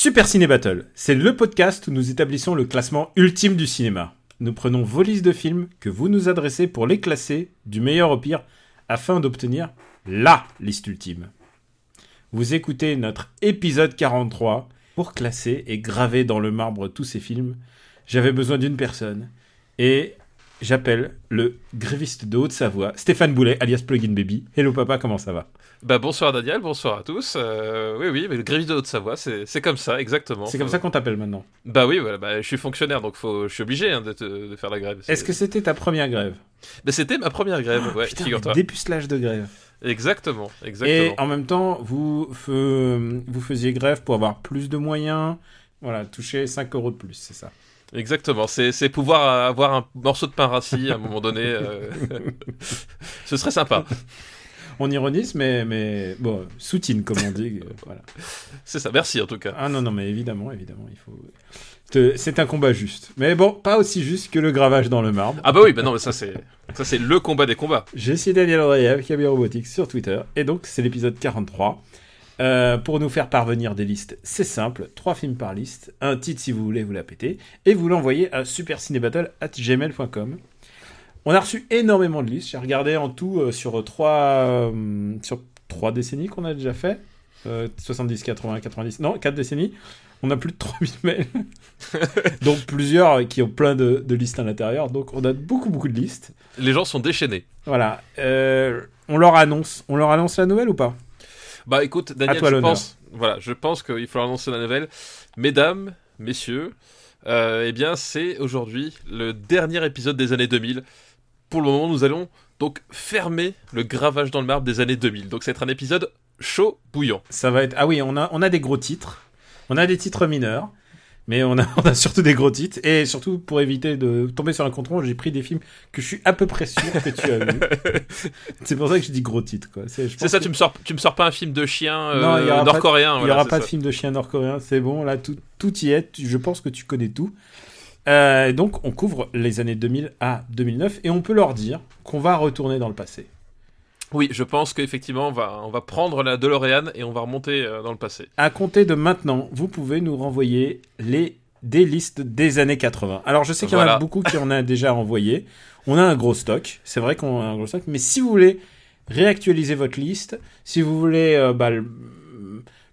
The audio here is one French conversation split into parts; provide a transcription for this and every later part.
Super Ciné Battle, c'est le podcast où nous établissons le classement ultime du cinéma. Nous prenons vos listes de films que vous nous adressez pour les classer du meilleur au pire afin d'obtenir LA liste ultime. Vous écoutez notre épisode 43 pour classer et graver dans le marbre tous ces films. J'avais besoin d'une personne et j'appelle le gréviste de Haute-Savoie, Stéphane Boulet, alias Plugin Baby. Hello papa, comment ça va? Bah bonsoir Daniel, bonsoir à tous. Euh, oui oui, mais le gréviste de Haute-Savoie, c'est comme ça, exactement. C'est comme ça qu'on t'appelle maintenant. Bah oui, voilà, bah, je suis fonctionnaire, donc faut, je suis obligé hein, de, te- de faire la grève. Est-ce que c'était ta première grève? Bah, c'était ma première grève, ouais, Putain, figure-toi. dépucelage de grève. Exactement, Et exactement. en même temps, vous, fe- vous faisiez grève pour avoir plus de moyens. Voilà, toucher 5 euros de plus, c'est ça? Exactement, c'est pouvoir avoir un morceau de pain rassis à un moment donné. euh, Ce serait sympa. On ironise, mais, mais bon, soutine, comme on dit. euh, voilà. C'est ça, merci en tout cas. Ah non, non, mais évidemment, évidemment, il faut. C'est un combat juste. Mais bon, pas aussi juste que le gravage dans le marbre. Ah bah oui, bah non, mais ça c'est ça c'est le combat des combats. Je suis Daniel Auréliev, Camille Robotics sur Twitter, et donc c'est l'épisode 43. Euh, pour nous faire parvenir des listes, c'est simple, trois films par liste, un titre si vous voulez vous la péter, et vous l'envoyez à supercinébattle@gmail.com. On a reçu énormément de listes, j'ai regardé en tout euh, sur trois euh, sur trois décennies qu'on a déjà fait, euh, 70, 80, 90, non, quatre décennies. On a plus de 3000 mails, donc plusieurs qui ont plein de, de listes à l'intérieur, donc on a beaucoup beaucoup de listes. Les gens sont déchaînés. Voilà. On leur annonce. On leur annonce la nouvelle ou pas? Bah écoute, Daniel, je pense, voilà, je pense qu'il faut annoncer la nouvelle. Mesdames, messieurs, euh, eh bien, c'est aujourd'hui le dernier épisode des années 2000. Pour le moment, nous allons donc fermer le gravage dans le marbre des années 2000. Donc, ça va être un épisode chaud, bouillant. Ça va être. Ah oui, on a, on a des gros titres. On a des titres mineurs. Mais on a, on a surtout des gros titres. Et surtout, pour éviter de tomber sur un contron, j'ai pris des films que je suis à peu près sûr que tu as vus. c'est pour ça que je dis gros titres. C'est ça, que- tu me sors, tu me sors pas un film de chien euh, Non, il y aura pas- nord-coréen. Il n'y voilà, aura pas de film de chien nord-coréen, c'est bon, là tout, tout y est, je pense que tu connais tout. Euh, donc on couvre les années 2000 à 2009 et on peut leur dire qu'on va retourner dans le passé. Oui, je pense qu'effectivement, on va, on va prendre la DeLorean et on va remonter euh, dans le passé. À compter de maintenant, vous pouvez nous renvoyer les des listes des années 80. Alors je sais qu'il y en a beaucoup qui en a déjà envoyé. On a un gros stock, c'est vrai qu'on a un gros stock, mais si vous voulez réactualiser votre liste, si vous voulez, euh, bah, le-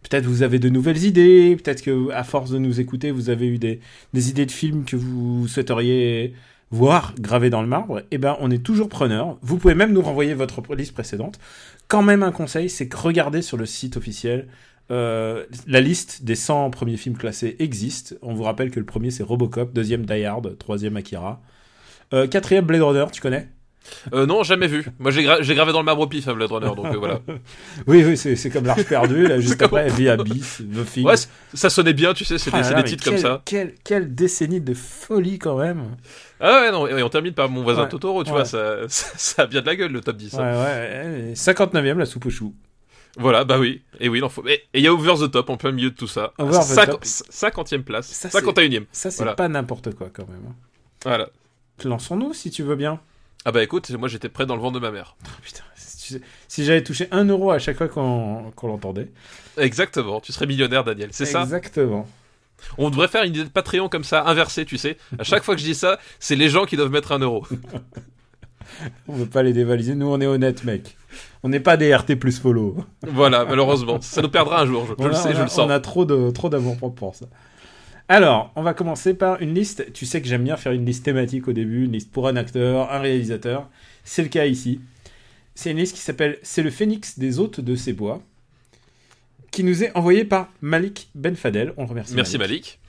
peut-être vous avez de nouvelles idées, peut-être que à force de nous écouter, vous avez eu des, des idées de films que vous souhaiteriez voir gravées dans le marbre, eh ben on est toujours preneur. Vous pouvez même nous renvoyer votre liste précédente. Quand même un conseil, c'est que regardez sur le site officiel euh, la liste des 100 premiers films classés existe. On vous rappelle que le premier c'est Robocop, deuxième Die Hard, troisième Akira, euh, quatrième Blade Runner, tu connais? Euh, non, jamais vu. Moi, j'ai gra- j'ai gravé dans le marbre au pif, hein, Blade Runner, donc euh, voilà. Oui, oui, c'est comme L'Arche perdue, là, juste comme- après The Abyss, The Thing. Ouais, ça sonnait bien, tu sais, c'est Ah des, c'est là, des titres comme ça. Quelle, quelle décennie de folie quand même. Ah ouais, non, et on termine par mon voisin Ouais. Totoro, tu Ouais. vois, ça, ça, ça a bien de la gueule le top 10. Ouais, hein. ouais. 59e, la soupe aux choux. Voilà, bah oui, et oui, il en faut. Et il y a Over the Top en plein milieu de tout ça. Over the Cinq- Top. 50e place, Ça, c'est- 51e. Ça, c'est Voilà. pas n'importe quoi quand même. hein. Voilà. Lançons-nous si tu veux bien. Ah bah écoute, moi j'étais prêt dans le ventre de ma mère. Oh, putain, si, j'avais touché 1 euro à chaque fois qu'on l'entendait. Exactement, tu serais millionnaire, Daniel, c'est ça? Exactement. On devrait faire une idée de Patreon comme ça, inversée, tu sais. À chaque fois que je dis ça, c'est les gens qui doivent mettre un euro. On veut pas les dévaliser. Nous, on est honnête, mec. On n'est pas des RT plus follow. voilà, malheureusement. Ça nous perdra un jour, je, le sais, je le sens. On a trop de trop d'amour propre pour ça. Alors, on va commencer par une liste. Tu sais que j'aime bien faire une liste thématique au début, une liste pour un acteur, un réalisateur. C'est le cas ici. C'est une liste qui s'appelle C'est le phénix des hôtes de ces bois, qui nous est envoyée par Malik Benfadel. On le remercie. Merci Malik.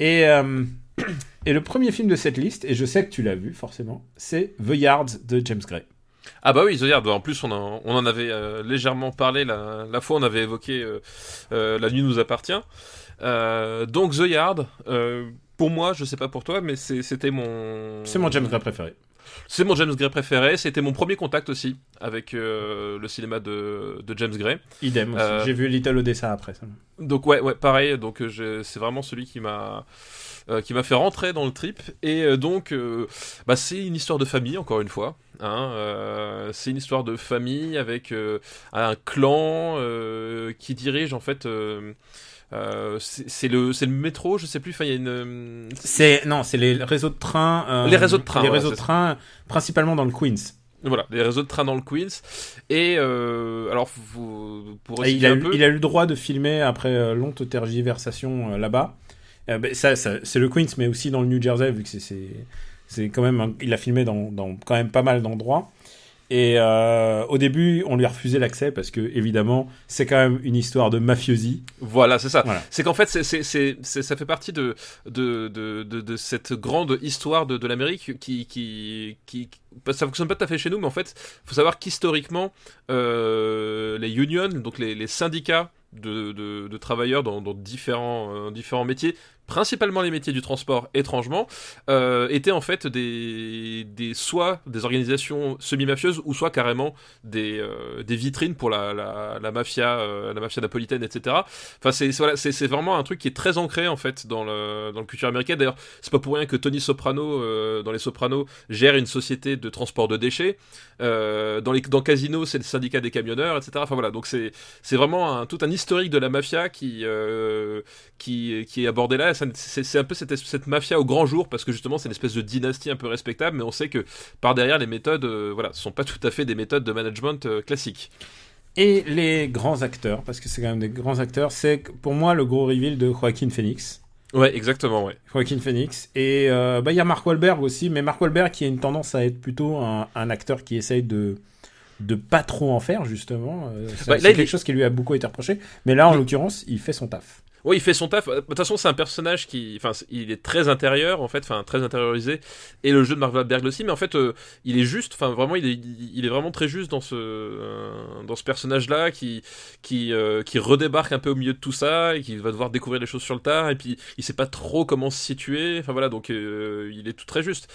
Et, euh, et le premier film de cette liste, et je sais que tu l'as vu forcément, c'est The Yard de James Gray. Ah bah oui, The Yard. En plus, on en, on en avait euh, légèrement parlé la, la fois, on avait évoqué euh, La nuit nous appartient. Euh, donc The Yard, euh, pour moi, je sais pas pour toi, mais c'était mon. C'est mon James Gray préféré. C'est mon James Gray préféré. C'était mon premier contact aussi avec euh, le cinéma de, de James Gray. Idem. Euh, J'ai vu Little Odessa après ça. Donc ouais, ouais, pareil. Donc c'est vraiment celui qui m'a euh, qui m'a fait rentrer dans le trip. Et donc, bah, c'est une histoire de famille encore une fois. Hein, euh, c'est une histoire de famille avec euh, un clan euh, qui dirige en fait. Euh, c'est le c'est le métro, je sais plus. Enfin, il y a une. euh, C'est non, c'est les réseaux de train. euh, Les réseaux de train, Les réseaux de ça. train, principalement dans le Queens. Voilà, les réseaux de train dans le Queens. Et euh, alors, vous, pour il, a un eu, peu, il a eu le droit de filmer après longue tergiversation là-bas. Ben, ça, ça- c'est le Queens, mais aussi dans le New Jersey, vu que c'est, c'est, c'est quand même, un- il a filmé dans, dans quand même pas mal d'endroits. Et euh, au début, on lui a refusé l'accès parce que évidemment, c'est quand même une histoire de mafiosi. Voilà, c'est ça. Voilà. C'est qu'en fait, c'est, c'est, c'est, c'est- ça fait partie de, de, de, de, de cette grande histoire de, l'Amérique qui, qui, qui, qui- ça fonctionne pas tout à fait chez nous, mais en fait, faut savoir qu'historiquement, euh, les unions, donc les, les syndicats de, de, travailleurs dans, dans différents, euh, différents métiers, principalement les métiers du transport étrangement, euh, étaient en fait des, des soit des organisations semi-mafieuses ou soit carrément des, euh, des vitrines pour la, la, mafia, la mafia napolitaine, etc. Enfin, c'est voilà, vraiment un truc qui est très ancré en fait dans le dans la culture américaine. D'ailleurs, c'est pas pour rien que Tony Soprano dans les Sopranos gère une société de transport de déchets. Dans les dans Casino, c'est le syndicat des camionneurs, etc. Enfin voilà, donc c'est vraiment tout un de la mafia qui euh, qui qui est abordé là. C'est un peu cette, cette mafia au grand jour parce que justement c'est une espèce de dynastie un peu respectable, mais on sait que par derrière les méthodes, euh, voilà, sont pas tout à fait des méthodes de management euh, classiques. Et les grands acteurs, parce que c'est quand même des grands acteurs, c'est pour moi le gros reveal de Joaquin Phoenix. Ouais, exactement, ouais. Joaquin Phoenix. Et euh, bah, il y a Mark Wahlberg aussi, mais Mark Wahlberg qui a une tendance à être plutôt un, un acteur qui essaye de de pas trop en faire justement. Euh, c'est Bah, c'est quelque est- chose qui lui a beaucoup été reproché. Mais là, en l'occurrence, il fait son taf. Ouais, il fait son taf. De toute façon, c'est un personnage qui, enfin, il est très intérieur, en fait, enfin, très intériorisé. Et le jeu de Mark Wahlberg aussi, mais en fait, euh, il est juste, enfin, vraiment, il est, il est vraiment très juste dans ce, euh, dans ce personnage-là, qui, qui, euh, qui redébarque un peu au milieu de tout ça, et qui va devoir découvrir les choses sur le tard, et puis il sait pas trop comment se situer. Enfin voilà, donc euh, il est tout très juste.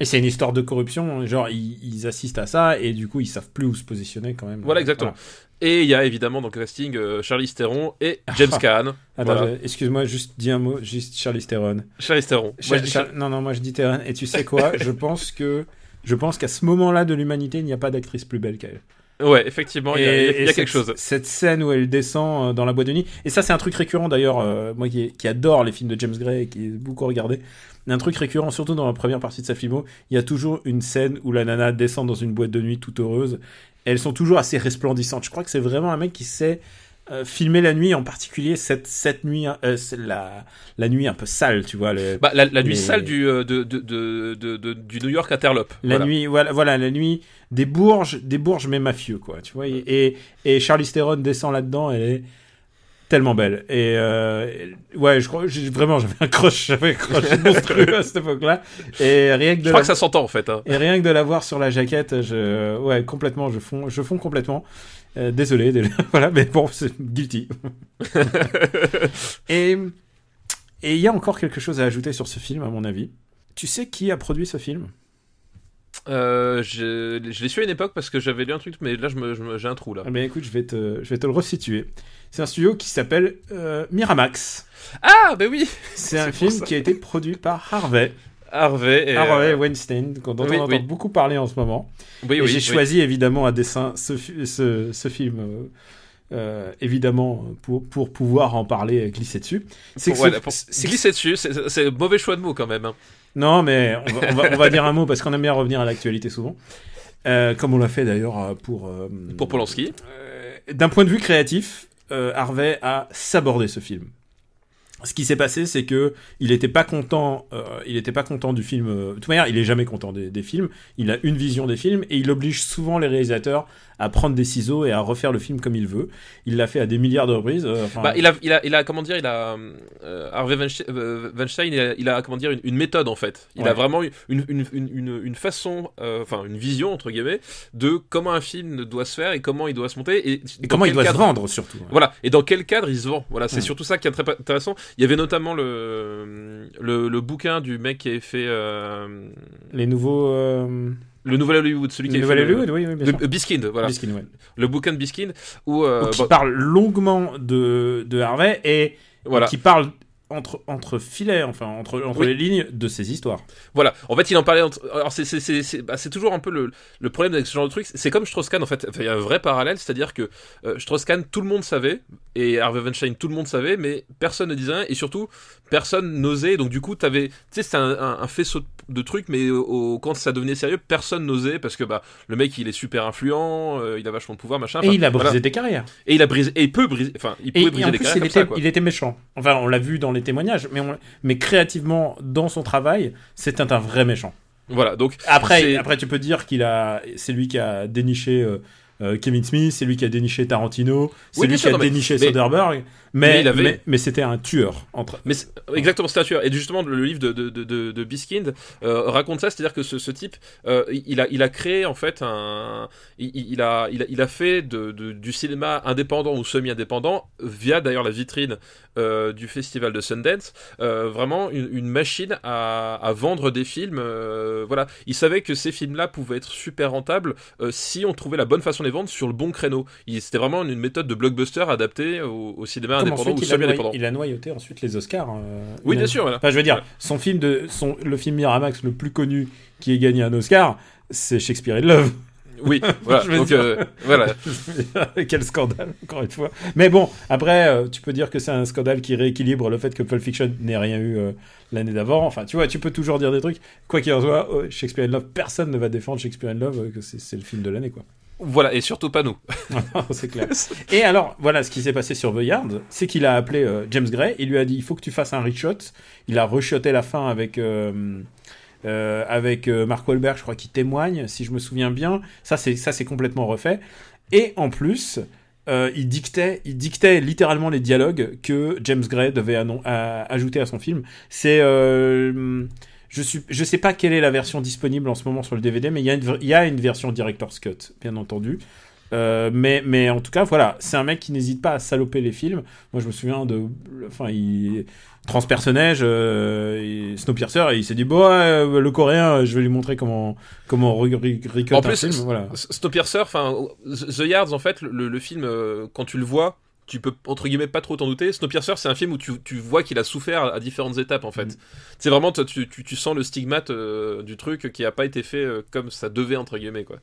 Et c'est une histoire de corruption, genre ils, ils assistent à ça et du coup ils savent plus où se positionner quand même. Voilà, exactement. Et il y a évidemment dans le casting euh, Charlize Theron et James Caan. Attends, Voilà. excuse-moi, juste dis un mot, juste Charlize Theron. Charlize Theron. Moi, Non, non, moi je dis Theron. Et tu sais quoi Je pense que je pense qu'à ce moment-là de l'humanité, il n'y a pas d'actrice plus belle qu'elle. Ouais, effectivement, il y a, il y a- il y a et quelque chose. Cette scène où elle descend euh, dans la boîte de nuit. Et ça, c'est un truc récurrent d'ailleurs. euh, moi qui, qui adore les films de James Gray et qui ai beaucoup regardé. Un truc récurrent, surtout dans la première partie de sa filmo. Il y a toujours une scène où la nana descend dans une boîte de nuit toute heureuse. Elles sont toujours assez resplendissantes. Je crois que c'est vraiment un mec qui sait euh, filmer la nuit, en particulier cette, cette nuit, euh, c'est la, la nuit un peu sale, tu vois. le- Bah, la, la nuit Les- sale du, euh, de, de, de, de- de- du New York Interlope. La Voilà. nuit, voilà, voilà, la nuit des bourges, des bourges mais mafieux, quoi. Tu vois. Et, et, et Charlize Theron descend là-dedans, elle est tellement belle. Et euh, ouais, je crois, vraiment, j'avais un crush, j'avais un crush monstrueux à cette époque-là. Et rien que de Je crois la- que ça s'entend en fait. Hein. et rien que de la voir sur la jaquette, je, ouais, complètement, je fonds, je fonds complètement. Euh, désolé, désolé, voilà, mais bon, c'est guilty. et et il y a encore quelque chose à ajouter sur ce film, à mon avis. Tu sais qui a produit ce film? Euh, je je l'ai su à une époque parce que j'avais lu un truc, mais là je me- je me- j'ai un trou là. Eh bien, écoute, je vais te, je vais te le resituer. C'est un studio qui s'appelle euh, Miramax. Ah, bah oui C'est un film ça. qui a été produit par Harvey. Harvey. Et, Harvey euh, Weinstein, dont oui, on entend oui. beaucoup parler en ce moment. oui, Et oui, j'ai choisi évidemment à dessein ce, fi- ce, ce film, euh, évidemment, pour, pour pouvoir en parler glisser dessus. C'est voilà, pour glisser dessus, c'est- c'est un mauvais choix de mots quand même. hein. Non, mais on va, on va- on va dire un mot parce qu'on aime bien revenir à l'actualité souvent. Euh, comme on l'a fait d'ailleurs euh, pour... euh, Pour Polanski. Euh, D'un point de vue créatif, Harvey a sabordé ce film. Ce qui s'est passé, c'est que il était pas content. il était pas content du film. de toute manière, il est jamais content des, des films. Il a une vision des films et il oblige souvent les réalisateurs à prendre des ciseaux et à refaire le film comme il veut. Il l'a fait à des milliards de reprises. euh, Bah, il a, il a, il a, comment dire, il a, euh, Harvey Weinstein, euh, Weinstein, il a, il a, comment dire, une, une méthode en fait. Il a vraiment une, une, une, façon, enfin, une vision entre guillemets de comment un film doit se faire et comment il doit se monter et, comment il doit cadre- se vendre surtout. Voilà, et dans quel cadre il se vend. Voilà, c'est Ouais. surtout ça qui est très intéressant. Il y avait notamment le, le, le bouquin du mec qui avait fait Les nouveaux. Le Nouvel Hollywood, celui qui nouvel fait le- Hollywood, oui, oui, bien sûr. Biskind, voilà. Biskin, ouais. Le bouquin de Biskind où, euh, qui bon, parle longuement de, de Harvey et voilà. qui parle entre, entre filets, enfin entre, entre Oui. les lignes de ses histoires. Voilà, en fait, il en parlait. Entre... Alors, c'est c'est- c'est- c'est bah, c'est toujours un peu le, le problème avec ce genre de truc. C'est comme Strauss-Kahn, en fait. Enfin, il y a un vrai parallèle, c'est-à-dire que euh, Strauss-Kahn, tout le monde savait, et Harvey Weinstein, tout le monde savait, mais personne ne disait rien, et surtout, personne n'osait. Donc, du coup, t'avais. Tu sais, c'était un, un- un faisceau de, de trucs, mais au, au- quand ça devenait sérieux, personne n'osait, parce que bah, le mec, il est super influent, euh, il a vachement de pouvoir, machin. et il a brisé voilà. des carrières. Et il a brisé. Et il peut briser. Enfin, il pouvait et briser en des plus, carrières il comme était, ça, quoi. il était méchant. Enfin, on l'a vu dans les témoignages, mais, on- mais créativement, dans son travail, c'était un vrai méchant. Voilà, donc. Après, après tu peux dire qu'il a, c'est lui qui a déniché euh, euh, Kevin Smith, c'est lui qui a déniché Tarantino, c'est Oui, lui qui sûr, a non, déniché mais- Soderbergh, mais, mais il avait- mais, mais c'était un tueur. Entre... Mais c'est- exactement, c'est un tueur. Et justement, le livre de, de, de, de, Biskind euh, raconte ça, c'est-à-dire que ce, ce type, euh, il, a, il a créé en fait un. Il, il a, il, a, il a fait de, de- du cinéma indépendant ou semi-indépendant, via d'ailleurs la vitrine euh, du festival de Sundance, euh, vraiment une, une machine à, à vendre des films. euh, voilà. Il savait que ces films-là pouvaient être super rentables euh, si on trouvait la bonne façon de les vendre sur le bon créneau. C'était vraiment une, une méthode de blockbuster adaptée au, au cinéma indépendant ensuite, ou il, a noyé- semi-indépendant. il a noyauté ensuite les Oscars. euh, Oui, bien sûr. Voilà. Enfin, je veux dire, son film de, son, le film Miramax le plus connu qui ait gagné un Oscar, c'est Shakespeare in Love. Oui, voilà. Je veux Donc dire. euh, voilà. Quel scandale, encore une fois. Mais bon, après, euh, tu peux dire que c'est un scandale qui rééquilibre le fait que Pulp Fiction n'ait rien eu euh, l'année d'avant. Enfin, tu vois, tu peux toujours dire des trucs. Quoi qu'il en soit, euh, Shakespeare in Love, personne ne va défendre Shakespeare in Love, que c'est le film de l'année, quoi. Voilà, et surtout pas nous. c'est clair. Et alors, voilà, ce qui s'est passé sur The Yard, c'est qu'il a appelé euh, James Gray, il lui a dit, il faut que tu fasses un reshot. Il a reshoté la fin avec... euh, euh, avec euh, Mark Wahlberg, je crois qu'il témoigne, si je me souviens bien. Ça, c'est ça, c'est complètement refait. Et en plus, euh, il dictait, il dictait littéralement les dialogues que James Gray devait ajouter à son film. C'est, euh, je suis, je sais pas quelle est la version disponible en ce moment sur le DVD, mais il y a une, il y a une version director's cut, bien entendu. Euh, mais, mais en tout cas, voilà, c'est un mec qui n'hésite pas à saloper les films. Moi, je me souviens de, enfin, il transpersonnage, euh, Snowpiercer, et il s'est dit bon, ouais, le coréen, je vais lui montrer comment comment re- re- recut En un plus, film, voilà. Snowpiercer, enfin, The Yards, en fait, le, le film, euh, quand tu le vois, tu peux entre guillemets pas trop t'en douter. Snowpiercer, c'est un film où tu, tu vois qu'il a souffert à, différentes étapes en fait. Mm. C'est vraiment tu, tu, tu sens le stigmate euh, du truc qui a pas été fait euh, comme ça devait entre guillemets quoi.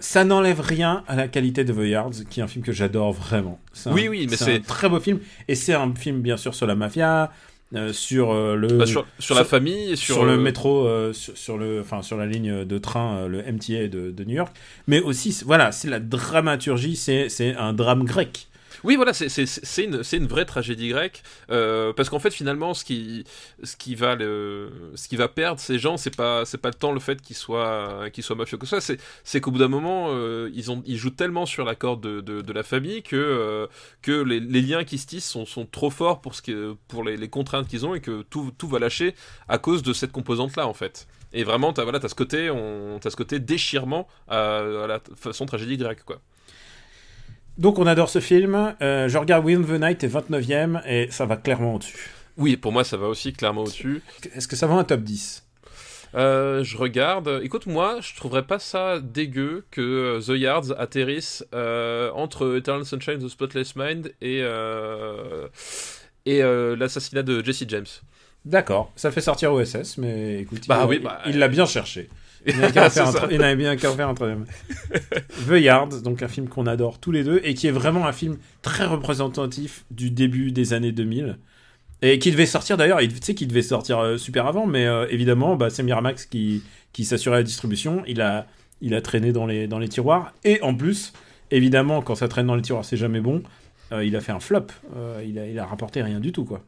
Ça n'enlève rien à la qualité de The Yards, qui est un film que j'adore vraiment. un- Oui, oui, mais c'est un très beau film, et c'est un film bien sûr sur la mafia, euh, sur euh, le Bah, sur, sur la famille, sur, sur, le métro, euh, sur, le, enfin sur la ligne de train, le MTA de, de New York, mais aussi, voilà, c'est la dramaturgie, c'est c'est un drame grec. Oui, voilà, c'est- une, vraie tragédie grecque, euh, parce qu'en fait, finalement, ce qui, va perdre ces gens, c'est pas, tant le fait qu'ils soient, mafieux que ça, c'est, qu'au bout d'un moment, euh, ils jouent tellement sur la corde de, la famille que, euh, les, liens qui se tissent sont, trop forts pour les, contraintes qu'ils ont et que tout, va lâcher à cause de cette composante-là, en fait. Et vraiment, t'as voilà, as ce côté, déchirement à, à la façon tragédie grecque, quoi. Donc on adore ce film, euh, je regarde Win the Night est 29ème, et ça va clairement au-dessus. Oui, pour moi, ça va aussi clairement au-dessus. Est-ce que ça va un top 10 Euh, je regarde. Écoute, moi, je trouverais pas ça dégueu que euh, The Yards atterrisse euh, entre Eternal Sunshine of the Spotless Mind et, et l'assassinat de Jesse James. D'accord, ça fait sortir OSS, mais écoute, Bah il, oui, bah, il l'a bien cherché. Il n'avait qu'à en n'avait bien qu'à en faire un troisième. The Yard, donc un film qu'on adore tous les deux et qui est vraiment un film très représentatif du début des années 2000 et qui devait sortir d'ailleurs, il- tu sais qu'il devait sortir euh, super avant, mais euh, évidemment, bah, c'est Miramax qui, qui s'assurait la distribution. Il a, il a traîné dans les, dans les tiroirs et en plus, évidemment, quand ça traîne dans les tiroirs, c'est jamais bon. Euh, il a fait un flop. Euh, il, a, il a rapporté rien du tout, quoi.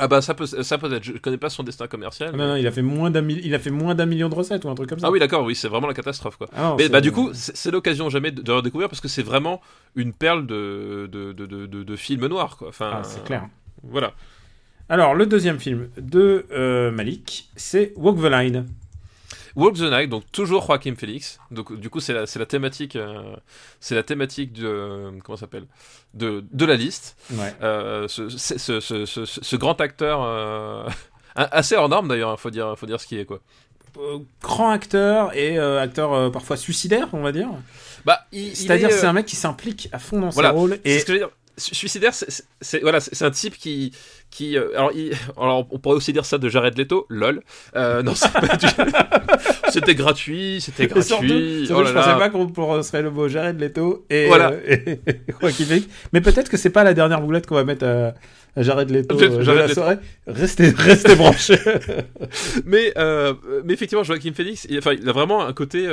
Ah bah ça peut, ça peut être. Je connais pas son destin commercial. Ah non, non, il a fait moins d'un il a fait moins d'un million de recettes ou un truc comme ça. Ah oui, d'accord, oui, c'est vraiment la catastrophe, quoi. Ah non, Mais bah du coup, c'est l'occasion jamais de, de redécouvrir parce que c'est vraiment une perle de de, de, de, de- de film noir, quoi. Enfin, Ah, c'est clair. Voilà. Alors, le deuxième film de euh, Malik, c'est Walk the Line. Walk the Night, donc toujours Joaquin Phoenix. Donc du coup, c'est la, c'est la thématique, euh, c'est la thématique de euh, comment s'appelle? De, de la liste. Ouais. Euh, ce, ce, ce, ce, grand acteur assez hors norme d'ailleurs, faut dire, faut dire ce qui est quoi. Grand acteur et acteur parfois suicidaire, on va dire. Bah, C'est-à-dire, est, c'est un mec qui s'implique à fond dans Voilà, ses rôles. Et ce que je veux dire. Su- Suicidaire, c'est- voilà, c'est un type qui qui euh, alors, il- alors on pourrait aussi dire ça de Jared Leto, lol. Euh, non, c'était gratuit, c'était surtout, gratuit. surtout, oh là je pensais là. pas qu'on prononcerait le mot Jared Leto et, Voilà. euh, et. Mais peut-être que c'est pas la dernière boulette qu'on va mettre à, à Jared Leto Jared de la soirée. Restez, restez branchés. Mais euh, mais effectivement, Joaquin Phoenix, il, enfin, il a vraiment un côté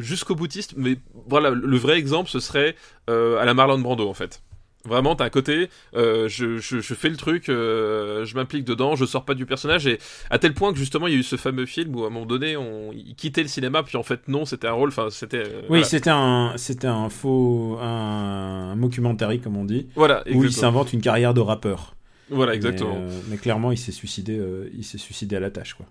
jusqu'au boutiste. Mais voilà, le vrai exemple, ce serait à la Marlon Brando en fait. Vraiment, t'as un côté, euh, je, je, je fais le truc, euh, je m'implique dedans, je sors pas du personnage, et à tel point que justement, il y a eu ce fameux film où à un moment donné, on, il quittait le cinéma, puis en fait, non, c'était un rôle, enfin, c'était. euh, Oui, voilà. c'était un, c'était un faux, un, un mockumentary comme on dit, Voilà, où il exactement. s'invente une carrière de rappeur. Voilà, exactement. Mais, mais clairement, il s'est suicidé, il s'est suicidé à la tâche, quoi.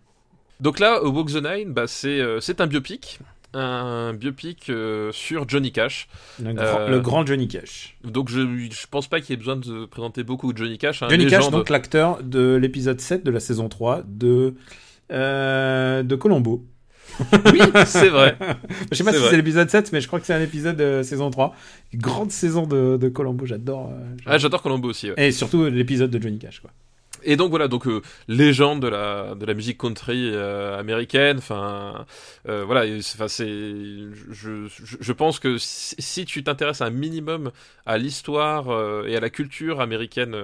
Donc là, Walk the Nine, bah, c'est euh, c'est un biopic, un biopic euh, sur Johnny Cash. Le, grand, Euh, le grand Johnny Cash. Donc je, je pense pas qu'il y ait besoin de présenter beaucoup Johnny Cash. hein, Johnny Cash, donc l'acteur de l'épisode 7 de la saison 3 de, euh, de Colombo. Oui, c'est vrai. Je sais pas si c'est l'épisode 7, mais je crois que c'est un épisode de saison 3. Grande saison de, de Colombo, j'adore. j'adore. Ah, j'adore Colombo aussi. ouais. Et surtout l'épisode de Johnny Cash, quoi. Et donc voilà, donc euh, légende de la de la musique country euh, américaine. Enfin, euh, voilà, c'est- je, je pense que si, si tu t'intéresses un minimum à l'histoire euh, et à la culture américaine,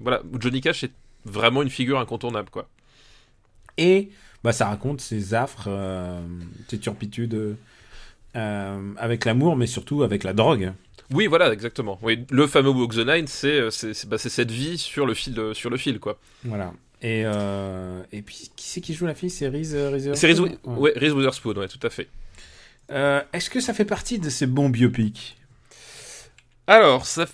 voilà, Johnny Cash est vraiment une figure incontournable, quoi. Et bah, ça raconte ses affres, ses turpitudes avec l'amour, mais surtout avec la drogue. Oui, voilà, exactement. Oui, le fameux Walk the Nine, c'est euh, c'est bah, c'est cette vie sur le fil de- sur le fil, quoi. Voilà. Et, euh, et puis, qui c'est qui joue la fille? C'est Reese, euh, Reese C'est Reese, Witherspoon? Wi- ouais, Reese Witherspoon, ouais, tout à fait. Euh, Est-ce que ça fait partie de ces bons biopics? Alors, ça.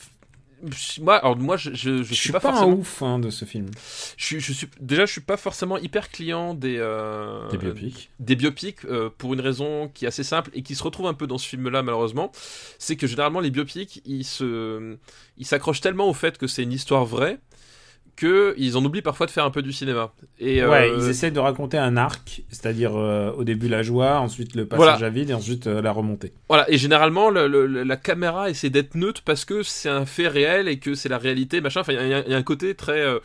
Moi, alors moi, je, je, je Je suis suis pas, pas, un forcément. ouf hein, de ce film. Je, je suis déjà, je suis pas forcément hyper client des euh, Des biopics. des biopics euh, pour une raison qui est assez simple et qui se retrouve un peu dans ce film-là malheureusement, c'est que généralement les biopics ils se ils s'accrochent tellement au fait que c'est une histoire vraie que ils en oublient parfois de faire un peu du cinéma. Et euh, Ouais, ils essaient de raconter un arc, c'est-à-dire euh, au début la joie, ensuite le passage Voilà. à vide et ensuite euh, la remontée. Voilà, et généralement, le- le- la caméra essaie d'être neutre parce que c'est un fait réel et que c'est la réalité, machin. Enfin, il y, a- il y a un côté très, euh,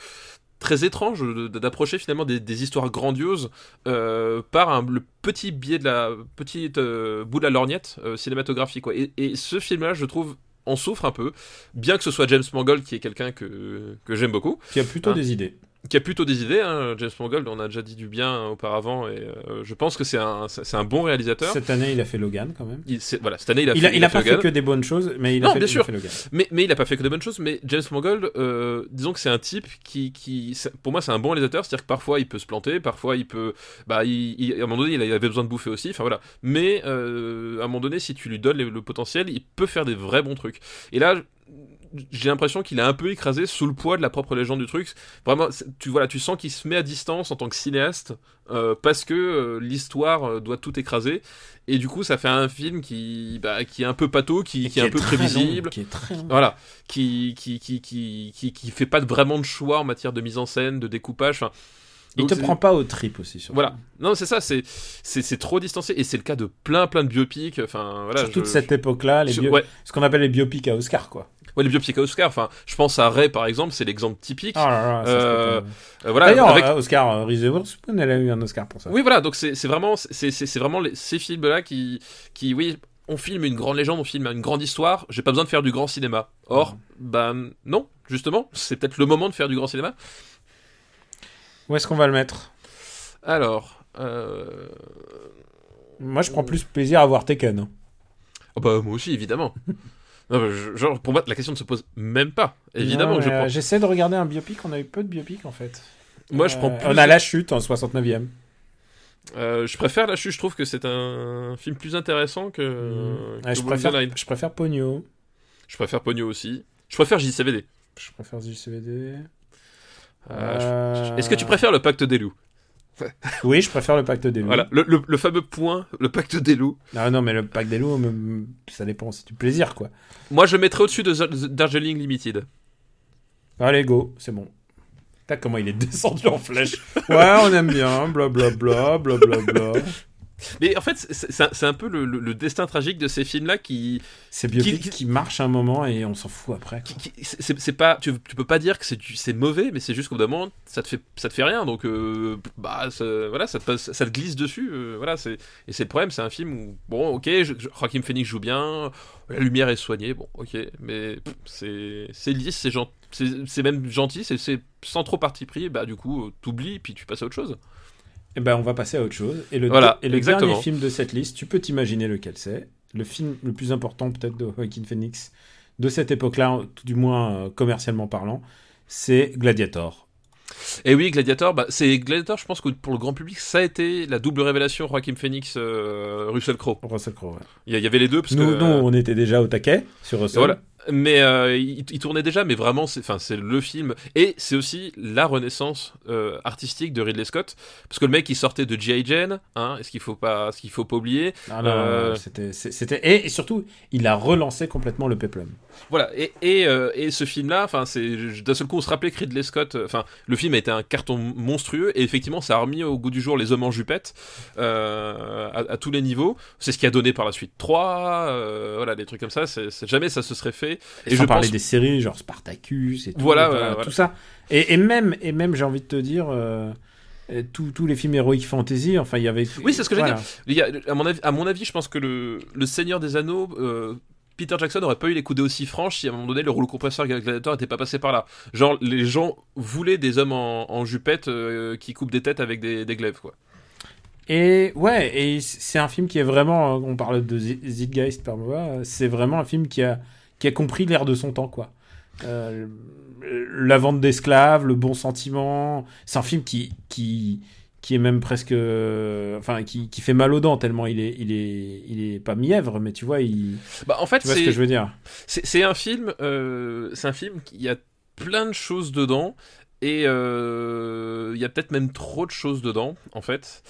très étrange d'approcher finalement des, des histoires grandioses euh, par un- le petit biais de la petite euh, bout de la lorgnette euh, cinématographique. Quoi. Et, et ce film-là, je trouve, en souffre un peu, bien que ce soit James Mangold qui est quelqu'un que, que j'aime beaucoup, Qui a plutôt Hein des idées. Qui a plutôt des idées. hein. James Mangold, on a déjà dit du bien auparavant, et euh, je pense que c'est un, c'est un bon réalisateur. Cette année, il a fait Logan quand même. Il, voilà, cette année, il a Il fait, a, il a pas Logan. fait que des bonnes choses, mais il a Non, fait, bien il a sûr. fait Logan. Mais, mais il a pas fait que de bonnes choses. Mais James Mangold, euh, disons que c'est un type qui, pour moi, c'est un bon réalisateur. C'est-à-dire que parfois il peut se planter, parfois il peut, bah, il, il- à un moment donné, il avait besoin de bouffer aussi. Enfin voilà. Mais euh, à un moment donné, si tu lui donnes le, le potentiel, il peut faire des vrais bons trucs. Et là. J'ai l'impression qu'il a un peu écrasé sous le poids de la propre légende du truc. Vraiment, tu voilà, tu sens qu'il se met à distance en tant que cinéaste euh, parce que euh, l'histoire euh, doit tout écraser. Et du coup, ça fait un film qui, bah, qui est un peu pâteau, qui, est un peu prévisible. long, qui est très long. Voilà, qui qui, qui, qui, fait pas vraiment de choix en matière de mise en scène, de découpage. Enfin, Il te prend pas au trip aussi. Surtout. Voilà, non, c'est ça, c'est c'est trop distancé et c'est le cas de plein plein de biopics. Enfin, voilà, Surtout je- de cette époque-là, les je- bio- ouais, ce qu'on appelle les biopics à Oscar, quoi. Ouais, les biopics à Oscar. Enfin, je pense à Ray par exemple, c'est l'exemple typique. Ah là là, ça, Euh, Euh, voilà, D'ailleurs, avec- euh, Oscar, Reese Witherspoon, elle a eu un Oscar pour ça. Oui, voilà, donc c'est vraiment, c'est vraiment les- ces films-là qui, qui, oui, on filme une grande légende, on filme une grande histoire, j'ai pas besoin de faire du grand cinéma. Or, bah non, justement, c'est peut-être le moment de faire du grand cinéma. Où est-ce qu'on va le mettre? Alors, euh... Moi, je prends plus plaisir à voir Taken. hein. oh bah moi aussi, évidemment. Non, genre, pour moi, la question ne se pose même pas. Évidemment Non, que je mais, euh, prends. J'essaie de regarder un biopic, on a eu peu de biopics en fait. Moi, je Euh, prends plus. On a La Chute en 69e. Euh, je préfère La Chute, je trouve que c'est un film plus intéressant que. Que je, préfère, je préfère Pogno. Je préfère Pogno aussi. Je préfère JCVD. Je préfère JCVD. Euh, Euh, Est-ce que tu préfères le pacte des loups? Oui, je préfère le pacte des loups. Voilà, le, le- le fameux point, le pacte des loups. Ah non, mais le pacte des loups, ça dépend, c'est du plaisir quoi. Moi, je le mettrais au-dessus de Darjeeling Limited. Allez, go, c'est bon. Tac, comment il est descendu en flèche. Ouais, on aime bien, blablabla, blablabla. Mais en fait, c'est un, peu le, le- le destin tragique de ces films-là qui, C'est biopic Qui- qui, marche un moment et on s'en fout après. c'est pas, tu, tu peux pas dire que c'est mauvais, mais c'est juste qu'au bout d'un moment, ça te fait, ça te fait rien. Donc, euh, bah, ça- voilà, ça te, passe- ça te glisse dessus. euh, voilà, c'est et c'est le problème. C'est un film où, bon, ok, je, je- Joaquin Phoenix joue bien, la lumière est soignée, bon, ok, mais c'est c'est lisse, c'est gentil, c'est même gentil, c'est- c'est sans trop parti pris. Bah, du coup, euh, t'oublies, puis tu passes à autre chose. Et ben, on va passer à autre chose. Et le, Voilà, et le exactement. dernier film de cette liste, tu peux t'imaginer lequel c'est? Le film le plus important peut-être de Joaquin Phoenix de cette époque-là, du moins euh, commercialement parlant, c'est Gladiator. Et oui, Gladiator, bah, c'est Gladiator, je pense que pour le grand public, ça a été la double révélation Joaquin Phoenix, euh, Russell Crowe. Russell Crowe. ouais. Il y, avait les deux parce Nous, que nous, on était déjà au taquet sur Russell. voilà. Mais euh, il, il tournait déjà, mais vraiment, c'est, enfin, c'est le film et c'est aussi la renaissance euh, artistique de Ridley Scott, parce que le mec il sortait de G.I. Jane, hein, est-ce qu'il faut pas, ce qu'il faut pas oublier? Ah non, Euh, c'était, c'était et, et surtout, il a relancé complètement le peplum. Voilà, et, et, et ce film-là, enfin, c'est d'un seul coup, on se rappelait que Ridley Scott, enfin, le film a été un carton monstrueux, et effectivement, ça a remis au goût du jour les hommes en jupette à, à tous les niveaux. C'est ce qui a donné par la suite 3, euh, voilà, des trucs comme ça. C'est- jamais ça se serait fait. Et, Et je je parlais pense- des séries genre Spartacus et tout, Voilà, voilà, ouais, voilà. tout ça. Et, et même, et même j'ai envie de te dire, euh, tous les films Heroic Fantasy, enfin, il y avait. Oui, c'est ce que. Il y a- à, mon avis, à mon avis, je pense que le, le Seigneur des Anneaux, euh, Peter Jackson aurait pas eu les coups aussi franches si à un moment donné le rouleau compresseur Gladiator était pas passé par là. Genre, les gens voulaient des hommes en, en jupette euh, qui coupent des têtes avec des, des glaives, quoi. Et ouais, et c'est un film qui est vraiment, euh, on parle de Zeitgeist par moi, c'est vraiment un film qui a, qui a compris l'air de son temps, quoi. Euh, la vente d'esclaves, le bon sentiment, c'est un film qui, qui, qui est même presque, euh, enfin, qui, qui fait mal aux dents tellement il est, il est, il est pas mièvre, mais tu vois, il, Bah, en fait, tu vois ce que je veux dire. c'est un film, euh, c'est un film qui a plein de choses dedans. Et euh, il y a peut-être même trop de choses dedans, en fait.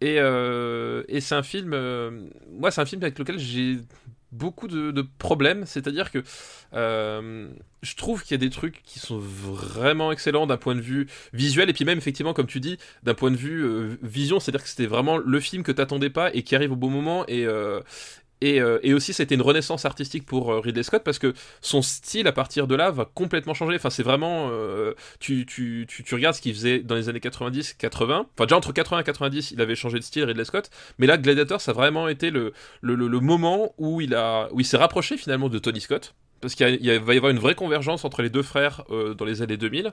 Et, et c'est un film, moi, c'est un film avec lequel j'ai beaucoup de, problèmes. C'est-à-dire que euh, je trouve qu'il y a des trucs qui sont vraiment excellents d'un point de vue visuel, et puis même, effectivement, comme tu dis, d'un point de vue euh, vision, c'est-à-dire que c'était vraiment le film que t'attendais pas et qui arrive au bon moment. Et, euh, et, euh, et aussi, c'était une renaissance artistique pour euh, Ridley Scott parce que son style à partir de là va complètement changer. Enfin, c'est vraiment. euh, tu, tu, tu, regardes ce qu'il faisait dans les années 90, 80. Enfin, déjà entre 80 et 90, il avait changé de style, Ridley Scott. Mais là, Gladiator, ça a vraiment été le, le, le, moment où il, a, où il s'est rapproché finalement de Tony Scott. Parce qu'il va y avoir une vraie convergence entre les deux frères dans les années 2000.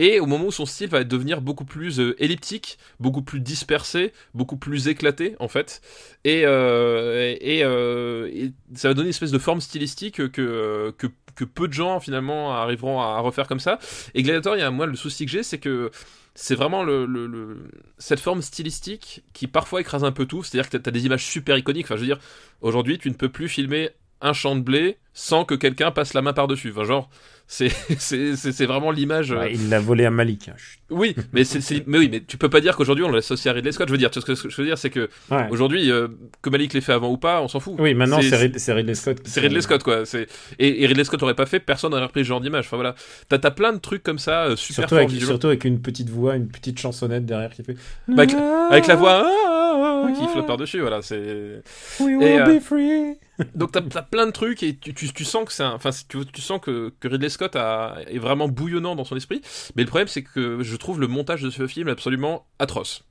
Et au moment où son style va devenir beaucoup plus euh, elliptique, beaucoup plus dispersé, beaucoup plus éclaté en fait, et, euh, euh, ça va donner une espèce de forme stylistique que, peu de gens finalement arriveront à refaire comme ça. Et Gladiator, il y a moi le souci que j'ai, c'est que c'est vraiment cette forme stylistique qui parfois écrase un peu tout, c'est-à-dire que tu as des images super iconiques, enfin je veux dire, aujourd'hui tu ne peux plus filmer un champ de blé sans que quelqu'un passe la main par-dessus, enfin genre, c'est c'est- c'est- c'est vraiment l'image... euh, Ouais, il l'a volé à Malik. hein. Oui, mais c'est, c'est- mais oui, mais tu peux pas dire qu'aujourd'hui on l'associe à Ridley Scott. Je veux dire, ce que je veux dire, c'est que Ouais. aujourd'hui, euh, que Malik l'ait fait avant ou pas, on s'en fout. Oui, maintenant C'est- c'est Rid- c'est Ridley Scott. C'est Ridley Scott, quoi. C'est et, et Ridley Scott aurait pas fait, personne n'aurait repris ce genre d'image. Enfin voilà, t'as, t'as plein de trucs comme ça, euh, super Surtout avec, surtout avec une petite voix, une petite chansonnette derrière qui fait. Bah, avec, avec la voix qui flotte par dessus. Voilà, c'est. We will euh, be free. Donc t'as, t'as plein de trucs et tu, tu, tu sens que c'est, enfin tu, tu sens que, que Ridley Scott a, est vraiment bouillonnant dans son esprit. Mais le problème c'est que je trouve le montage de ce film absolument atroce.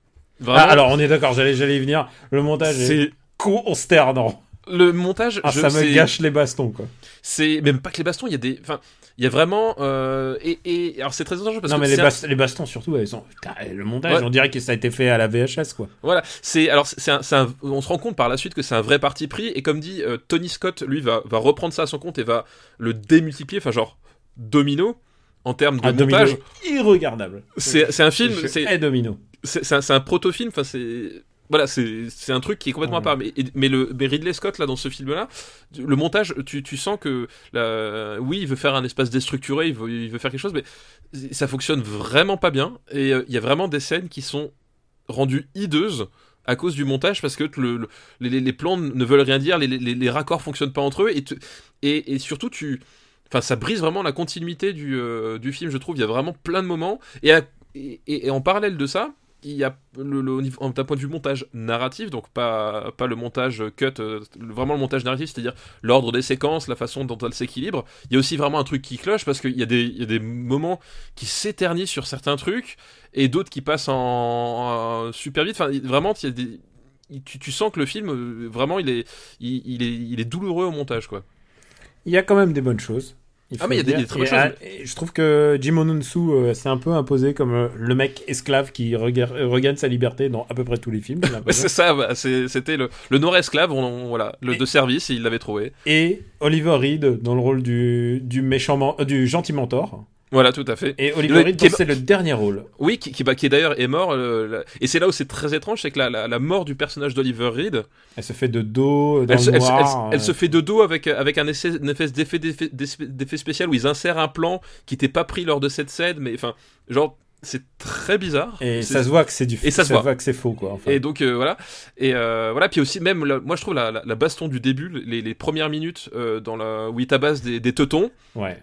Ah, alors on est d'accord, j'allais j'allais y venir. Le montage est, c'est consternant. le montage, Ah, je- ça me gâche les bastons, quoi. C'est même pas que les bastons, il y a des, enfin, il y a vraiment, euh, et, et alors c'est très étrange parce non, que mais les, un- les bastons, surtout, elles sont... Putain, le montage, Ouais. on dirait que ça a été fait à la VHS, quoi. Voilà, c'est alors c'est un, on se rend compte par la suite que c'est un vrai parti pris et comme dit euh, Tony Scott, lui va va reprendre ça à son compte et va le démultiplier, enfin genre domino en termes de Un domino montage. irregardable. C'est c'est un film, c'est domino. c'est c'est un, c'est un proto-film, enfin c'est voilà, c'est un truc qui est complètement à part. Mais, mais le mais Ridley Scott là dans ce film-là, le montage, tu, tu sens que oui, il veut faire un espace déstructuré, il veut, il veut faire quelque chose, mais ça fonctionne vraiment pas bien. Et euh, il y a vraiment des scènes qui sont rendues hideuses à cause du montage parce que le, le- les, les- plans ne veulent rien dire, les, les, les raccords fonctionnent pas entre eux et, te- et, et surtout tu, enfin ça brise vraiment la continuité du, euh, du film, je trouve. Il y a vraiment plein de moments et, à- et, et- et en parallèle de ça, il y a le, le- d'un point de vue montage narratif, donc pas, pas le montage cut, euh, vraiment le montage narratif, c'est-à-dire l'ordre des séquences, la façon dont elles s'équilibrent. Il y a aussi vraiment un truc qui cloche parce qu'il y, a des- y a des moments qui s'éternisent sur certains trucs et d'autres qui passent en, super vite. Enfin, vraiment, il y a des, tu, tu sens que le film, euh, vraiment, il est, il est, il est douloureux au montage, quoi. Il y a quand même des bonnes choses. Ah, mais il y a des- des très bonnes choses, je trouve que Jim Onunsu euh, s'est un peu imposé comme euh, le mec esclave qui rega- euh, regagne sa liberté dans à peu près tous les films. c'est ça, bah, c'était le, le Nord-esclave, on, on- voilà, le Et- de service, et il l'avait trouvé. et Oliver Reed dans le rôle du, du méchant, euh, du gentil mentor. Voilà, tout à fait. Et Oliver Reed, c'est le dernier rôle. Oui, qui, qui, bah, qui d'ailleurs est mort. euh, la- Et c'est là où c'est très étrange, c'est que la, la, la mort du personnage d'Oliver Reed, Elle se fait de dos, dans elle, se- le elle se- elle se- noir. elle euh, se fait de dos avec, avec un essai, une espèce d'effet, d'effet, d'effet spécial où ils insèrent un plan qui n'était pas pris lors de cette scène, mais enfin, genre, c'est très bizarre. Et ça se voit que c'est du Et ça se voit. que c'est faux, quoi. enfin. Et donc euh, voilà, et euh, voilà, puis aussi même, la- moi je trouve la, la, la baston du début, les, les premières minutes euh, dans la, où il tabasse des, des teutons, Ouais.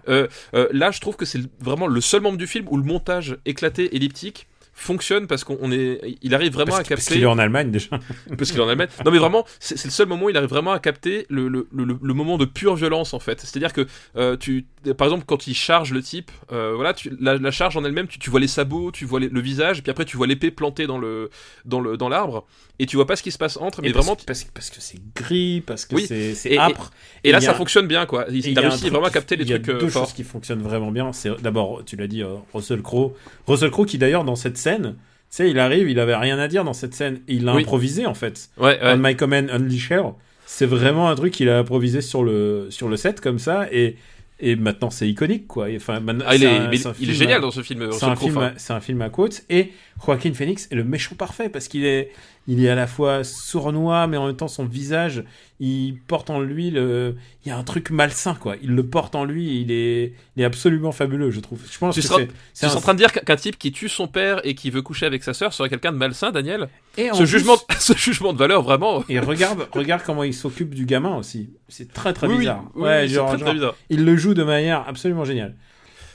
Là, je trouve que c'est vraiment le seul membre du film où le montage éclaté, elliptique, fonctionne parce qu'on on est, il arrive vraiment Parce, à que- parce capter, qu'il est en Allemagne déjà. parce qu'il est en Allemagne. Non, mais vraiment, c'est le seul moment où il arrive vraiment à capter le, le, le, le moment de pure violence en fait. C'est-à-dire que euh, tu, par exemple, quand il charge le type, euh, voilà, tu, la, la charge en elle-même, tu, tu vois les sabots, tu vois les- le visage, puis après tu vois l'épée plantée dans le dans le dans l'arbre, et tu vois pas ce qui se passe entre, mais Et vraiment. Parce, parce que c'est gris, parce que Oui. c'est Et- âpre. Et là, ça fonctionne bien, quoi. Il, il a réussi vraiment à capter les Il y a trucs euh, deux forts. choses qui fonctionnent vraiment bien. C'est d'abord, tu l'as dit, Russell Crowe. Russell Crowe qui d'ailleurs dans cette scène, tu sais, il arrive, il avait rien à dire dans cette scène, et il l'a Oui. improvisé en fait. Ouais, ouais. On My Command Unleash Hell, c'est vraiment un truc qu'il a improvisé sur le sur le set comme ça, et et maintenant c'est iconique quoi. Enfin, Ah, il est, un- mais c'est un il est film génial à- dans ce film. C'est un, film, un film à quotes et Joaquin Phoenix est le méchant parfait parce qu'il est, il est à la fois sournois mais en même temps son visage, il porte en lui le, il y a un truc malsain quoi. Il le porte en lui, et il est, il est absolument fabuleux je trouve. Je pense Tu que seras- c'est, Tu un- en train de dire qu'un type qui tue son père et qui veut coucher avec sa sœur serait quelqu'un de malsain, Daniel? Et ce plus- jugement, ce jugement de valeur, vraiment. Et regarde, regarde comment il s'occupe du gamin aussi. C'est très très Oui, bizarre. oui, ouais, genre, très, genre, très bizarre. il le joue de manière absolument géniale.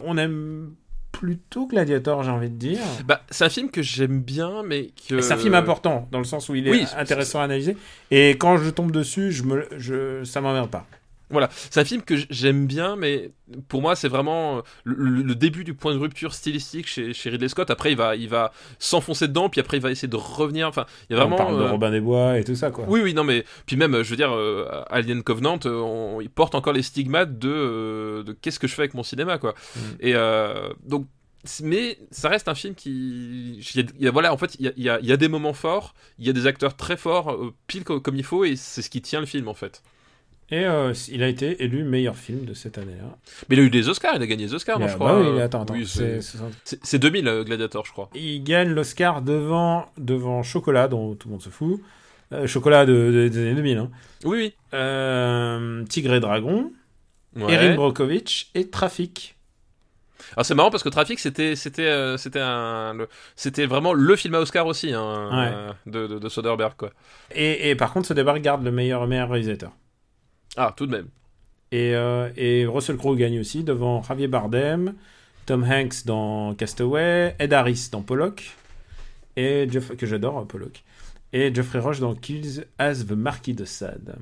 On aime plutôt Gladiator, j'ai envie de dire. Bah, c'est un film que j'aime bien, mais que. C'est un film important dans le sens où il est Oui, intéressant à analyser. Et quand je tombe dessus, je me, je, ça m'emmerde pas. Voilà, c'est un film que j'aime bien, mais pour moi, c'est vraiment euh, le, début du point de rupture stylistique chez, chez Ridley Scott. Après, il va, il va s'enfoncer dedans, puis après, il va essayer de revenir. Enfin, il y a vraiment. On parle de euh, Robin des Bois et tout ça, quoi. Oui, oui, non, mais puis même, euh, je veux dire, euh, Alien Covenant, on- il porte encore les stigmates de, euh, de qu'est-ce que je fais avec mon cinéma, quoi. Mm. Et donc, mais ça reste un film qui, il y a- voilà, en fait, il y a, il y des moments forts, il y a des acteurs très forts, pile co- comme il faut, et c'est ce qui tient le film, en fait. Et euh, il a été élu meilleur film de cette année-là. Mais il a eu des Oscars, il a gagné des Oscars, a- je crois. bah oui, euh, attends, attends. oui, c'est- c'est- c'est- c'est c'est 2000, euh, Gladiator, je crois. Il gagne l'Oscar devant, devant Chocolat, dont tout le monde se fout. Euh, Chocolat de, de- des années 2000. Hein. Oui, Euh, Tigre et Dragon, oui. Ouais. Erin Brockovich et Trafic. Alors c'est marrant parce que Traffic c'était c'était c'était c'était vraiment le film à Oscar aussi hein, Ouais. de, de, de Soderbergh quoi. Et, et par contre, Soderbergh garde le meilleur, meilleur réalisateur. Ah tout de même. Et, euh, et Russell Crowe gagne aussi devant Javier Bardem, Tom Hanks dans Castaway, Ed Harris dans Pollock, et Jeff, que j'adore, euh, Pollock, et Geoffrey Roche dans Kills as the Marquis de Sade.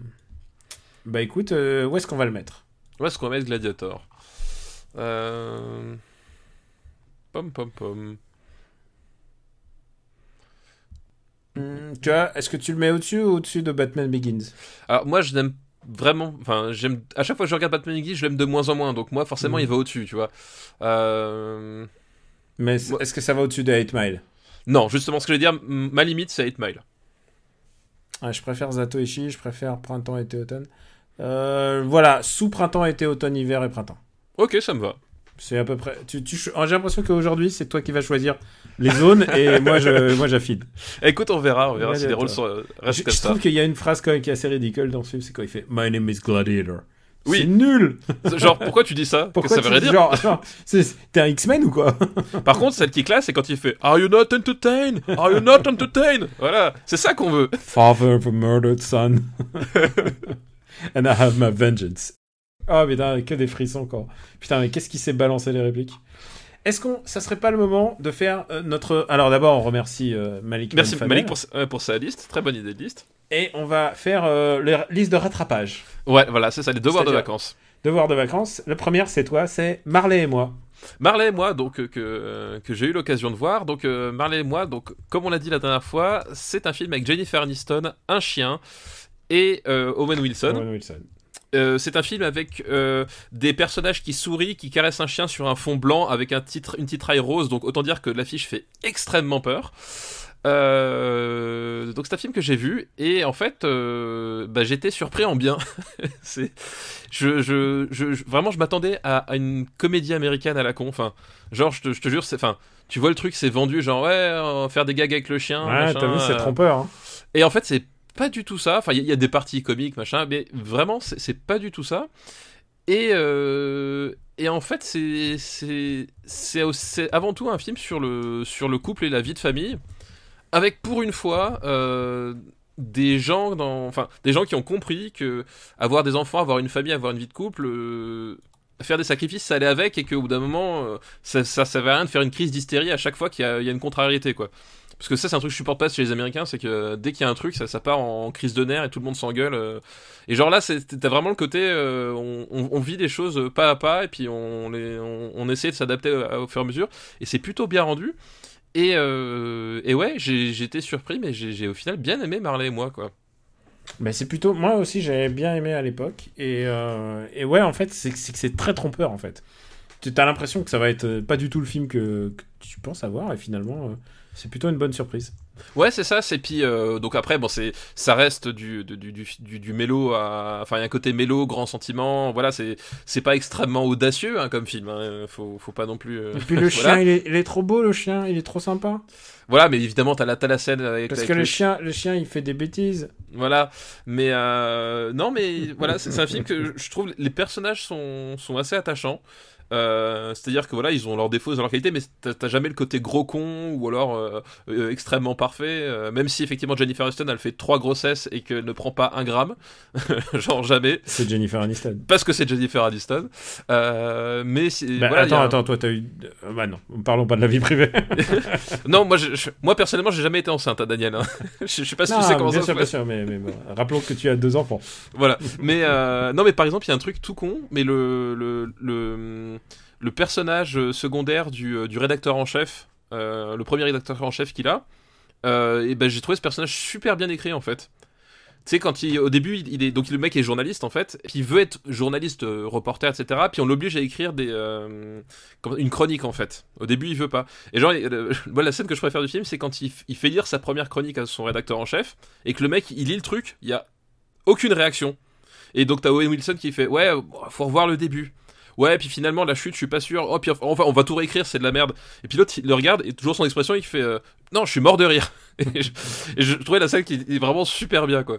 Bah écoute, euh, où est-ce qu'on va le mettre? Où est-ce qu'on va mettre Gladiator? Euh... Pom pom pom. Hmm, tu vois, est-ce que tu le mets au-dessus ou au-dessus de Batman Begins? Alors moi je l'aime vraiment, enfin j'aime à chaque fois que je regarde Batman Begins, je l'aime de moins en moins. Donc moi forcément Mhm. il va au-dessus, tu vois. Euh, Mais est-ce que ça va au-dessus de 8 Mile? Non, justement ce que je veux dire, ma limite c'est 8 Mile. Ah, Je préfère Zatoichi, je préfère printemps, été, automne. Euh, voilà, sous printemps, été, automne, hiver et printemps. Ok, ça me va. C'est à peu près. Tu, tu... cho- J'ai l'impression qu'aujourd'hui, c'est toi qui vas choisir les zones et moi, je, moi, j'affine. Écoute, on verra, on verra si les rôles sont, euh, Je, restent comme je ça. trouve qu'il y a une phrase quand même qui est assez ridicule dans ce film, c'est quand il fait My name is Gladiator. Oui. C'est nul. Genre pourquoi tu dis ça? Pourquoi Que ça veut dire? genre, T'es un X-Men ou quoi? Par contre, celle qui classe, c'est quand il fait Are you not entertained? Are you not entertained? Voilà, c'est ça qu'on veut. Father of a murdered son. And I have my vengeance. Oh putain, que des frissons encore. Putain, mais qu'est-ce qui s'est balancé les répliques? Est-ce qu'on, ça serait pas le moment de faire euh, notre. Alors d'abord, on remercie euh, Malik. Merci. Malik pour, sa- euh, pour sa liste, très bonne idée de liste. Et on va faire euh, les listes de rattrapage. Ouais, voilà, c'est ça, les devoirs de vacances. Devoir de vacances. La première, c'est toi, c'est Marley et moi. Marley et moi, donc que, que j'ai eu l'occasion de voir. Donc Marley et moi, donc comme on l'a dit la dernière fois, c'est un film avec Jennifer Aniston, un chien et Owen Wilson. Owen Wilson. Euh, c'est un film avec euh, des personnages qui sourient, qui caressent un chien sur un fond blanc avec un titre, une titraille rose. Donc autant dire que l'affiche fait extrêmement peur. Euh, donc c'est un film que j'ai vu et en fait euh, bah, j'étais surpris en bien. c'est, je, je, je- vraiment je m'attendais à, à une comédie américaine à la con. Enfin, genre je te, je te jure, c'est, enfin, tu vois le truc, c'est vendu genre ouais, va faire des gags avec le chien. Ouais, t'as vu, c'est euh, trompeur. Hein. et en fait, c'est pas du tout ça. Enfin, il y, a- des parties comiques, machin, mais vraiment, c'est pas du tout ça. Et, euh, et en fait, c'est avant tout un film sur le, sur le couple et la vie de famille, avec pour une fois euh, des gens dans, enfin, des gens qui ont compris que avoir des enfants, avoir une famille, avoir une vie de couple. euh, Faire des sacrifices, ça allait avec, et qu'au bout d'un moment, ça, ça servait à rien de faire une crise d'hystérie à chaque fois qu'il y, y a une contrariété, quoi. Parce que ça, c'est un truc que je supporte pas chez les Américains, c'est que dès qu'il y a un truc, ça, part en crise de nerfs et tout le monde s'engueule. euh. Et genre là, t'as vraiment le côté, euh, on, vit des choses pas à pas et puis on, les, essaie de s'adapter au, au fur et à mesure. Et c'est plutôt bien rendu. Et, euh, ouais, été surpris, mais j'ai au final bien aimé Marley moi, quoi. Mais c'est plutôt. Moi aussi, j'avais bien aimé à l'époque. Et, euh, ouais, en fait, c'est que c'est très trompeur, en fait. Tu as l'impression que ça va être euh, pas du tout le film que, tu penses avoir, et finalement, euh, c'est plutôt une bonne surprise. Ouais, c'est ça. C'est puis euh, donc après, bon, c'est ça reste du du du du, du, du mélo. à- Enfin, il y a un côté mélo, grand sentiment. Voilà, c'est c'est pas extrêmement audacieux hein, comme film. Hein. Faut faut pas non plus. euh, Et puis le voilà. chien, il est, il est trop beau, le chien, il est trop sympa. Voilà, mais évidemment, t'as la t'as la scène avec. Parce avec que le chien, le chien, il fait des bêtises. Voilà, mais euh, non, mais voilà, c'est un film que je- je trouve les personnages sont, sont assez attachants. Euh, C'est-à-dire que voilà, ils ont leurs défauts, ils ont leurs qualités, mais t'as jamais le côté gros con ou alors euh, euh, extrêmement parfait. même si effectivement Jennifer Aniston elle fait trois grossesses et qu'elle ne prend pas un gramme, genre jamais, C'est Jennifer Aniston. parce que c'est Jennifer Aniston. Mais Bah, voilà, attends, un- attends, toi, t'as eu. bah non, parlons pas de la vie privée. Non, moi, je- je- moi personnellement, j'ai jamais été enceinte, hein, Daniel. hein. je, je sais pas si non, tu sais comment bien ça sûr, bien sûr, mais, rappelons que tu as deux enfants. Voilà. Mais non, mais par exemple, il y a un truc tout con, mais le le le, le personnage euh, secondaire du, euh, du rédacteur en chef, euh, le premier rédacteur en chef qu'il a, et ben j'ai trouvé ce personnage super bien écrit en fait. Tu sais, quand il, au début, il, est donc le mec est journaliste en fait, puis il veut être journaliste, reporter, etc. Puis on l'oblige à écrire des une chronique en fait. Au début, il veut pas. Et genre, moi, la scène que je préfère du film, c'est quand il, il fait lire sa première chronique à son rédacteur en chef, et que le mec, il lit le truc, il y a aucune réaction. Et donc t'as Owen Wilson qui fait ouais, faut revoir le début. Ouais, puis finalement la chute, je suis pas sûr. Oh, puis enfin, on va tout réécrire, c'est de la merde. Et puis l'autre, il le regarde et toujours son expression, il fait euh, non, je suis mort de rire. et, je, et je trouvais la scène qui est vraiment super bien quoi.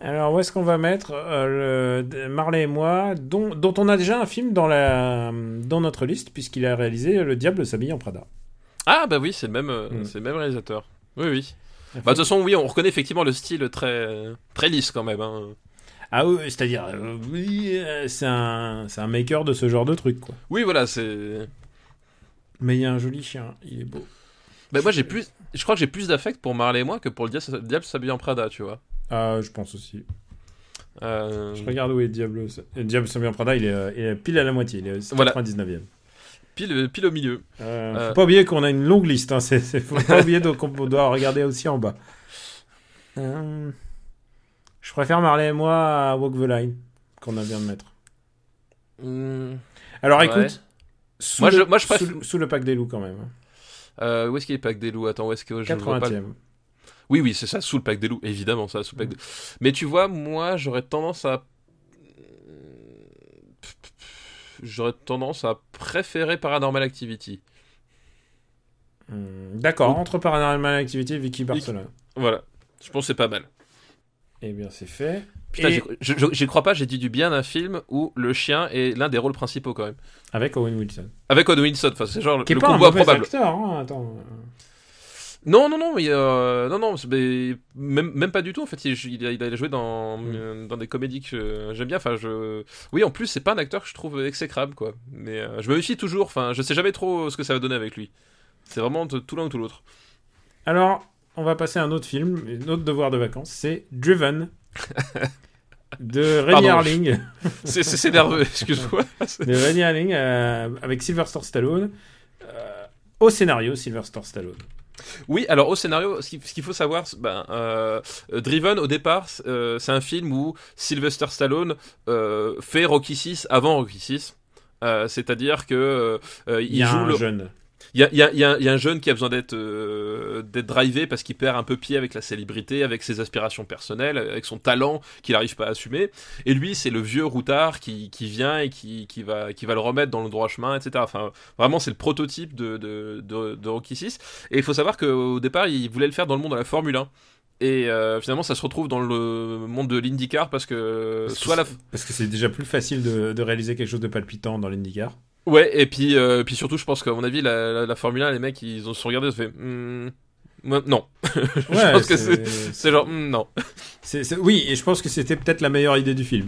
Alors, où est-ce qu'on va mettre euh, le- Marley et moi, dont, dont on a déjà un film dans, la, dans notre liste, puisqu'il a réalisé Le Diable s'habille en Prada. Ah bah oui, c'est le même, euh, Mm. c'est le même réalisateur. Oui oui. Bah de toute façon oui, on reconnaît effectivement le style très très lisse quand même. Hein. Ah oui, c'est-à-dire, euh, oui, euh, c'est un, c'est un maker de ce genre de truc, quoi. Oui voilà, c'est. Mais il y a un joli chien, il est beau. Bah moi j'ai plus, je crois que j'ai plus d'affect pour Marley et moi que pour le Diable, Diable s'habille en Prada, tu vois. Ah, je pense aussi. Euh, Je regarde où est Diablo. Le Diable s'habille en Prada, il est, il est pile à la moitié, il est au Voilà. 99e. pile, pile au milieu. Faut pas oublier qu'on a une longue liste. Hein. C'est, c'est- faut pas oublier donc qu'on doit regarder aussi en bas. Euh, je préfère Marley et moi à Walk the Line qu'on a bien de mettre. Hmm, Alors Ouais. écoute, sous, Moi, le, je- moi, je préfère- sous, sous le pack des loups quand même. hein. euh, où est-ce qu'il est le pack des loups? Attends, où est-ce que je vois pas le- 80e. Oui, oui, c'est ça, sous le pack des loups, évidemment, ça, sous le pack des Mais tu vois, moi, j'aurais tendance à. J'aurais tendance à préférer Paranormal Activity. Hmm, D'accord, entre Paranormal Activity et Vicky Barcelona. Voilà. Je pense que c'est pas mal. Eh bien, c'est fait. Putain, Et j'y- je, je- j'y crois pas, j'ai dit du bien d'un film où le chien est l'un des rôles principaux quand même. avec Owen Wilson. Avec Owen Wilson, enfin, c'est genre Qui est le pas un combo improbable. acteur, hein, attends. Non, non, non, mais euh, non, non, mais même, même pas du tout. En fait, il, il a, il a joué dans, euh, dans des comédies que j'aime bien. Enfin, je, oui, en plus, c'est pas un acteur que je trouve exécrable, quoi. Mais euh, je me méfie toujours. Enfin, je sais jamais trop ce que ça va donner avec lui. C'est vraiment tout l'un ou tout l'autre. Alors, on va passer à un autre film, un autre devoir de vacances, c'est Driven. de Pardon. Harling. C'est nerveux, excuse-moi. de Rennie Harling euh, avec Sylvester Stallone. Euh, au scénario, Sylvester Stallone. Oui, alors au scénario, ce qu'il faut savoir, ben, euh, Driven au départ, c'est, euh, c'est un film où Sylvester Stallone fait Rocky 6 avant Rocky 6. Euh, C'est-à-dire que euh, Il joue un le, jeune. Il y a, il y a- il y a- il y a un jeune qui a besoin d'être euh, d'être drivé parce qu'il perd un peu pied avec la célébrité, avec ses aspirations personnelles, avec son talent qu'il n'arrive pas à assumer. Et lui, c'est le vieux routard qui, qui vient et qui, qui, va, qui va le remettre dans le droit chemin, etc. Enfin, vraiment, c'est le prototype de, de, de, de Rocky 6. Et il faut savoir qu'au départ, il voulait le faire dans le monde de la Formule 1. Et euh, finalement, ça se retrouve dans le monde de l'IndyCar parce que Parce que la, c'est- Parce que c'est déjà plus facile de, de réaliser quelque chose de palpitant dans l'IndyCar. Ouais, et puis, euh, puis surtout, je pense qu'à mon avis, la, la, la Formule 1, les mecs, ils ont se regardé, ils ont fait, moi, non. je pense que c'est, c'est genre, Hmm, non. c'est- c'est- Oui, et je pense que c'était peut-être la meilleure idée du film.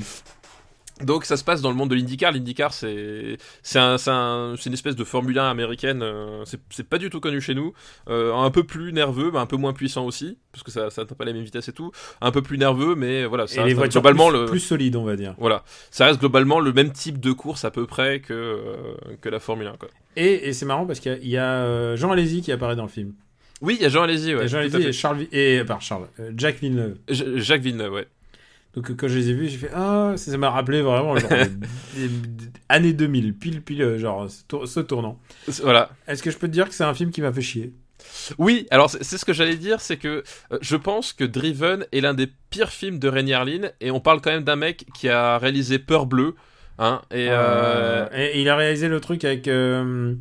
Donc ça se passe dans le monde de l'IndyCar. L'IndyCar, c'est, c'est, un, une espèce de Formule 1 américaine. euh, c'est, pas du tout connu chez nous. Euh, un peu plus nerveux, mais un peu moins puissant aussi, parce que ça, ça n'atteint pas les mêmes vitesses et tout. Un peu plus nerveux, mais voilà. Ça et les reste voitures globalement plus, le, plus solides, on va dire. voilà, ça reste globalement le même type de course à peu près que euh, que la Formule 1. Quoi. Et, et c'est marrant parce qu'il y a, y a, Jean Alési qui apparaît dans le film. Oui, il y a Jean Alési, ouais. Jean Alési et Charles, et, par Charles, Jack Villeneuve. J- Jacques Villeneuve, ouais. Donc quand je les ai vus, j'ai fait ah ça m'a rappelé vraiment genre des- des- des- années 2000 pile pile euh, genre ce, tour- ce tournant. Voilà. Est-ce que je peux te dire que c'est un film qui m'a fait chier? Oui, alors c'est ce que j'allais dire, c'est que euh, je pense que Driven est l'un des pires films de Rainy Harlin, et on parle quand même d'un mec qui a réalisé Peur Bleue, hein, et, euh, Euh, et il a réalisé le truc avec euh,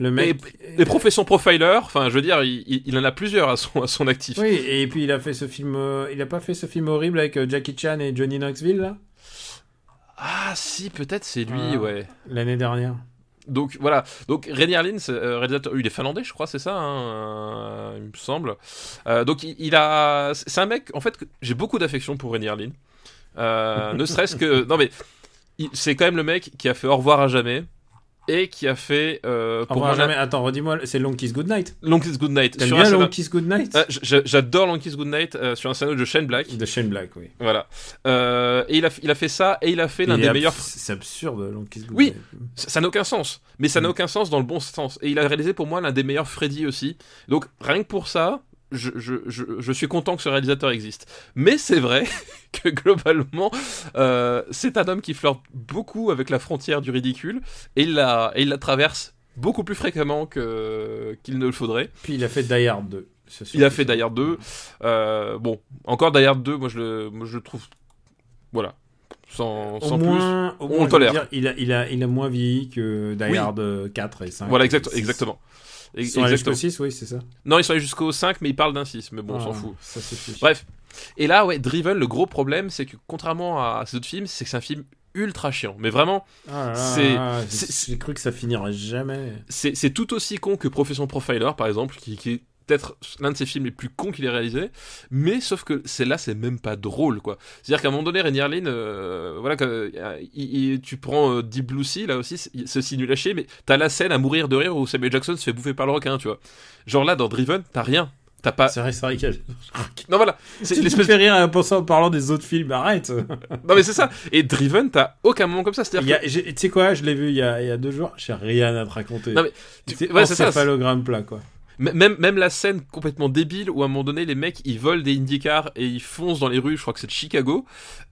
le mec. les professions profiler, enfin je veux dire, il, en a plusieurs à son, à son actif. Oui, et puis il a fait ce film. euh, il a pas fait ce film horrible avec euh, Jackie Chan et Johnny Knoxville là? Ah si, peut-être c'est lui, Ah. ouais. l'année dernière. Donc voilà, donc Rainy Harlin, c'est, euh, réalisateur, il est finlandais, je crois, c'est ça, hein, euh, il me semble. Euh, donc il, il a, c'est un mec, en fait, j'ai beaucoup d'affection pour Rainy Harlin. Euh, ne serait-ce que, non mais, c'est quand même le mec qui a fait Au revoir à jamais et qui a fait euh, pour moi, jamais. Attends, redis-moi. C'est Long Kiss Goodnight. Long Kiss Goodnight. T'aimes bien Long Kiss Goodnight Euh, J'adore Long Kiss Goodnight euh, sur un scénario de Shane Black. De Shane Black, oui. Voilà. Euh, et il a, il a fait ça et il a fait l'un des meilleurs. C'est absurde Long Kiss Oui. Goodnight. Ça ça n'a aucun sens. Mais ça n'a Mm. aucun sens dans le bon sens. Et il a réalisé pour moi l'un des meilleurs Freddy aussi. Donc rien que pour ça, je, je, je, je suis content que ce réalisateur existe. Mais c'est vrai que globalement, euh, c'est un homme qui flirte beaucoup avec la frontière du ridicule et il la, et il la traverse beaucoup plus fréquemment que- qu'il ne le faudrait. Puis il a fait Die Hard 2. c'est sûr Il a fait Die Hard 2. Euh, bon, encore Die Hard 2, moi je le, moi, je le trouve. Voilà. Sans, Au sans moins, au on moins, veux tolère. dire, il, a, il, a, il a moins vieilli que Die Oui. Hard euh, 4 et 5. plus. Voilà, exact- et exactement. Ils sont allés jusqu'au Exactement. 6, oui, c'est ça. Non, ils sont allés jusqu'au 5, mais ils parlent d'un 6. Mais bon, on s'en Ah, fout. Ça suffit. Bref. Et là, ouais, Driven, le gros problème, c'est que contrairement à ces autres films, c'est que c'est un film ultra chiant. Mais vraiment, Ah c'est- ah, j'ai- cru que ça finirait jamais. c'est c'est tout aussi con que Profession Profiler, par exemple, qui, qui est peut-être l'un de ses films les plus cons qu'il ait réalisé. Mais sauf que c'est là, c'est même pas drôle, quoi. C'est-à-dire qu'à un moment donné, Rainy Harlin, euh, voilà, que, euh, il- il- tu prends euh, Deep Blue Sea, là aussi, c'est c'est aussi nul à chier, mais t'as la scène à mourir de rire où Samuel Jackson se fait bouffer par le requin, tu vois. Genre là, dans Driven, t'as rien. t'as pas. C'est vrai, c'est vrai a... Non voilà, c'est l'espèce. fais rire en pensant en parlant des autres films, arrête Non mais c'est ça. Et Driven, t'as aucun moment comme ça. C'est-à-dire que j'ai- Tu sais quoi, je l'ai vu il y, a, il y a deux jours, j'ai rien à te raconter. Non, mais tu- c'est ouais, c'est ça, plat, quoi. Même, même la scène complètement débile où à un moment donné les mecs ils volent des IndyCars et ils foncent dans les rues, je crois que c'est de Chicago,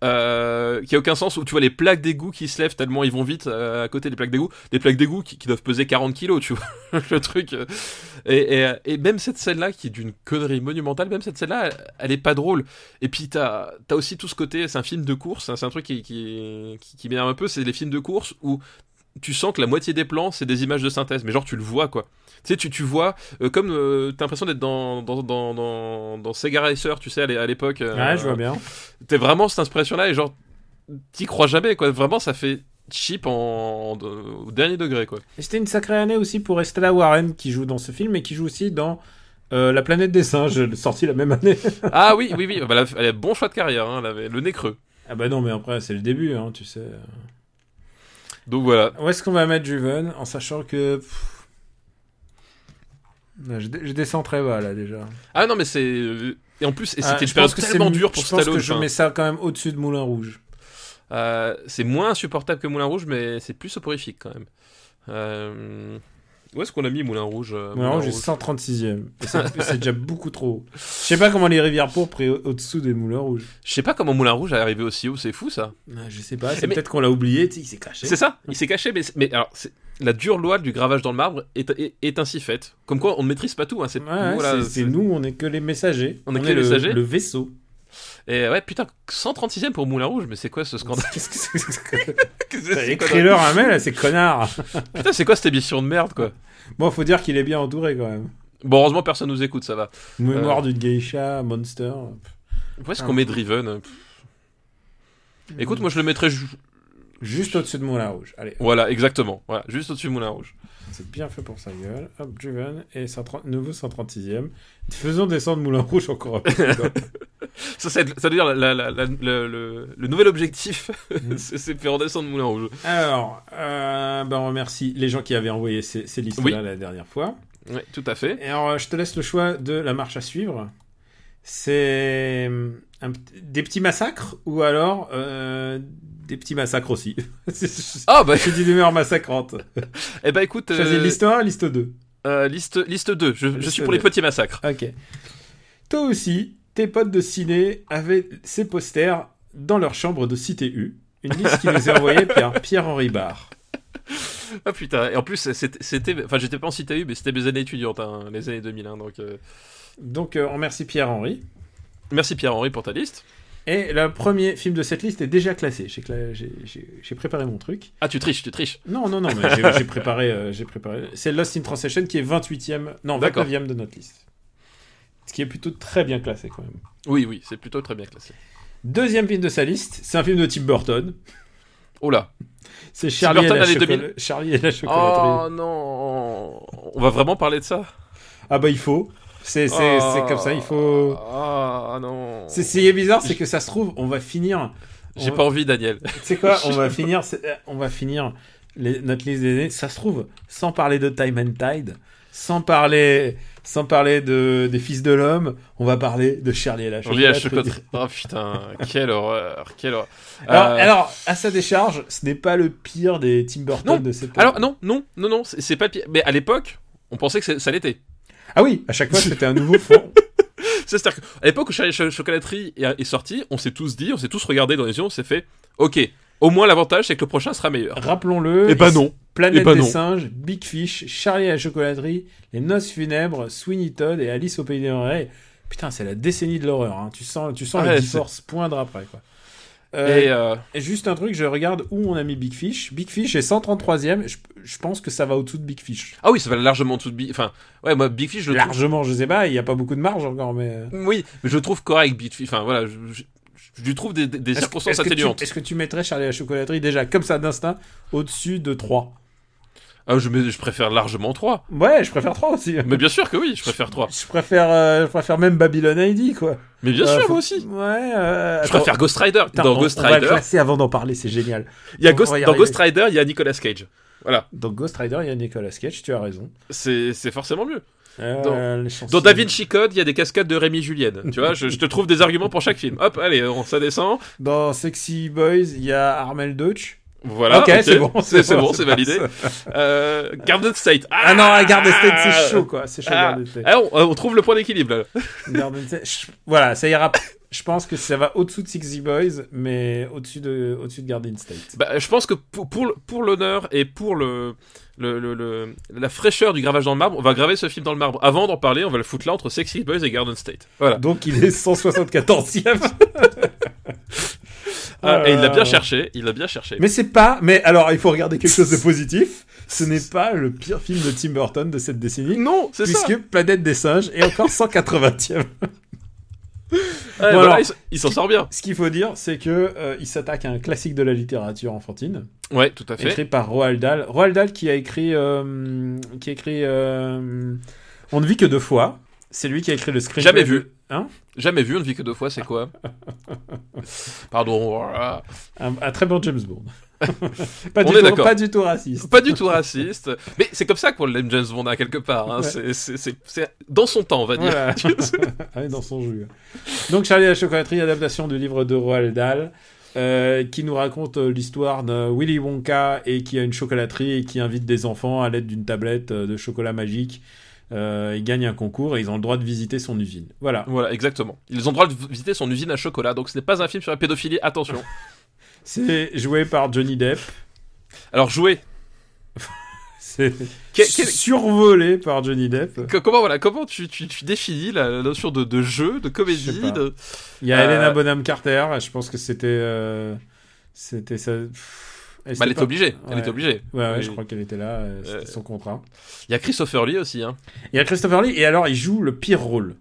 euh, qui a aucun sens où tu vois les plaques d'égout qui se lèvent tellement ils vont vite euh, à côté des plaques d'égout, des plaques d'égout qui, doivent peser 40 kilos, tu vois le truc. euh. Et, et, et même cette scène là qui est d'une connerie monumentale, même cette scène là elle, elle est pas drôle. Et puis t'as as aussi tout ce côté, c'est un film de course, hein, c'est un truc qui, qui, qui, qui m'énerve un peu, c'est les films de course où tu sens que la moitié des plans c'est des images de synthèse, mais genre tu le vois quoi. Tu sais, tu, tu vois, euh, comme euh, t'as l'impression d'être dans, dans, dans, dans, dans Sega Racer, tu sais, à l'é- à l'époque. euh, Ouais, je vois bien. T'es vraiment cette impression-là et genre, t'y crois jamais, quoi. Vraiment, ça fait cheap en, en- au dernier degré, quoi. Et c'était une sacrée année aussi pour Estella Warren qui joue dans ce film et qui joue aussi dans euh, La planète des singes, sorti la même année. ah oui, oui, oui, bah, elle, a, elle a bon choix de carrière, hein, elle avait le nez creux. ah bah non, mais après, c'est le début, hein, tu sais. Donc voilà. Où est-ce qu'on va mettre Juven en sachant que. Je, je descends très bas là déjà. Ah non, mais c'est. euh, Et en plus, et Ah, c'était je une période pense tellement dure pour Je pense Stallone. que je mets ça quand même au-dessus de Moulin Rouge. euh, c'est moins insupportable que Moulin Rouge, mais c'est plus soporifique quand même. Euh, Où est-ce qu'on a mis Moulin Rouge euh, Moulin Rouge est 136ème. Et C'est c'est déjà beaucoup trop haut. Je sais pas comment les rivières pourpres est au-dessous des Moulins Rouges. Je sais pas comment Moulin Rouge est arrivé aussi haut, c'est fou ça. Ah, Je sais pas, c'est Mais- peut-être qu'on l'a oublié, il s'est caché. C'est ça, il s'est caché, mais, mais alors, la dure loi du gravage dans le marbre est, est, est ainsi faite. Comme quoi, on ne maîtrise pas tout. Hein, c'est, Ouais, voilà, nous, on est que les messagers. On est que les le, messagers. Le vaisseau. Et ouais, putain, 136ème pour Moulin Rouge, mais c'est quoi ce scandale Qu'est-ce que c'est que Écris-leur un mail à ces connards. Putain, c'est quoi cette émission de merde, quoi Bon, faut dire qu'il est bien entouré quand même. Bon, heureusement, personne nous écoute, ça va. Mémoire d'une geisha, Monster. Où est-ce Ah. qu'on met Driven Pff. Écoute, moi je le mettrais. ju- Juste au-dessus de Moulin Rouge. Allez, Voilà, exactement. Voilà, juste au-dessus de Moulin Rouge. c'est bien fait pour sa gueule. Hop, Juven et 130 nouveau 136ème. Faisons descendre Moulin Rouge encore un peu. Ça, veut dire la- la- la- la- le, nouvel objectif, Mhm. c'est, faire redescendre Moulin Rouge. Alors, euh, ben, on remercie les gens qui avaient envoyé ces, ces listes-là Oui. la dernière fois. Ouais, tout à fait. Et alors, euh, je te laisse le choix de la marche à suivre. C'est euh, des petits massacres ou alors euh, des petits massacres aussi? Ah bah, c'est d'une humeur massacrante. eh bah écoute, Choisis euh, liste 1, liste 2. euh, liste, liste 2, je, suis pour les petits massacres. Ok. Toi aussi, tes potes de ciné avaient ces posters dans leur chambre de Cité U. Une liste qui nous est envoyée par Pierre-Henri Barre. Ah putain, et en plus c'était, enfin j'étais pas en cité U, mais c'était mes années étudiantes, hein, les années 2000, hein, donc euh, Donc, euh, on remercie Pierre-Henri. merci Pierre-Henri pour ta liste. Et le premier film de cette liste est déjà classé. J'ai préparé mon truc. Ah tu triches, tu triches. Non, non, non, mais j'ai préparé. euh, préparé. C'est Lost in Translation qui est 28e, non, D'accord. 29e de notre liste. Ce qui est plutôt très bien classé quand même. Oui, oui, c'est plutôt très bien classé. Deuxième film de sa liste, c'est un film de Tim Burton. Oh là. C'est Charlie, et la année chocola- 2000. Charlie et la chocolaterie. Oh non. On va vraiment parler de ça? Ah bah il faut. C'est c'est- Oh. c'est comme ça, il faut. Ah non. C'est ce qui est bizarre, c'est que ça se trouve, on va finir. J'ai pas envie, Daniel. Sais quoi, on va finir, c'est- on va finir les- notre liste des années. Ça se trouve, sans parler de Time and Tide, sans parler, sans parler de des Fils de l'homme, on va parler de Charlie et la lit la. Oh putain, quelle horreur, quelle horreur. Alors, Euh, alors, à sa décharge, ce n'est pas le pire des Tim Burton Non. de cette. alors non, non, non, non, c'est pas pire. Mais à l'époque, on pensait que ça l'était. Ah oui, à chaque fois c'était un nouveau fond. C'est-à-dire qu'à l'époque où Charlie et la chocolaterie est, est sorti, on s'est tous dit, on s'est tous regardé dans les yeux, on s'est fait, ok, au moins l'avantage c'est que le prochain sera meilleur. Rappelons-le. Eh ben non. Planète Eh ben des non. singes, Big Fish, Charlie et la chocolaterie, Les Noces funèbres, Sweeney Todd et Alice au pays des merveilles. Putain, c'est la décennie de l'horreur. hein. Tu sens, tu sens Ouais, le divorce poindre après quoi. Euh, Et euh, et juste un truc, je regarde où on a mis Big Fish. Big Fish est 133ème. Je, je pense que ça va au-dessous de Big Fish. ah oui, ça va largement en dessous de Big. Enfin, ouais, moi Big Fish, je le trouve. Largement, je sais pas. Il n'y a pas beaucoup de marge encore, mais. euh, Oui, mais je le trouve correct Big Fish. Enfin voilà, je, je- je lui trouve des, des- circonstances atténuantes. Est-ce que tu mettrais Charlie la chocolaterie déjà comme ça d'instinct au-dessus de 3 Ah, je, je préfère largement 3. Ouais, je préfère 3 aussi. Mais bien sûr que oui, je préfère 3. Je préfère, euh, je préfère même Babylon ID quoi. Mais bien Euh, sûr, faut- moi aussi. Ouais. euh, Je préfère Ghost Rider. Dans on- Ghost on va le Rider, classer avant d'en parler, c'est génial. il y a Ghost, dans. Ghost Rider, il y a Nicolas Cage. Voilà, Donc Ghost Rider, il y a Nicolas Cage, tu as raison. c'est forcément mieux. Euh, Dans- Dans Da Vinci Code, il y a des cascades de Rémi Julienne. tu vois, je, je te trouve des arguments pour chaque film. Hop, allez, on, ça descend. Dans Sexy Boys, il y a Armel Deutsch. Voilà. ok, c'est bon. C'est bon, c'est validé. Euh, Garden State. Ah non, à Garden State, c'est chaud, quoi. C'est chaud, Ah. Garden State. Ah, on, on trouve le point d'équilibre. Garden State, je- Voilà, ça ira. Je pense que ça va au-dessous de Sexy Boys, mais au-dessus de, au-dessus de Garden State. Bah, je pense que pour, pour, l'honneur et pour le, le, le- le- la fraîcheur du gravage dans le marbre, on va graver ce film dans le marbre. Avant d'en parler, on va le foutre là entre Sexy Boys et Garden State. Voilà. Donc il est 174e. Ah, et il l'a bien Euh, cherché. Il l'a bien cherché. Mais c'est pas. Mais alors, il faut regarder quelque chose de positif. Ce n'est pas le pire film de Tim Burton de cette décennie. non, c'est ça. Puisque Planète des singes est encore 180e. Ouais, Bon, voilà, alors- il s'en sort bien. Ce qu'il faut dire, c'est que euh, il s'attaque à un classique de la littérature enfantine, Ouais, tout à fait. écrit par Roald Dahl. Roald Dahl qui a écrit, euh, qui a écrit, euh, On ne vit que deux fois. C'est lui qui a écrit le screenplay. Jamais vu. Hein Jamais vu, on ne vit que deux fois, c'est quoi Pardon. un, un très bon James Bond. pas, On du est tout, d'accord. pas du tout raciste. Pas du tout raciste. Mais c'est comme ça qu'on l'aime James Bond à quelque part. hein. Ouais. C'est- dans son temps, on va dire. Voilà. Ah dans son jus. Donc Charlie et la chocolaterie, adaptation du livre de Roald Dahl, euh, qui nous raconte euh, l'histoire de Willy Wonka et qui a une chocolaterie et qui invite des enfants à l'aide d'une tablette euh, de chocolat magique. Euh, ils gagnent un concours et ils ont le droit de visiter son usine. Voilà. Voilà, exactement. Ils ont le droit de visiter son usine à chocolat, donc ce n'est pas un film sur la pédophilie, attention. C'est joué par Johnny Depp. Alors jouer. C'est Quel- survolé par Johnny Depp. Que- comment voilà, comment tu, tu, tu définis la, notion de, de jeu, de comédie de... Il y a Euh, Helena Bonham Carter. Je pense que c'était. euh, C'était ça. Pff, Bah, elle était obligée. Elle était obligée. Ouais, ouais, je crois qu'elle était là. euh, C'était Euh, son contrat. Il y a Christopher Lee aussi. Hein. Il y a Christopher Lee, et alors il joue le pire rôle.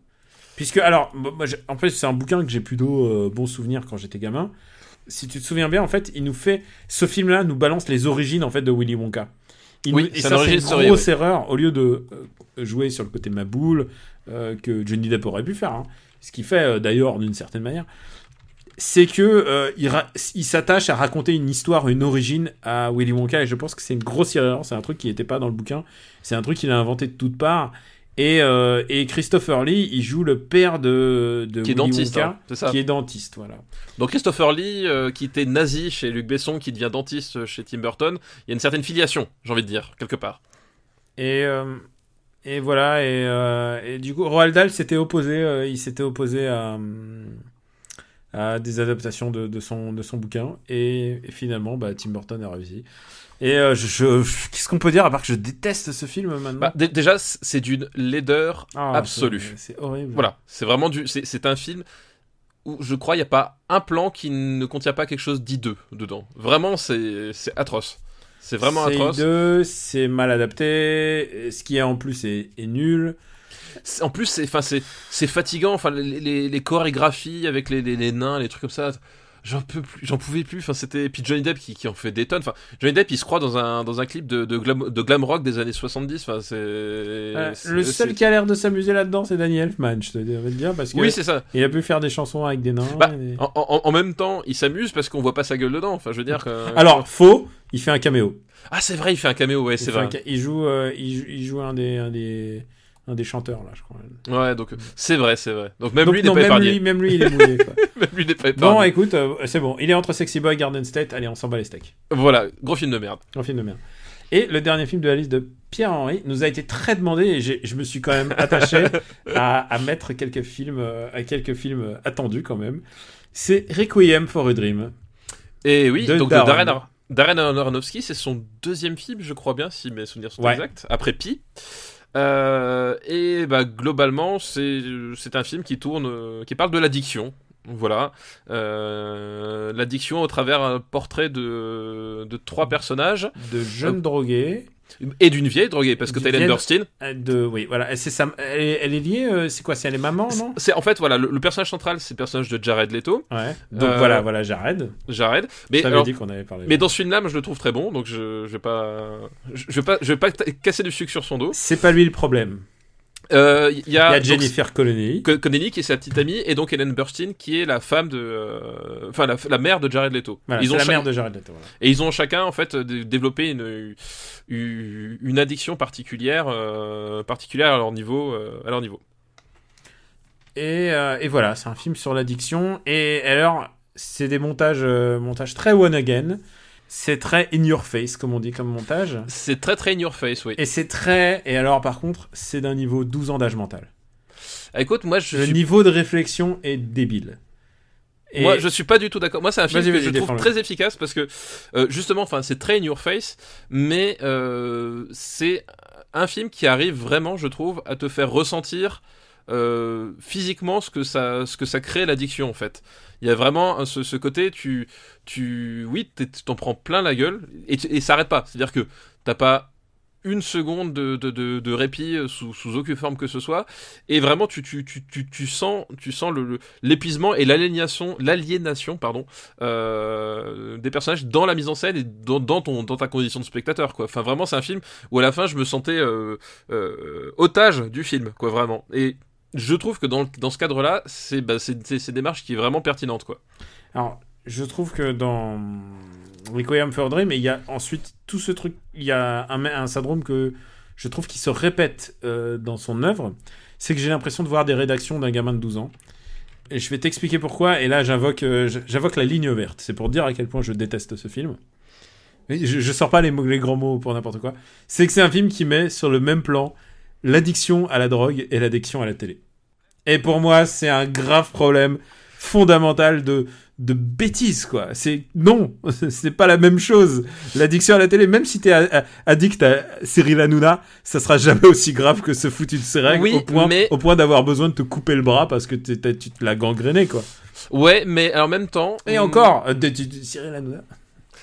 Puisque, alors, moi, en fait, c'est un bouquin que j'ai plutôt euh, bon souvenir quand j'étais gamin. Si tu te souviens bien, en fait, il nous fait. Ce film-là nous balance les origines, en fait, de Willy Wonka. Il Oui, nous- et c'est ça, une c'est grosse erreur. Au lieu de euh, jouer sur le côté Maboule, euh, que Johnny Depp aurait pu faire, hein. ce qu'il fait euh, d'ailleurs d'une certaine manière, c'est que euh, il, s'attache à raconter une histoire, une origine à Willy Wonka, et je pense que c'est une grosse erreur. C'est un truc qui n'était pas dans le bouquin. C'est un truc qu'il a inventé de toutes parts. Et, euh, et Christopher Lee, il joue le père de, de Qui est Willy dentiste, Wonka, hein, c'est ça. qui est dentiste, voilà. Donc Christopher Lee, euh, qui était nazi chez Luc Besson, qui devient dentiste chez Tim Burton, il y a une certaine filiation, j'ai envie de dire, quelque part. Et, euh, et voilà, et, euh, et du coup, Roald Dahl s'était opposé, euh, il s'était opposé à, hum, à des adaptations de, de son, de son bouquin, et, et finalement, bah, Tim Burton a réussi. Et euh, je, je- je- qu'est-ce qu'on peut dire à part que je déteste ce film maintenant? Bah, dé- déjà, c'est d'une laideur Ah, absolue. c'est- C'est horrible. Voilà, c'est vraiment du. C'est c'est un film où je crois il n'y a pas un plan qui ne contient pas quelque chose d'hideux dedans. Vraiment, c'est c'est atroce. C'est vraiment C'est atroce. hideux, c'est mal adapté, ce qui est en plus est, est nul. En plus, c'est enfin c'est c'est fatigant. Enfin, les, les, les chorégraphies avec les, nains, les trucs comme ça. J'en peux plus, j'en pouvais plus. Enfin, c'était puis Johnny Depp qui, qui en fait des tonnes. Enfin, Johnny Depp, il se croit dans un dans un clip de de glam, de glam rock des années 70. Enfin, c'est Euh, le seul qui a l'air de s'amuser là-dedans, c'est Danny Elfman, je te dire, parce que Oui, c'est ça. il a pu faire des chansons avec des nains. Bah, et En, en- en même temps, il s'amuse parce qu'on voit pas sa gueule dedans. Enfin, je veux dire que. Alors, faux, il fait un caméo. Ah, c'est vrai, il fait un caméo, ouais, c'est vrai. ca- il joue, euh, il, joue- il joue un des, un des, un des chanteurs là, je crois. Ouais, donc c'est vrai, c'est vrai. Donc même Donc, lui non, pas même lui, même lui, il est mouillé. quoi. Même lui n'est pas bon, épargné. écoute, euh, c'est bon. Il est entre Sexy Boy, Garden State. Allez, on s'en bat les steaks. Voilà, gros film de merde. Un film de merde. Et le dernier film de la liste de Pierre-Henri nous a été très demandé et je me suis quand même attaché à, à mettre quelques films, euh, à quelques films euh, attendus quand même. C'est Requiem for a Dream. Et oui, De donc Darren. de Darren, Ar- Darren Aronofsky, c'est son deuxième film, je crois bien, si mes souvenirs sont Ouais. exacts, après Pi. Euh, et bah, globalement, c'est un film qui tourne, euh, qui parle de l'addiction. Voilà, Euh, l'addiction au travers un portrait de, de trois personnages de jeunes drogués. Et d'une vieille droguée parce que vieille- Burstyn. euh, De, oui, voilà. C'est ça. Elle, est- elle est liée. euh, c'est quoi C'est elle est maman, non C'est en fait voilà le, le personnage central, c'est le personnage de Jared Leto, Ouais. Donc Euh, voilà, voilà, Jared. Jared. Mais alors, dit qu'on avait parlé. Mais dans ce film-là, je le trouve très bon, donc je, je vais pas, je, je vais pas, je vais pas casser du sucre sur son dos. C'est pas lui le problème. Euh, Il y a, Jennifer Connelly. Co- Connelly qui est sa petite amie et donc Ellen Burstyn qui est la femme de, euh, enfin la, la mère de Jared Leto. Voilà, ils ont la cha- mère de Jared Leto. voilà. et ils ont chacun en fait dé- développé une addiction particulière euh, particulière à leur niveau à leur niveau. Et, et voilà, c'est un film sur l'addiction. Et alors, c'est des montages, montages très one again. C'est très in your face, comme on dit, comme montage. C'est très très in your face, oui. Et c'est très. Et alors, par contre, c'est d'un niveau 12 ans d'âge mental. Écoute, moi je Le suis, niveau de réflexion est débile. Et moi je suis pas du tout d'accord. Moi c'est un film que je trouve très efficace parce que euh, justement, enfin c'est très in your face, mais euh, c'est un film qui arrive vraiment, je trouve, à te faire ressentir euh, physiquement ce que ça ce que ça crée l'addiction en fait. Il y a vraiment ce, côté, tu, tu, oui, t'en prends plein la gueule et, et ça arrête pas. C'est-à-dire que t'as pas une seconde de, de, répit euh, sous, aucune forme que ce soit et vraiment tu, tu, tu, tu, tu sens tu sens le le- l'épuisement et l'aliénation l'aliénation pardon euh, des personnages dans la mise en scène et dans, dans ton dans ta condition de spectateur quoi enfin vraiment c'est un film où à la fin je me sentais otage du film quoi vraiment et je trouve que dans, dans ce cadre là c'est bah, une démarche qui est vraiment pertinente quoi Alors, je trouve que dans Requiem for Dream, il y a ensuite tout ce truc, il y a un, un syndrome que je trouve qui se répète euh, dans son œuvre, c'est que j'ai l'impression de voir des rédactions d'un gamin de 12 ans. Et je vais t'expliquer pourquoi, et là j'invoque euh, j'invoque la ligne verte, c'est pour dire à quel point je déteste ce film. Je, je sors pas les, mots- les grands mots pour n'importe quoi. C'est que c'est un film qui met sur le même plan l'addiction à la drogue et l'addiction à la télé. Et pour moi, c'est un grave problème fondamental de, de bêtises, quoi. C'est non, c'est pas la même chose. L'addiction à la télé, même si t'es addict à Cyril Hanouna, ça sera jamais aussi grave que ce foutu de seringue Oui, au point, mais- au point d'avoir besoin de te couper le bras parce que tu te l'as gangréné, quoi. ouais mais en même temps Et hum, encore, euh, de- de- de- Cyril Hanouna.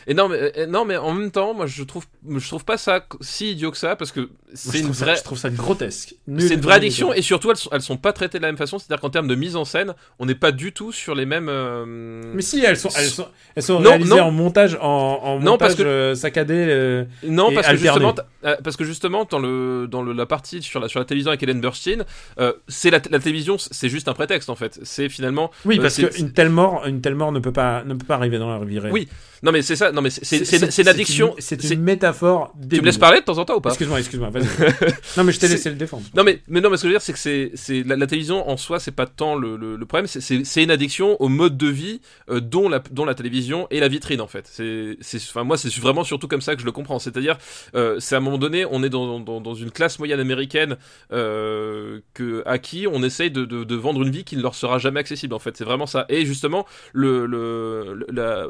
Et non, mais, euh, non, mais en même temps, moi je trouve, je trouve pas ça si idiot que ça parce que c'est je une trouve ça- vraie. je trouve ça grotesque. C'est une et vraie et addiction et surtout elles sont, elles sont pas traitées de la même façon, c'est-à-dire qu'en termes de mise en scène, on n'est pas du tout sur les mêmes. euh, Mais si, elles sont, elles sont, elles sont Non, réalisées non. en montage, en, en Non, parce que- euh, saccadé. euh, Non, et parce que justement, euh, parce que justement dans le dans le, la partie sur la sur la télévision avec Hélène Burstyn, euh, c'est la, la télévision, c'est juste un prétexte en fait. C'est finalement. Oui, euh, parce qu'une telle mort, une telle mort ne peut pas, ne peut pas arriver dans la vie réelle. Oui, Non mais c'est ça. Non mais c'est une- C'est c'est- une métaphore. Tu me laisses parler de temps en temps ou pas Excuse-moi, excuse-moi. Non, mais je t'ai laissé le défendre. Non mais, mais non mais ce que je veux dire c'est que c'est la, la télévision en soi c'est pas tant le, le, le problème c'est- une addiction au mode de vie euh, dont la dont la télévision est la vitrine en fait c'est c'est enfin moi c'est vraiment surtout comme ça que je le comprends c'est-à-dire euh, c'est à un moment donné on est dans, dans, dans une classe moyenne américaine euh, que à qui on essaye de, de, de vendre une vie qui ne leur sera jamais accessible en fait c'est vraiment ça et justement le le, le- la,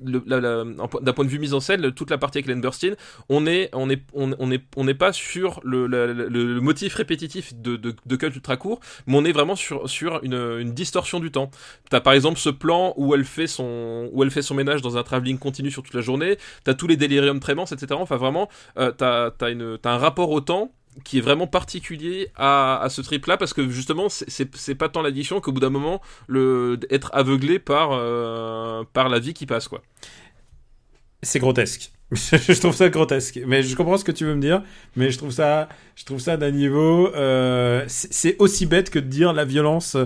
d'un point de vue mise en scène toute la partie avec Ellen Burstyn on est on est on, on est on n'est pas sur le, le, motif répétitif de, de, de cut ultra court mais on est vraiment sur sur une, une distorsion du temps. T'as par exemple ce plan où elle fait son où elle fait son ménage dans un travelling continu sur toute la journée. T'as tous les déliriums tremens etc enfin vraiment euh, t'as une t'as un rapport au temps qui est vraiment particulier à, à ce trip là parce que justement c'est- pas tant l'addiction qu'au bout d'un moment le être aveuglé par euh, par la vie qui passe quoi C'est grotesque. je trouve ça grotesque. Mais je comprends ce que tu veux me dire. Mais je trouve ça, je trouve ça d'un niveau. euh, c'est c'est aussi bête que de dire la violence,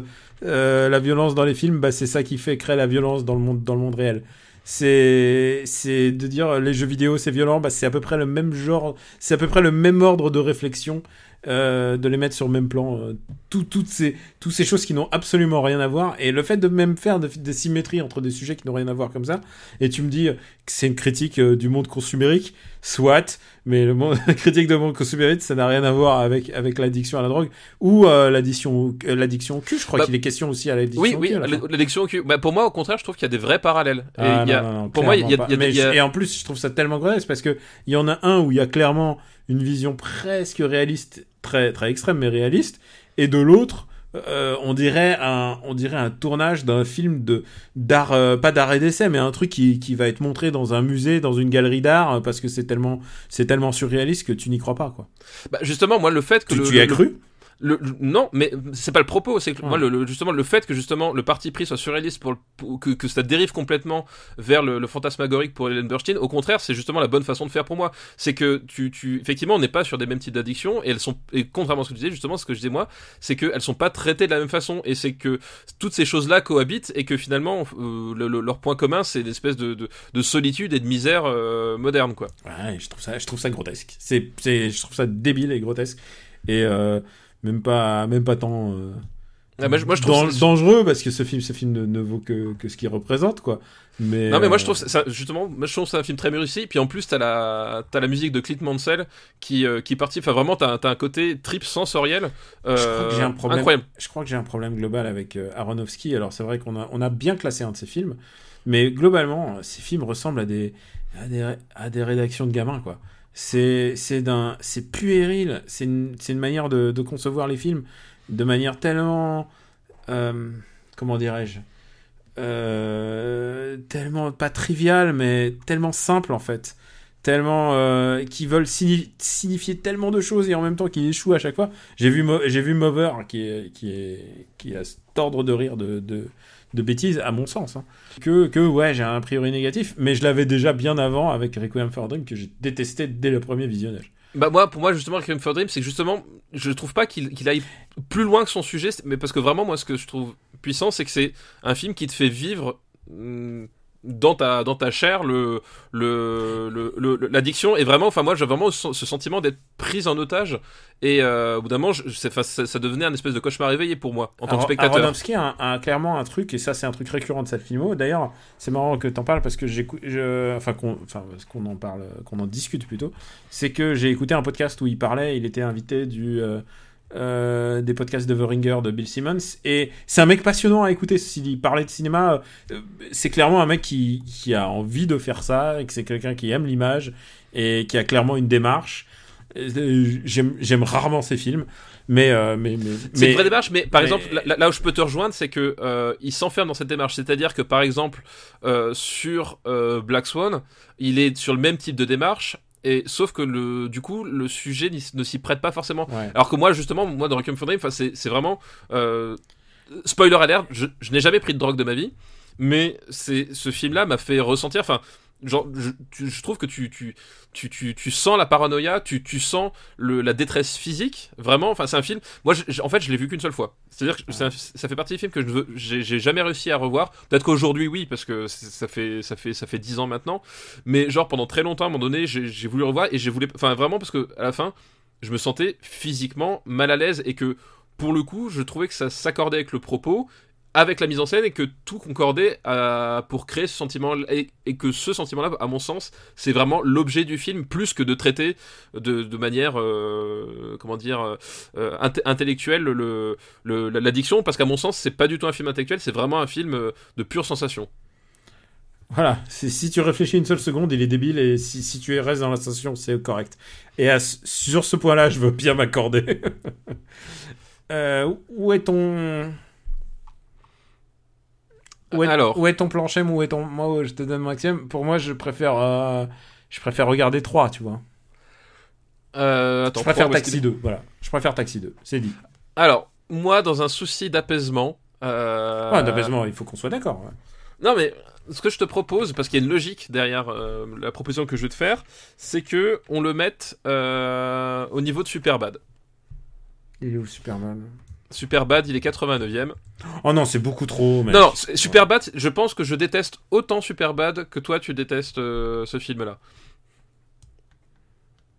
euh, la violence dans les films. Bah, c'est ça qui fait créer la violence dans le monde, dans le monde réel. C'est, c'est de dire les jeux vidéo c'est violent. Bah, c'est à peu près le même genre, c'est à peu près le même ordre de réflexion. Euh, de les mettre sur le même plan, euh, tout- toutes ces, toutes ces choses qui n'ont absolument rien à voir, et le fait de même faire de- des symétries entre des sujets qui n'ont rien à voir comme ça, et tu me dis que c'est une critique euh, du monde consumérique, soit, mais le monde, la critique du monde consumérique, ça n'a rien à voir avec, avec l'addiction à la drogue, ou euh, l'addiction, euh, l'addiction au cul, je crois Bah, qu'il est question aussi à l'addiction oui au oui cul. la fin. l'addiction au cul bah, pour moi au contraire je trouve qu'il y a des vrais parallèles Et Ah, il y a- non, non, non, pour moi il y a, y y Et en plus, je trouve ça tellement grotesque parce que il y en a un où il y a clairement une vision presque réaliste, très, très extrême, mais réaliste, et de l'autre, euh, on dirait un, on dirait un tournage d'un film de d'art, euh, pas d'art et d'essai, mais un truc qui, qui va être montré dans un musée, dans une galerie d'art, parce que c'est tellement, c'est tellement surréaliste que tu n'y crois pas, quoi. bah, justement moi le fait que Tu, le, tu y as cru? Le, le- non, mais c'est pas le propos. C'est que Ouais. moi, le, justement, le fait que justement le parti pris soit surréaliste pour, que, que ça dérive complètement vers le, fantasmagorique pour Ellen Burstyn. Au contraire, c'est justement la bonne façon de faire pour moi. C'est que tu, tu, effectivement, on n'est pas sur des mêmes types d'addictions et elles sont, et contrairement à ce que tu disais, justement, ce que je disais moi, c'est qu'elles sont pas traitées de la même façon et c'est que toutes ces choses-là cohabitent et que finalement, euh, le- le- leur point commun, c'est l'espèce de, de, de solitude et de misère euh, moderne, quoi. Ouais, je trouve ça, je trouve ça grotesque. C'est, je trouve ça débile et grotesque. Et euh, même pas, même pas tant. euh, Ah, moi, je trouve ça- dangereux parce que ce film, ce film ne, ne vaut que, que ce qu'il représente, quoi. Mais, Non mais moi euh, je trouve ça, justement moi je trouve que c'est un film très réussi puis en plus t'as la t'as la musique de Clint Mansell qui euh, qui participe enfin vraiment t'as t'as un côté trip sensoriel euh, Je crois que j'ai un problème. incroyable Je crois que j'ai un problème global avec euh, Aronofsky. Alors c'est vrai qu'on a, on a bien classé un de ses films, mais globalement, euh, ces films ressemblent à des, à des, à des rédactions de gamins, quoi. C'est, c'est puéril. C'est une, une manière de, concevoir les films de manière tellement, euh, comment dirais-je, euh, tellement pas triviale, mais tellement simple en fait. Tellement euh, qui veulent signi- signifier tellement de choses et en même temps qui échouent à chaque fois. J'ai vu, j'ai vu Mover qui, est, qui, est, qui a cet ordre de rire de, de bêtises, à mon sens. hein. Que, que ouais, j'ai un a priori négatif, mais je l'avais déjà bien avant avec Requiem for Dream que j'ai détesté dès le premier visionnage. bah moi pour moi justement Requiem for Dream c'est que justement je trouve pas qu'il aille plus loin que son sujet mais parce que vraiment moi ce que je trouve puissant c'est que c'est un film qui te fait vivre hum, dans ta dans ta chair le le l'addiction et vraiment enfin moi j'ai vraiment ce, ce sentiment d'être prise en otage et euh, au bout d'un moment je- ça, ça devenait un espèce de cauchemar éveillé pour moi en tant que spectateur Aronofsky a, a clairement un truc, et ça c'est un truc récurrent de cette filmo. D'ailleurs, c'est marrant que t'en parles parce que j'écoute, enfin qu'on, enfin qu'on en parle, qu'on en discute plutôt. C'est que j'ai écouté un podcast où il parlait, il était invité du euh, euh, des podcasts de The Ringer de Bill Simmons, et c'est un mec passionnant à écouter. S'il parlait de cinéma, euh, c'est clairement un mec qui, qui a envie de faire ça, et que c'est quelqu'un qui aime l'image et qui a clairement une démarche. Euh, J'aime rarement ces films, mais mais mais, C'est mais- une vraie démarche, mais par mais- exemple, là, là où je peux te rejoindre, c'est que il s'enferme dans cette démarche. C'est-à-dire que par exemple, sur Black Swan, il est sur le même type de démarche, et sauf que le, du coup, le sujet ne s'y prête pas forcément. Ouais. Alors que moi, justement, moi dans Requiem for Dream, enfin, c'est c'est vraiment euh, spoiler alert. Je, je n'ai jamais pris de drogue de ma vie, mais c'est ce film-là m'a fait ressentir, enfin. Je, trouve que tu, tu, tu, sens la paranoïa, tu, tu sens la détresse physique, vraiment. Enfin, c'est un film. Moi, en fait, je l'ai vu qu'une seule fois. C'est-à-dire que ça fait partie des films que je j'ai, jamais réussi à revoir. Peut-être qu'aujourd'hui, oui, parce que ça fait, ça fait, ça fait dix ans maintenant. Mais genre pendant très longtemps, à un moment donné, j'ai, j'ai voulu revoir et j'ai voulu, enfin vraiment parce que à la fin, je me sentais physiquement mal à l'aise et que pour le coup, je trouvais que ça s'accordait avec le propos avec la mise en scène et que tout concordait à- pour créer ce sentiment et, et que ce sentiment-là, à mon sens, c'est vraiment l'objet du film plus que de traiter de, manière, euh, comment dire, euh, euh, inte- intellectuelle le, l'addiction, parce qu'à mon sens, c'est pas du tout un film intellectuel, c'est vraiment un film euh, de pure sensation. Voilà, si tu réfléchis une seule seconde, il est débile, et si, tu restes dans la station, c'est correct. Et sur ce point-là, je veux bien m'accorder. Euh, où est ton... Où est, Alors. où est ton plancher où est ton... Moi, je te donne maximum. Pour moi, je préfère... euh, Je préfère regarder 3, tu vois. Euh, attends, je préfère Taxi 2, voilà. Je préfère Taxi 2, c'est dit. Alors, moi, dans un souci d'apaisement. euh, Ouais, d'apaisement, il faut qu'on soit d'accord. ouais. Non, mais ce que je te propose, parce qu'il y a une logique derrière euh, la proposition que je vais te faire, c'est que on le mette euh, au niveau de Superbad. Il est où Superman Superbad, il est 89e. Oh non, c'est beaucoup trop, mec. Non, Superbad, je pense que je déteste autant Superbad que toi tu détestes euh, ce film-là.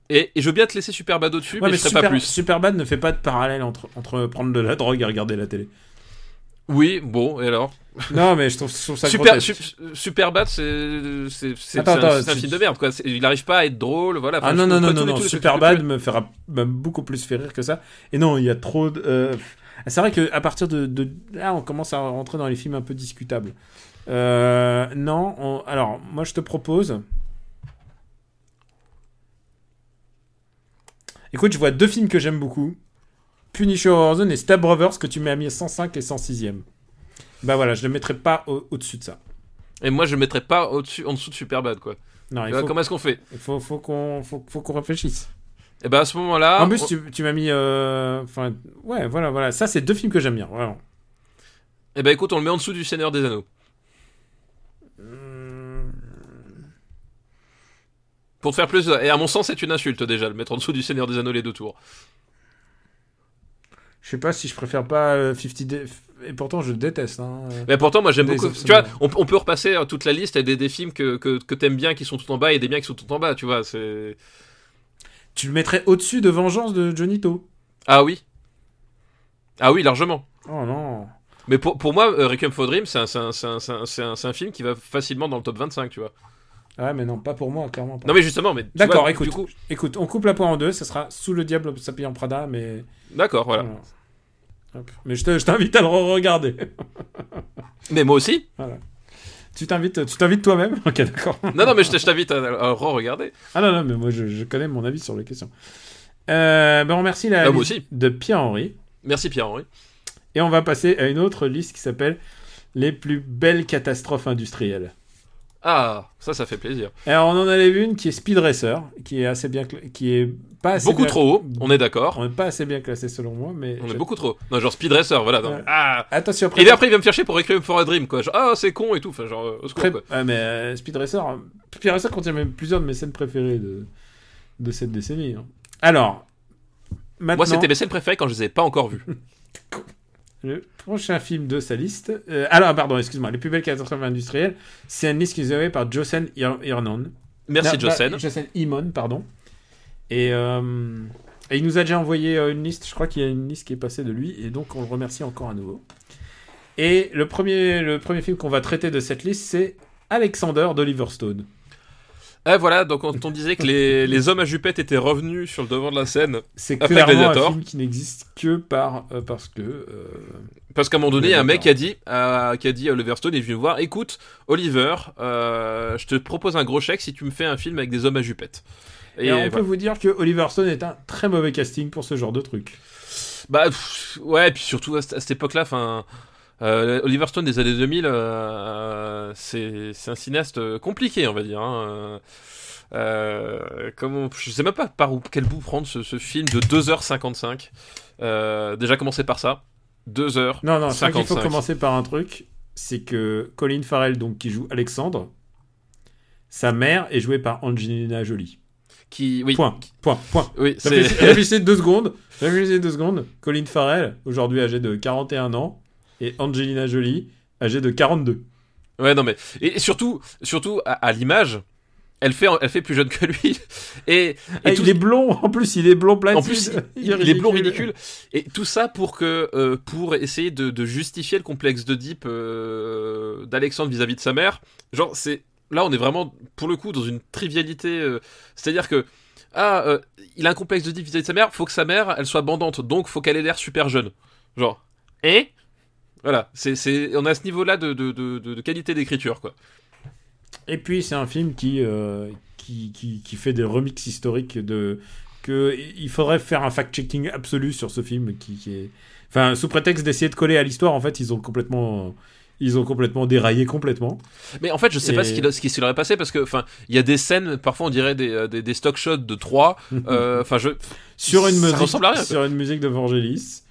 Et, et je veux bien te laisser Superbad au-dessus, Ouais, mais, mais je ferai Super- pas plus. Superbad ne fait pas de parallèle entre, entre prendre de la drogue et regarder la télé. Oui, bon, et alors? Non, mais je trouve, je trouve ça Super. Su- Superbad, c'est c'est- c'est- Attends, c'est un, un film de merde, quoi. Il n'arrive pas à être drôle, voilà. Enfin, Ah non, non, non, non, non. Superbad me fera même beaucoup plus fait rire que ça. Et non, il y a trop de. euh, C'est vrai que à partir de, de là, on commence à rentrer dans les films un peu discutables. Euh, non, on- alors moi je te propose. Écoute, je vois deux films que j'aime beaucoup. Punisher Warzone et Stab Brothers que tu m'as mis 105 et 106e. Bah voilà, je ne le mettrai pas au- au-dessus de ça. Et moi, je mettrais pas au-dessus, en dessous de Superbad, quoi. Non, il Euh, faut, Comment est-ce qu'on fait? Il faut, faut qu'on faut, faut qu'on réfléchisse. Et ben à ce moment-là. en plus, on- tu, tu m'as mis. euh, Enfin, ouais, voilà, voilà. Ça, c'est deux films que j'aime bien, vraiment. Eh ben écoute, on le met en dessous du Seigneur des Anneaux. Pour te faire plus. Et à mon sens, c'est une insulte déjà, le mettre en dessous du Seigneur des Anneaux les deux tours. Je sais pas si je préfère pas euh, 50 Days. Et pourtant, je déteste. Hein. euh. Mais pourtant, moi j'aime beaucoup. Tu vois, on, on peut repasser euh, toute la liste et des, des films que, que, que t'aimes bien qui sont tout en bas et des biens qui sont tout en bas, tu vois. C'est. Tu le mettrais au-dessus de Vengeance de Johnny To. Ah oui. Ah oui, largement. Oh non. Mais pour, pour moi, euh, Requiem for Dream, c'est un, un, un film qui va facilement dans le top 25, tu vois. Ouais, mais non, pas pour moi, clairement pas. Non mais justement, mais. D'accord, écoute. Du coup, Écoute, on coupe la poire en deux, ça sera sous le diable s'habille en Prada, mais. d'accord, voilà. Voilà. Hop. Mais je te- je t'invite à le re-regarder. Mais moi aussi. tu t'invites, tu t'invites toi-même Ok, d'accord. Non, non, mais je t'invite à, à re-regarder. Ah non, non, mais moi je, je connais mon avis sur les questions. Euh, ben on remercie la Ah, liste aussi. de Pierre-Henri. Merci Pierre-Henri. Et on va passer à une autre liste qui s'appelle Les plus belles catastrophes industrielles. Ah, ça, ça fait plaisir. Alors on en avait vu une qui est Speed Racer, qui est assez bien, qui est pas assez Beaucoup bien- trop haut, on est d'accord. On n'est pas assez bien classé selon moi, mais On est beaucoup trop. Non, genre Speed Racer, voilà. Ouais. Ah attention. Et Après, puis après, il vient me chercher pour Requiem for a Dream, quoi. Genre, ah, c'est con et tout. Enfin, genre, au secours, quoi. Ah, mais euh, Speed Racer, hein, Speed Racer contient même plusieurs de mes scènes préférées de, de cette décennie. hein. Alors, maintenant, Moi, c'était mes scènes préférées quand je les ai pas encore vues. le prochain film de sa liste. euh, alors, pardon, excuse-moi, Les plus belles catastrophes industrielles, c'est une liste qui est faite par Josen Ir- Irnon. Merci, pas- Josen Imon, pardon. Et, euh, et il nous a déjà envoyé euh, une liste, je crois qu'il y a une liste qui est passée de lui, et donc on le remercie encore à nouveau. Et le premier, le premier film qu'on va traiter de cette liste, c'est Alexander d'Oliver Stone. Ah, voilà, donc on, on disait que les, les hommes à jupette étaient revenus sur le devant de la scène. C'est clairement un film qui n'existe que par, euh, parce que... euh, Parce qu'à un moment donné, il y a un mec a dit, euh, qui a dit à Oliver Stone, il est venu me voir, écoute, Oliver, euh, je te propose un gros chèque si tu me fais un film avec des hommes à jupette. Et, on peut vous dire que Oliver Stone est un très mauvais casting pour ce genre de truc. Bah pff, ouais, et puis surtout à, cette- à cette époque-là, enfin, euh, Oliver Stone des années 2000, euh, c'est un cinéaste euh, compliqué, on va dire. Hein. Euh, comment, je sais même pas par où, quel bout prendre ce, ce film de 2h55. Euh, déjà commencer par ça. 2h. Non, non, c'est qu'il faut 55. commencer par un truc, c'est que Colin Farrell, donc, qui joue Alexandre, sa mère est jouée par Angelina Jolie. Qui, oui, Point, point, point. oui, c'est. Réfléchissez réfléchissez deux secondes. Réfléchissez deux secondes. Colin Farrell, aujourd'hui âgé de 41 ans, et Angelina Jolie, âgée de 42. Ouais, non mais et surtout, surtout à, à l'image, elle fait, elle fait plus jeune que lui. Et, et Ah, tout- il est blond, en plus, il est blond platine. En plus, il, il est blond ridicule. Et tout ça pour que, euh, pour essayer de, de justifier le complexe d'Oedipe euh, d'Alexandre vis-à-vis de sa mère. Genre, c'est là, on est vraiment pour le coup dans une trivialité. euh, C'est-à-dire que ah, euh, il a un complexe d'Oedipe vis-à-vis de sa mère. Faut que sa mère, elle soit bandante, donc faut qu'elle ait l'air super jeune. Genre, et voilà, c'est, on a ce niveau-là de, de, de, de- de qualité d'écriture, quoi. Et puis c'est un film qui, euh, qui, qui, qui fait des remixes historiques de que il faudrait faire un fact-checking absolu sur ce film qui, qui est enfin sous prétexte d'essayer de coller à l'histoire en fait ils ont complètement ils ont complètement déraillé complètement. Mais en fait, je sais pas ce qui, ce qui est passé parce que, enfin, il y a des scènes, parfois on dirait des, euh, des, des stock shots de 3. euh, Enfin, je. sur une musique sur une musique de Vangelis.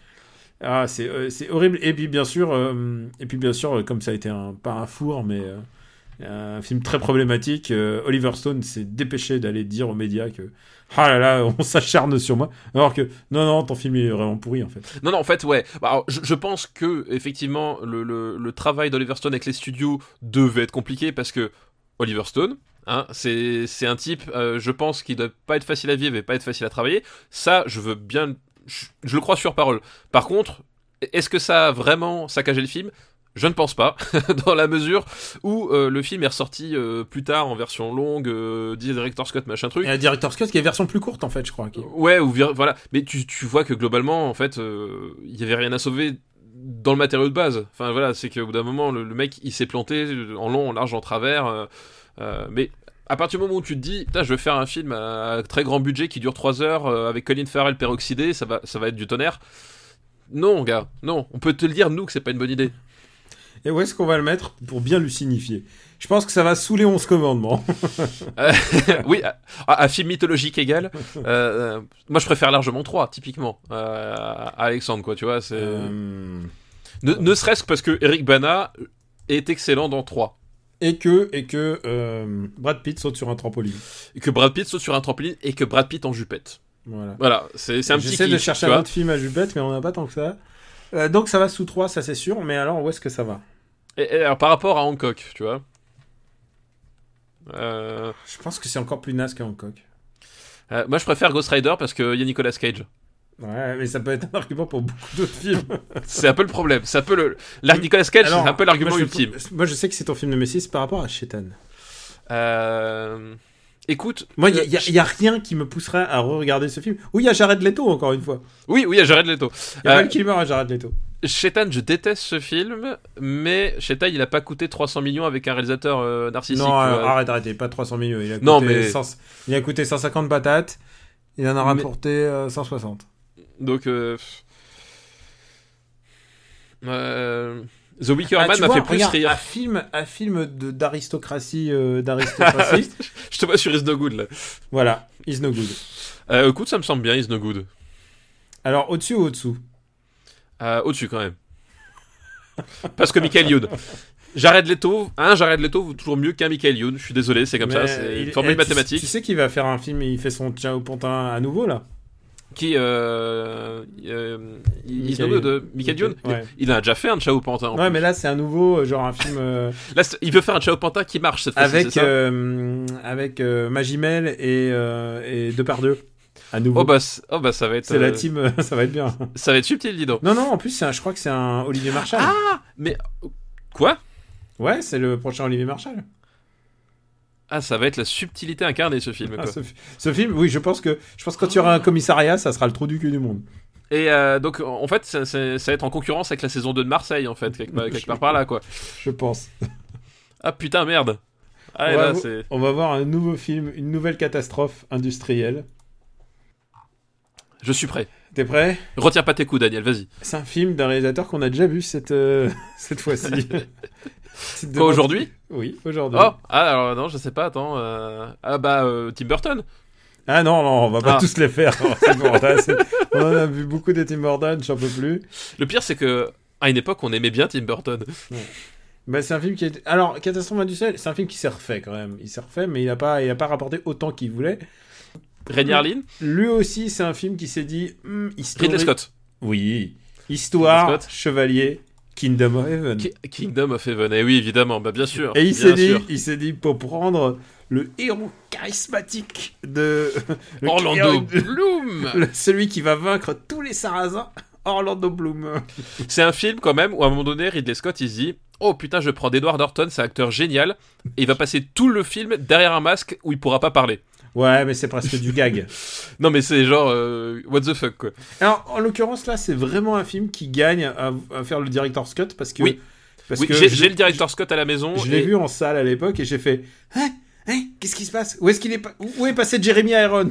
Ah, c'est euh, c'est horrible et puis bien sûr euh, et puis bien sûr comme ça a été un pas un four mais euh, un film très problématique Oliver Stone s'est dépêché d'aller dire aux médias que ah là là on s'acharne sur moi alors que non non ton film est vraiment pourri en fait. Non, non, en fait, ouais. Bah, je, pense que, effectivement, le, le, travail d'Oliver Stone avec les studios devait être compliqué parce que Oliver Stone, hein, c'est un type, je pense, qui doit pas être facile à vivre et pas être facile à travailler. Ça, je veux bien. Je, je le crois sur parole. Par contre, est-ce que ça a vraiment saccagé le film? Je ne pense pas, dans la mesure où euh, le film est ressorti euh, plus tard en version longue, euh, director Scott machin truc. Et la Director's Cut qui est version plus courte en fait je crois. qui- Ouais, ou voilà. Mais tu, tu vois que globalement, en fait, euh, il y avait rien à sauver dans le matériau de base. Enfin voilà, c'est qu'au bout d'un moment, le, le mec, il s'est planté en long, en large, en travers. mais à partir du moment où tu te dis, je vais faire un film à très grand budget qui dure 3 heures euh, avec Colin Farrell peroxydé, ça va, ça va être du tonnerre. Non, gars, non. On peut te le dire, nous, que c'est pas une bonne idée. Et où est-ce qu'on va le mettre pour bien lui signifier? Je pense que ça va sous les 11 commandements. Euh, oui, à, à film mythologique égal. euh, moi, je préfère largement 3, typiquement, à Alexandre, quoi, tu vois. c'est Ne, ne serait-ce que parce que Eric Bana est excellent dans 3. Et que, et que euh, Brad Pitt saute sur un trampoline. Et que Brad Pitt saute sur un trampoline et que Brad Pitt en jupette. Voilà. Voilà, c'est c'est un petit J'essaie de chercher un autre film à Jupette, mais on n'a pas tant que ça. Euh, donc ça va sous 3, ça c'est sûr. Mais alors, où est-ce que ça va? Et, et alors, par rapport à Hancock, tu vois. Euh, Je pense que c'est encore plus naze que Hancock. moi, je préfère Ghost Rider parce qu'il y a Nicolas Cage. Ouais, mais ça peut être un argument pour beaucoup d'autres films. C'est un peu le problème. C'est un peu le. La Nicolas Cage, c'est un peu l'argument je- ultime. Moi, je sais que c'est ton film de Messi, c'est par rapport à Shetan. Euh... Écoute. Moi, il euh, n'y a, y a rien qui me pousserait à re-regarder ce film. Oui, il y a Jared Leto, encore une fois. Oui, oui, il y a Jared Leto. Il y a Euh, Val Kilmer et Jared Leto. Shetan, je déteste ce film, mais Shetan, il a pas coûté 300 millions avec un réalisateur euh, narcissique. Non, euh, arrête, arrête, pas 300 millions. Il a coûté, Non, mais- 100 il a coûté 150 patates. Il en a Mais- rapporté euh, 160. Donc. Euh... euh, The Wicker Ah, Man m'a fait plus regarde, rire. Un film, un film d'aristocratie, euh, d'aristocratie. Je te vois sur Is No Good là. voilà, is no good. Euh, écoute, ça me semble bien, Is No Good. Alors, au-dessus ou au-dessous? Euh, Au-dessus quand même. Parce que Michael Youn. Jared Leto, un Jared Leto vaut toujours mieux qu'un Michael Youn. Je suis désolé, c'est comme ça, Mais c'est il- une formule eh, mathématique. Tu sais qu'il va faire un film et il fait son Ciao Pontin à nouveau, là Qui, euh, euh, Michael euh, Michael Youn. Ouais. Il a déjà fait un Chao Pantin. en Ouais, plus. mais là, c'est un nouveau, euh, genre un film euh, Là, il veut faire un Chao Pantin qui marche cette fois-ci. avec, euh, avec euh, Magimel et, et Depardieu. À nouveau. Oh bah, oh bah ça va être. c'est la team, ça va être bien. Ça va être subtil, dis donc. Non, non, en plus, un- je crois que c'est un Olivier Marshall. Ah Mais quoi? Ouais, c'est le prochain Olivier Marshall. Ah, ça va être la subtilité incarnée ce film. Ah, ce, fi- ce film, oui, je pense que, je pense que quand il y aura un commissariat, ça sera le trou du cul du monde. Et euh, donc en fait, ça, ça- ça va être en concurrence avec la saison 2 de Marseille en fait, quelque, part- quelque part par là quoi. Je pense. Ah putain merde. Ah là on va voir un nouveau film, une nouvelle catastrophe industrielle. Je suis prêt. T'es prêt? Retiens pas tes coups, Daniel. Vas-y. C'est un film d'un réalisateur qu'on a déjà vu cette, euh, cette fois-ci. Quoi aujourd'hui Oui, aujourd'hui. Oh ah alors non je sais pas attends euh, ah bah euh, Tim Burton Ah non, non, on va pas Ah. tous les faire. Bon, on en a vu beaucoup de Tim Burton, j'en peux plus. le pire c'est que à une époque on aimait bien Tim Burton Bah, c'est un film qui est. Alors, Catastrophe industrielle, c'est un film qui s'est refait quand même. Il s'est refait, mais il a pas, il a pas rapporté autant qu'il voulait. Rainier Lui aussi, c'est un film qui s'est dit. hmm, histoire- Ridley Scott Oui. Histoire, Ridley Scott. chevalier, Kingdom of Heaven. Ki- Kingdom of Heaven et oui évidemment bah bien sûr Et il s'est dit, il s'est dit pour prendre le héros charismatique de le Orlando Bloom le- celui qui va vaincre tous les Sarrasins, Orlando Bloom. C'est un film quand même où à un moment donné Ridley Scott il se dit Oh putain je prends Edward Norton c'est un acteur génial et il va passer tout le film derrière un masque où il pourra pas parler. Ouais, mais c'est presque du gag. Non mais c'est genre euh, what the fuck quoi. Alors, en l'occurrence, là, c'est vraiment un film qui gagne à, à faire le director's cut parce que. Oui. Parce Oui, que j'ai le directeur Scott à la maison. Je l'ai vu en salle à l'époque et j'ai fait Hein Hein Qu'est-ce qui se passe? Où est-ce qu'il est, Où est passé Jeremy Irons?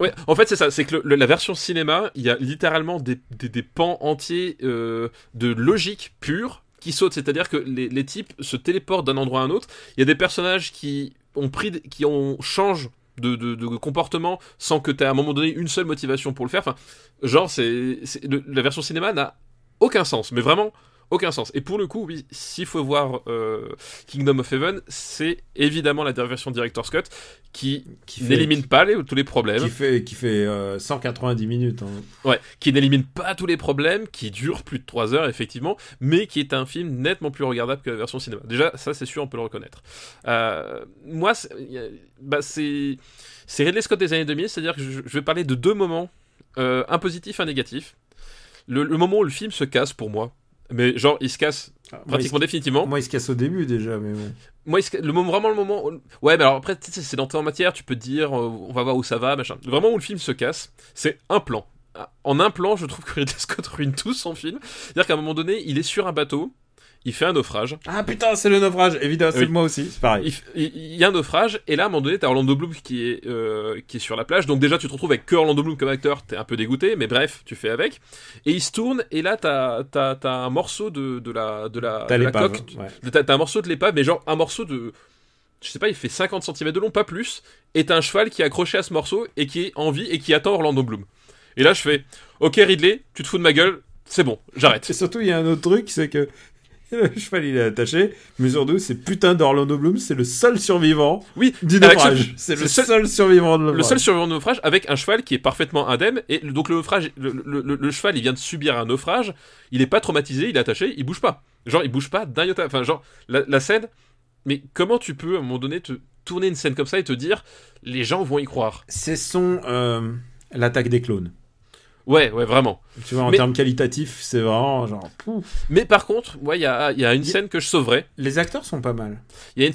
Ouais, en fait c'est ça, c'est que le- le- la version cinéma, il y a littéralement des, des, des pans entiers euh, de logique pure qui sautent, c'est-à-dire que les, les types se téléportent d'un endroit à un autre. Il y a des personnages qui ont pris, qui ont changé de, comportement sans que tu aies à un moment donné une seule motivation pour le faire. Enfin, genre c'est, la version cinéma n'a aucun sens, mais vraiment aucun sens. Et pour le coup, oui, s'il faut voir euh, Kingdom of Heaven, c'est évidemment la version Director's Cut qui, Qui n'élimine pas les- tous les problèmes. Qui fait, qui fait euh, 190 minutes. hein. Ouais, qui n'élimine pas tous les problèmes, qui dure plus de 3 heures effectivement, mais qui est un film nettement plus regardable que la version cinéma. Déjà, ça c'est sûr, on peut le reconnaître. Euh, moi, c'est bah, Ridley Scott des années 2000, c'est-à-dire que je, je vais parler de deux moments, euh, un positif, un négatif. Le, le moment où le film se casse pour moi, mais genre il se casse Ah, moi, pratiquement définitivement. moi, il se casse au début déjà, mais bon. Moi, se le moment, vraiment le moment. où- Ouais, mais alors après, c'est d'entrée en matière, tu peux te dire, euh, on va voir où ça va, machin. Vraiment où le film se casse, c'est un plan. Ah, En un plan, je trouve que Ridley Scott ruine tout son film. C'est-à-dire qu'à un moment donné, il est sur un bateau, il fait un naufrage. Ah putain, c'est le naufrage. Évidemment, c'est Oui. moi aussi. C'est pareil. Il, y a un naufrage, et là, à un moment donné, t'as Orlando Bloom qui est, euh, qui est sur la plage. Donc, déjà, tu te retrouves avec que Orlando Bloom comme acteur, t'es un peu dégoûté, mais bref, tu fais avec. Et il se tourne, et là, t'as t'as- t'as un morceau de, de la, de la, T'as de la coque. ouais. T'as un morceau de l'épave, mais genre un morceau de. Je sais pas, il fait 50 cm de long, pas plus. Et t'as un cheval qui est accroché à ce morceau, et qui est en vie, et qui attend Orlando Bloom. Et là, je fais Ok, Ridley, tu te fous de ma gueule, c'est bon, j'arrête. Et surtout, il y a un autre truc, c'est que le cheval il est attaché, mais surtout, c'est putain d'Orlando Bloom, c'est le seul survivant Oui, du naufrage. C'est le seul, seul- survivant de le naufrage. seul survivant de naufrage avec un cheval qui est parfaitement indemne et le- donc le naufrage le, le- le- le cheval il vient de subir un naufrage il est pas traumatisé il est attaché il bouge pas genre il bouge pas d'un iota enfin genre la, la scène mais comment tu peux à un moment donné te tourner une scène comme ça et te dire les gens vont y croire? C'est son euh, l'attaque des clones. Ouais ouais vraiment Tu vois, en Mais- termes qualitatifs, c'est vraiment genre. pouf. mais par contre ouais il y a, il y a une scène que je sauverais Les acteurs sont pas mal. il y a une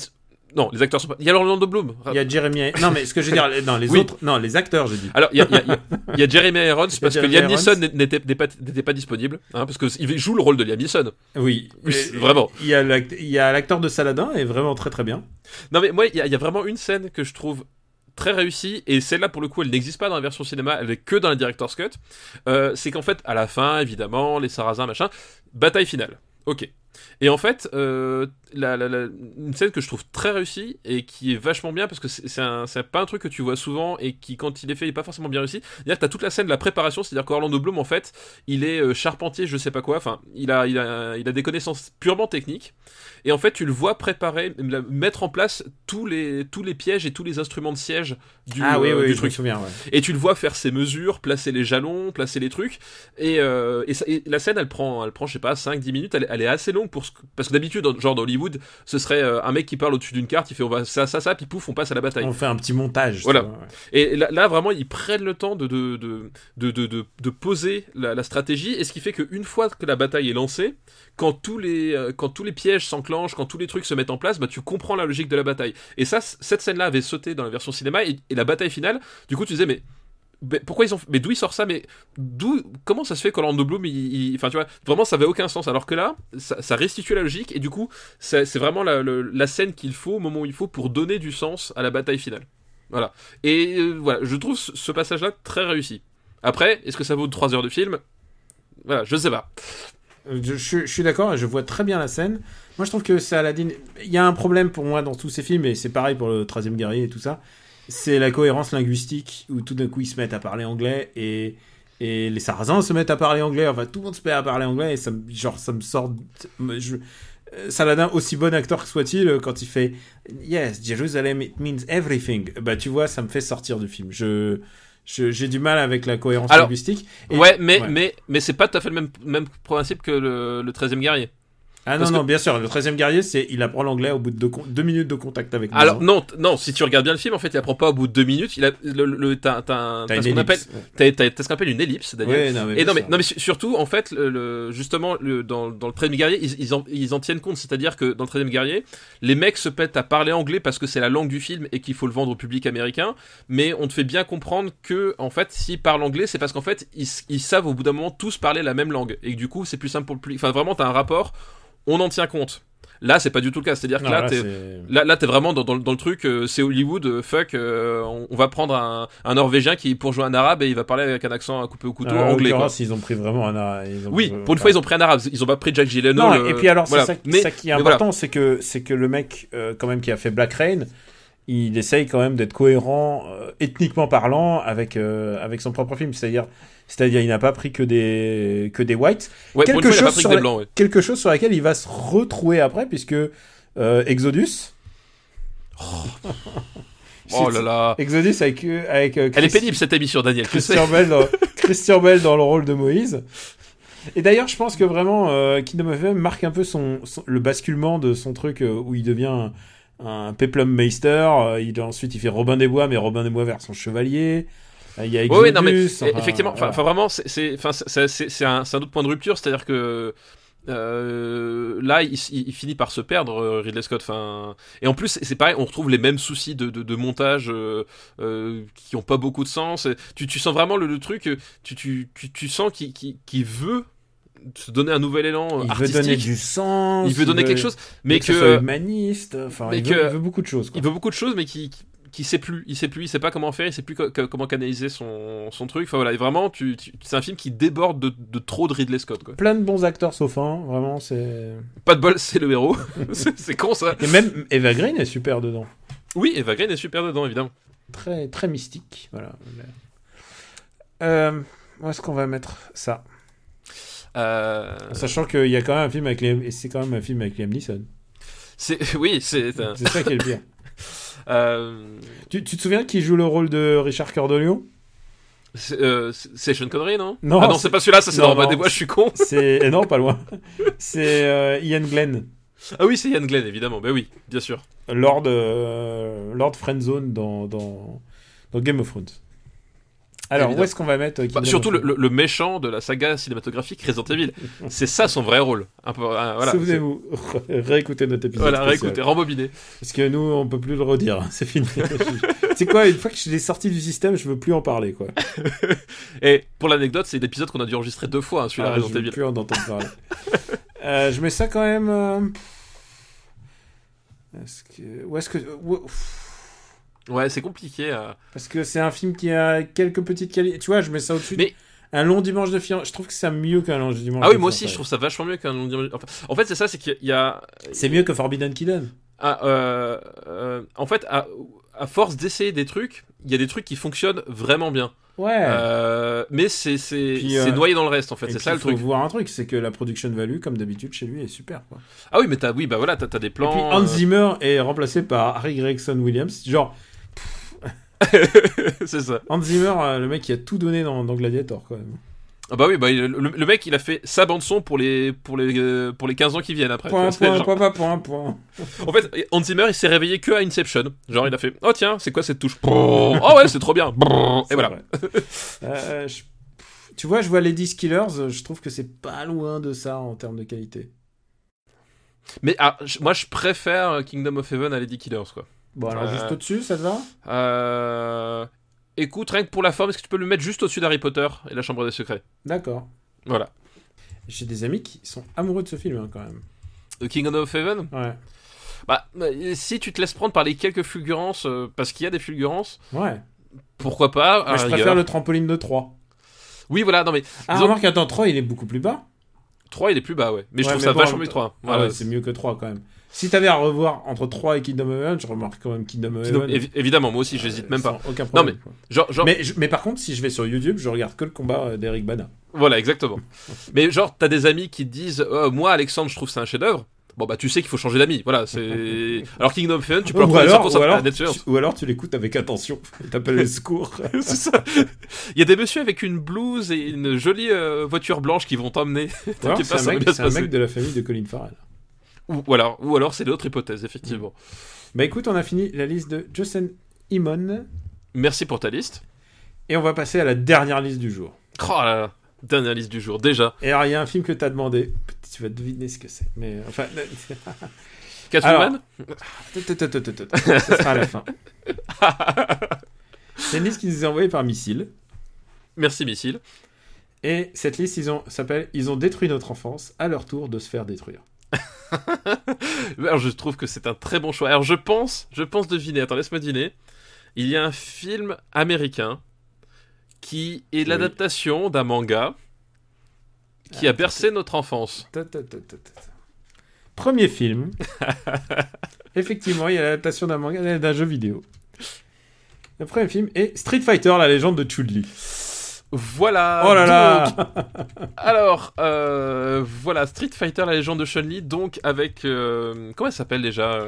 non les acteurs sont pas il y a Orlando Bloom Il y a Jeremy. Non, mais ce que je veux dire, non, les Oui. autres, non, les acteurs, j'ai dit. Alors, il y y y a- y Jeremy Irons parce que Liam. Neeson n'était pas, pas disponible, hein, parce qu'il joue le rôle de Liam Neeson. Oui, vraiment. Il y a y l'acteur de Saladin, est vraiment très très bien. Non mais moi, y, il y a vraiment une scène que je trouve très réussie, et celle-là pour le coup, elle n'existe pas dans la version cinéma, elle est que dans la Director's Cut. Euh, c'est qu'en fait, à la fin, évidemment, les Sarrasins, machin, bataille finale. Ok. Et en fait, euh, la, la- la- une scène que je trouve très réussie et qui est vachement bien parce que c'est pas un truc que tu vois souvent et qui, quand il est fait, il est pas forcément bien réussi. C'est-à-dire que t'as toute la scène de la préparation, c'est-à-dire qu'Orlando Bloom, en fait, il est euh, charpentier, je sais pas quoi, enfin, il a, il, a, il a des connaissances purement techniques. Et en fait, tu le vois préparer, mettre en place tous les, tous les pièges et tous les instruments de siège du, ah oui, euh, oui, du je me truc. souviens, ouais. Et tu le vois faire ses mesures, placer les jalons, placer les trucs. Et, euh, et, ça- et la scène, elle prend, elle prend, je sais pas, 5-10 minutes. Elle, est- elle est assez longue pour ce parce que d'habitude, genre dans Hollywood, ce serait euh, un mec qui parle au-dessus d'une carte, il fait on va ça, ça, ça, puis pouf, on passe à la bataille. On fait un petit montage. Voilà. vois, ouais. Et là, là, vraiment, ils prennent le temps de, de, de, de, de, poser la, la stratégie, et ce qui fait qu'une fois que la bataille est lancée, quand tous les, euh, quand tous les pièges s'enclenchent, quand tous les trucs se mettent en place, bah, tu comprends la logique de la bataille. Et ça, cette scène-là avait sauté dans la version cinéma, et, et la bataille finale, du coup, tu disais, mais. Mais pourquoi ils ont mais d'où il sort ça mais d'où comment ça se fait qu'Orlando Bloom enfin tu vois vraiment ça avait aucun sens alors que là ça, restitue la logique et du coup c'est vraiment la, scène qu'il faut au moment où il faut pour donner du sens à la bataille finale voilà et euh, voilà, je trouve ce, ce passage-là très réussi. Après, est-ce que ça vaut 3 heures de film? Voilà, je sais pas. Euh, Je, suis d'accord, je vois très bien la scène. Moi, je trouve que c'est Aladdin. Il y a un problème pour moi dans tous ces films, et c'est pareil pour le 13e guerrier et tout ça. C'est la cohérence linguistique, où tout d'un coup ils se mettent à parler anglais, et, et les Sarrasins se mettent à parler anglais, enfin tout le monde se met à parler anglais, et ça, me- genre, ça me sort. je- euh, Saladin, aussi bon acteur que soit-il, euh, quand il fait Yes, Jerusalem, it means everything, bah tu vois, ça me fait sortir du film. Je. je- J'ai du mal avec la cohérence Alors, linguistique. Et- ouais, mais, ouais. mais, mais c'est pas tout à fait le même, même principe que le, le 13e guerrier. Ah non, Parce non, que- bien sûr, le 13e guerrier, c'est il apprend l'anglais au bout de deux, con- deux minutes de contact avec. Alors, non, non, si tu regardes bien le film, en fait, il apprend pas au bout de 2 minutes. Il a, le, le, t'as, t'as, ce qu'on appelle, t'as, t'as- ce qu'on appelle une ellipse, Daniel. Ouais, non, mais Et non mais, non mais su- surtout en fait le, le- justement le, dans, dans le 13e guerrier ils, ils, en, ils en tiennent compte c'est-à-dire que dans le 13e guerrier les mecs se pètent à parler anglais parce que c'est la langue du film et qu'il faut le vendre au public américain mais on te fait bien comprendre que en fait s'ils parlent anglais c'est parce qu'en fait ils savent au bout d'un moment tous parler la même langue et que du coup c'est plus simple pour le public enfin vraiment t'as un rapport on en tient compte là c'est pas du tout le cas c'est-à-dire que là, là, t'es- Là, vraiment dans, dans, le- dans le truc, euh, c'est Hollywood, euh, fuck, euh, on, on va prendre un, un Norvégien qui pour jouer un arabe et il va parler avec un accent à couper au couteau Alors, anglais. Quoi. ils ont pris vraiment un. ara- ils ont Oui, pris- pour une fois ils ont pris un arabe, ils ont pas pris Jack Gyllenhaal. Non, et puis alors, voilà. c'est ça, mais, ça qui est voilà. important, c'est que, c'est que le mec, quand même, qui a fait Black Rain, il essaye quand même d'être cohérent, euh, ethniquement parlant, avec, euh, avec son propre film. C'est-à-dire, c'est-à-dire, il n'a pas pris que des, que des whites. ouais, quelque fois, chose sur que des la- blancs. Ouais. Quelque chose sur laquelle il va se retrouver après, puisque euh, Exodus. Oh là là. Exodus avec, avec Elle est pénible cette émission, Daniel. Christian Bell, dans, Christian Bell dans le rôle de Moïse. Et d'ailleurs, je pense que vraiment, Kingdom of Heaven marque un peu son, son- le basculement de son truc où il devient un, Peplum Meister. euh, il, ensuite, il fait Robin des Bois, mais Robin des Bois vers son chevalier. Euh, Il y a Exodus. oui, non, mais enfin, effectivement, enfin voilà. vraiment, c'est- un, autre point de rupture, c'est-à-dire que euh, là, il, finit par se perdre, Ridley Scott. Enfin, et en plus, c'est pareil, on retrouve les mêmes soucis de, de, de montage euh, euh, qui ont pas beaucoup de sens. Tu, tu sens vraiment le, le truc, tu, tu, tu, tu sens qu'il veut se donner un nouvel élan Il veut donner du sens. il veut donner quelque chose, mais que, que humaniste. Enfin, il, veut, que- il veut beaucoup de choses. quoi. il veut beaucoup de choses, mais qui qui, qui sait plus. Il sait plus. Il sait pas comment faire. Il sait plus co- co- comment canaliser son, son truc. Enfin voilà, et vraiment, tu, tu- c'est un film qui déborde de, de trop de Ridley Scott. Quoi. Plein de bons acteurs sauf un, vraiment, c'est. Pas de bol, c'est le héros. c'est con ça. Et même Eva Green est super dedans. Oui, Eva Green est super dedans, évidemment. Très, très mystique. Voilà. Euh, où est-ce qu'on va mettre ça? Sachant qu'il y a quand même un film avec c'est quand même un film avec Liam Neeson. c'est oui, c'est C'est ça qui est le pire. euh, tu, tu te souviens qui joue le rôle de Richard Cœur de Lion c'est euh, Sean Connery, non? Non, Ah non, c'est- pas celui-là. Ça c'est dans des Bois. Je suis con. C'est. eh non, pas loin. C'est euh, Ian Glenn. Ah oui, c'est Ian Glenn, évidemment. Ben oui, bien sûr. Lord, euh, Lord Friendzone dans, dans, dans Game of Thrones. Alors, Évidemment. où est-ce qu'on va mettre euh, Bah, surtout le, le- méchant de la saga cinématographique Resident Evil. C'est ça son vrai rôle. Un peu, voilà. Souvenez-vous, réécoutez notre épisode. Voilà, réécoutez, rembobiné. Parce que nous, on peut plus le redire. C'est fini. c'est quoi Une fois que je l'ai sorti du système, je veux plus en parler, quoi. Et pour l'anecdote, c'est l'épisode qu'on a dû enregistrer deux fois, hein, celui-là, Ah, je Resident veux Evil. plus en entendre parler. Euh, je mets ça quand même. euh, Est-ce que... Où est-ce que. où- Ouais, c'est compliqué. euh. Parce que c'est un film qui a quelques petites qualités. Tu vois, je mets ça au-dessus. de- Mais- Un long dimanche de fiançailles. Je trouve que c'est mieux qu'un long dimanche Ah oui, de moi aussi, je trouve ça vachement mieux qu'un long dimanche. Enfin, en fait, c'est ça, c'est qu'il y a. C'est mieux que Forbidden Kingdom. Ah, euh, euh, en fait, à, à force d'essayer des trucs, il y a des trucs qui fonctionnent vraiment bien. Ouais. Euh, mais c'est c'est noyé dans le reste, en fait. Et C'est ça le faut truc. voir un truc, c'est que la production value, comme d'habitude chez lui, est super. Quoi. Ah oui, mais t'as oui, bah voilà, t'as des Et plans. puis Hans Zimmer est remplacé par Harry Gregson Williams. Genre, c'est ça. Hans Zimmer, euh, le mec qui a tout donné dans, dans Gladiator, quand même. Ah bah oui, bah, il- le, le mec, il a fait sa bande son pour les pour les euh, pour les 15 ans qui viennent après. Point, point, genre- point, point, point. En fait, Hans Zimmer, il s'est réveillé que à Inception. Genre, il a fait Oh tiens, c'est quoi cette touche? Oh ouais, c'est trop bien. Et voilà. Euh, je- Tu vois, je vois Lady Killers, je trouve que c'est pas loin de ça en termes de qualité. Mais ah, moi, je préfère Kingdom of Heaven à Lady Killers, quoi. Bon, alors Euh, juste au-dessus, ça te va? Euh... Écoute, rien que pour la forme, est-ce que tu peux le mettre juste au-dessus d'Harry Potter et la Chambre des Secrets? D'accord. Voilà. J'ai des amis qui sont amoureux de ce film, hein, quand même. The Kingdom of Heaven? Ouais. Bah, euh, si tu te laisses prendre par les quelques fulgurances, euh, parce qu'il y a des fulgurances, Ouais. pourquoi pas je rigueur. préfère le trampoline de 3. Oui, voilà, non mais. Ah, disons- remarque, attends, 3, il est beaucoup plus bas. 3 il est plus bas, ouais. Mais je Ouais, trouve mais ça bon, vachement en- mieux que 3. Ah Voilà. ouais, c'est mieux que 3 quand même. Si t'avais à revoir entre 3 et Kingdom Heaven, je remarque quand même Kingdom Heaven. évi- évidemment, moi aussi, j'hésite même sans pas. Aucun problème. quoi. Genre, genre Mais, mais par contre, si je vais sur YouTube, je regarde que le combat euh, d'Eric Bana. voilà, exactement. mais genre, t'as des amis qui te disent Oh, Moi, Alexandre, je trouve c'est un chef-d'œuvre. Bon, bah, tu sais qu'il faut changer d'amis. Voilà, c'est. Alors, Kingdom Heaven, tu peux le ou, retrouver alors, 100% ou, à alors, tu, ou alors tu l'écoutes avec attention. T'appelles les secours. c'est ça. Il y a des messieurs avec une blouse et une jolie euh, voiture blanche qui vont t'emmener. Ou c'est un, ça mec, un mec de la famille de Colin Farrell. Ou, ou alors, ou alors c'est l'autre hypothèse, effectivement. Bah écoute, on a fini la liste de Justin Imon. Merci pour ta liste. Et on va passer à la dernière liste du jour. Oh là là, dernière liste du jour, déjà. Et alors, il y a un film que t'as demandé. Tu vas deviner ce que c'est. Mais enfin. Catwoman Ça sera à la fin. C'est une liste qui nous est envoyée par Missile. Merci, Missile. Et cette liste, ils ont, s'appelle Ils ont détruit notre enfance, à leur tour de se faire détruire. Alors, je trouve que c'est un très bon choix. Alors, je pense, je pense deviner. Attends, laisse-moi deviner. Il y a un film américain qui est l'adaptation d'un manga qui a Ah, bercé notre enfance. Premier film. Effectivement, il y a l'adaptation d'un manga, d'un jeu vidéo. Le premier film est Street Fighter, la légende de Chun-Li. Voilà. oh là là donc, Alors, euh, voilà, Street Fighter, la légende de Chun-Li, donc avec... euh, comment elle s'appelle déjà